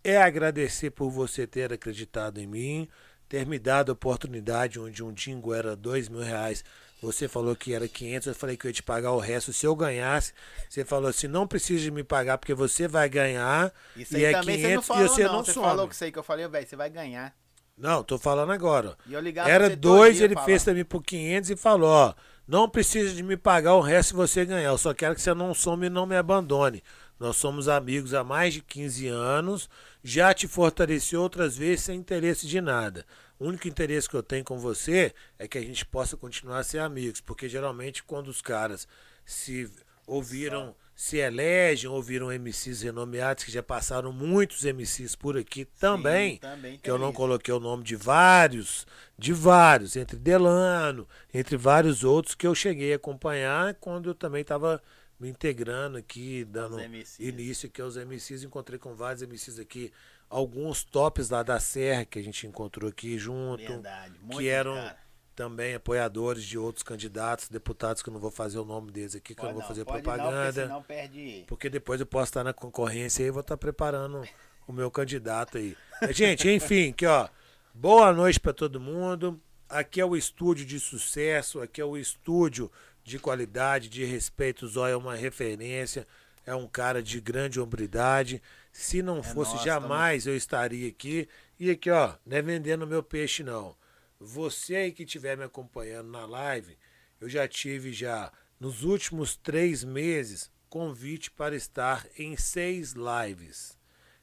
S2: é agradecer por você ter acreditado em mim, ter me dado a oportunidade onde um dingo era dois mil reais. Você falou que era 500, eu falei que eu ia te pagar o resto. Se eu ganhasse, você falou assim, não precisa de me pagar porque você vai ganhar
S1: Isso
S2: e
S1: aí
S2: é
S1: também
S2: 500
S1: você não falou,
S2: e você não,
S1: Você
S2: some.
S1: falou que isso aí que eu falei, velho, você vai ganhar.
S2: Não, tô falando agora. Era dois, ele
S1: falar.
S2: fez também por 500 e falou, ó, não precisa de me pagar o resto se você ganhar, eu só quero que você não some e não me abandone. Nós somos amigos há mais de 15 anos, já te fortaleci outras vezes sem interesse de nada. O único interesse que eu tenho com você é que a gente possa continuar a ser amigos, porque geralmente quando os caras se ouviram, se elegem, ouviram MCs renomeados, que já passaram muitos MCs por aqui também,
S1: também
S2: que eu não
S1: isso.
S2: coloquei o nome de vários, de vários, entre Delano, entre vários outros que eu cheguei a acompanhar quando eu também estava me integrando aqui, dando início aqui aos MCs, encontrei com vários MCs aqui, alguns tops lá da Serra que a gente encontrou aqui junto,
S1: Verdade, muito
S2: que eram
S1: cara.
S2: Também apoiadores de outros candidatos, deputados, que eu não vou fazer o nome deles aqui, que eu não
S1: Pode
S2: vou fazer
S1: pode Não,
S2: propaganda.
S1: porque perde.
S2: Porque depois eu posso estar na concorrência e vou estar preparando o meu candidato aí. Gente, enfim, aqui ó. Boa noite para todo mundo. Aqui é o estúdio de sucesso, aqui é o estúdio de qualidade, de respeito. O Zóia é uma referência, é um cara de grande hombridade. Se não fosse,
S1: nós,
S2: jamais eu estaria aqui. E aqui, ó, não é vendendo meu peixe, não. Você aí que estiver me acompanhando na live, eu já tive já, nos últimos três meses, convite para estar em seis lives.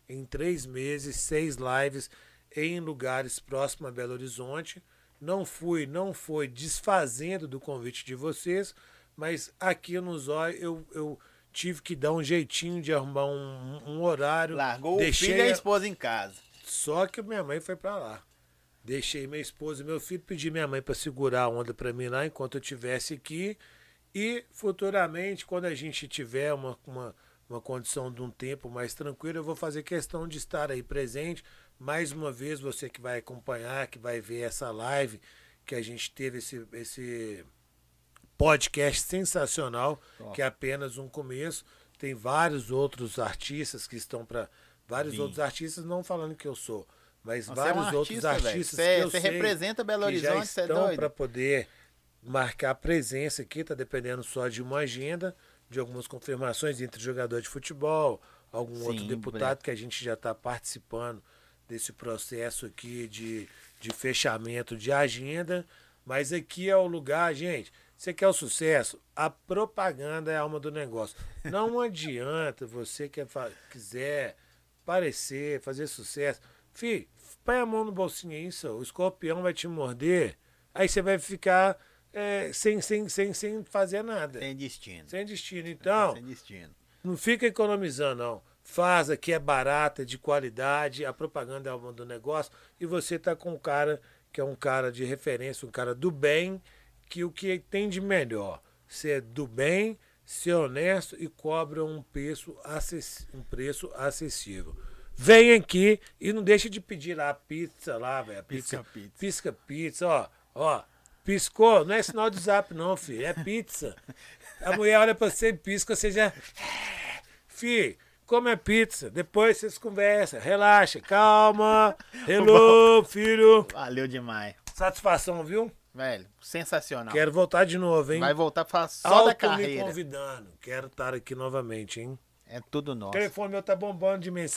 S2: Em três meses, seis lives em lugares próximos a Belo Horizonte. Não fui, não foi desfazendo do convite de vocês, mas aqui no Zóio eu, eu tive que dar um jeitinho de arrumar um, um horário.
S1: Largou o filho e a esposa em casa.
S2: só que minha mãe foi pra lá. Deixei minha esposa e meu filho, pedi minha mãe para segurar a onda para mim lá enquanto eu estivesse aqui. E futuramente, quando a gente tiver uma, uma, uma condição de um tempo mais tranquilo, eu vou fazer questão de estar aí presente. Mais uma vez, você que vai acompanhar, que vai ver essa live, que a gente teve esse, esse podcast sensacional, que é apenas um começo. Tem vários outros artistas que estão para vários
S1: Sim.
S2: outros artistas, não falando que eu sou, mas
S1: Você é um
S2: vários outros
S1: artista, velho.
S2: artistas
S1: Você-
S2: que eu sei
S1: representa Belo Horizonte, você é doido?
S2: para poder marcar presença aqui, tá dependendo só de uma agenda, de algumas confirmações entre jogador de futebol, algum
S1: Sim,
S2: outro deputado que a gente já está participando desse processo aqui de, de fechamento de agenda. Mas aqui é o lugar, gente. Você quer o sucesso? A propaganda é a alma do negócio. Não *laughs* adianta você que quiser parecer, fazer sucesso. Fih, põe a mão no bolsinho aí, só. o escorpião vai te morder. Aí você vai ficar é, sem, sem, sem, sem fazer nada.
S1: Tem destino.
S2: Sem destino. Então,
S1: Sem destino.
S2: não fica economizando, não. faz aqui é barata, de qualidade, a propaganda é uma do negócio, e você tá com um cara que é um cara de referência, um cara do bem, que o que tem de melhor, ser do bem, ser honesto e cobra um preço, um preço acessível. Vem aqui e não deixa de pedir lá a pizza lá, velho. Pizza, pisca pizza. Pisca pizza, ó. Ó, piscou, não é sinal de zap não, filho, é pizza. A mulher olha pra você e pisca, você já... Filho, come a pizza, depois vocês conversam, relaxa, calma. Hello, *laughs* filho.
S1: Valeu demais.
S2: Satisfação, viu?
S1: Velho, sensacional.
S2: Quero voltar de novo, hein?
S1: Vai voltar pra só Alto da carreira.
S2: me convidando. Quero estar aqui novamente, hein?
S1: É tudo nosso. O
S2: telefone meu tá bombando de mensagem.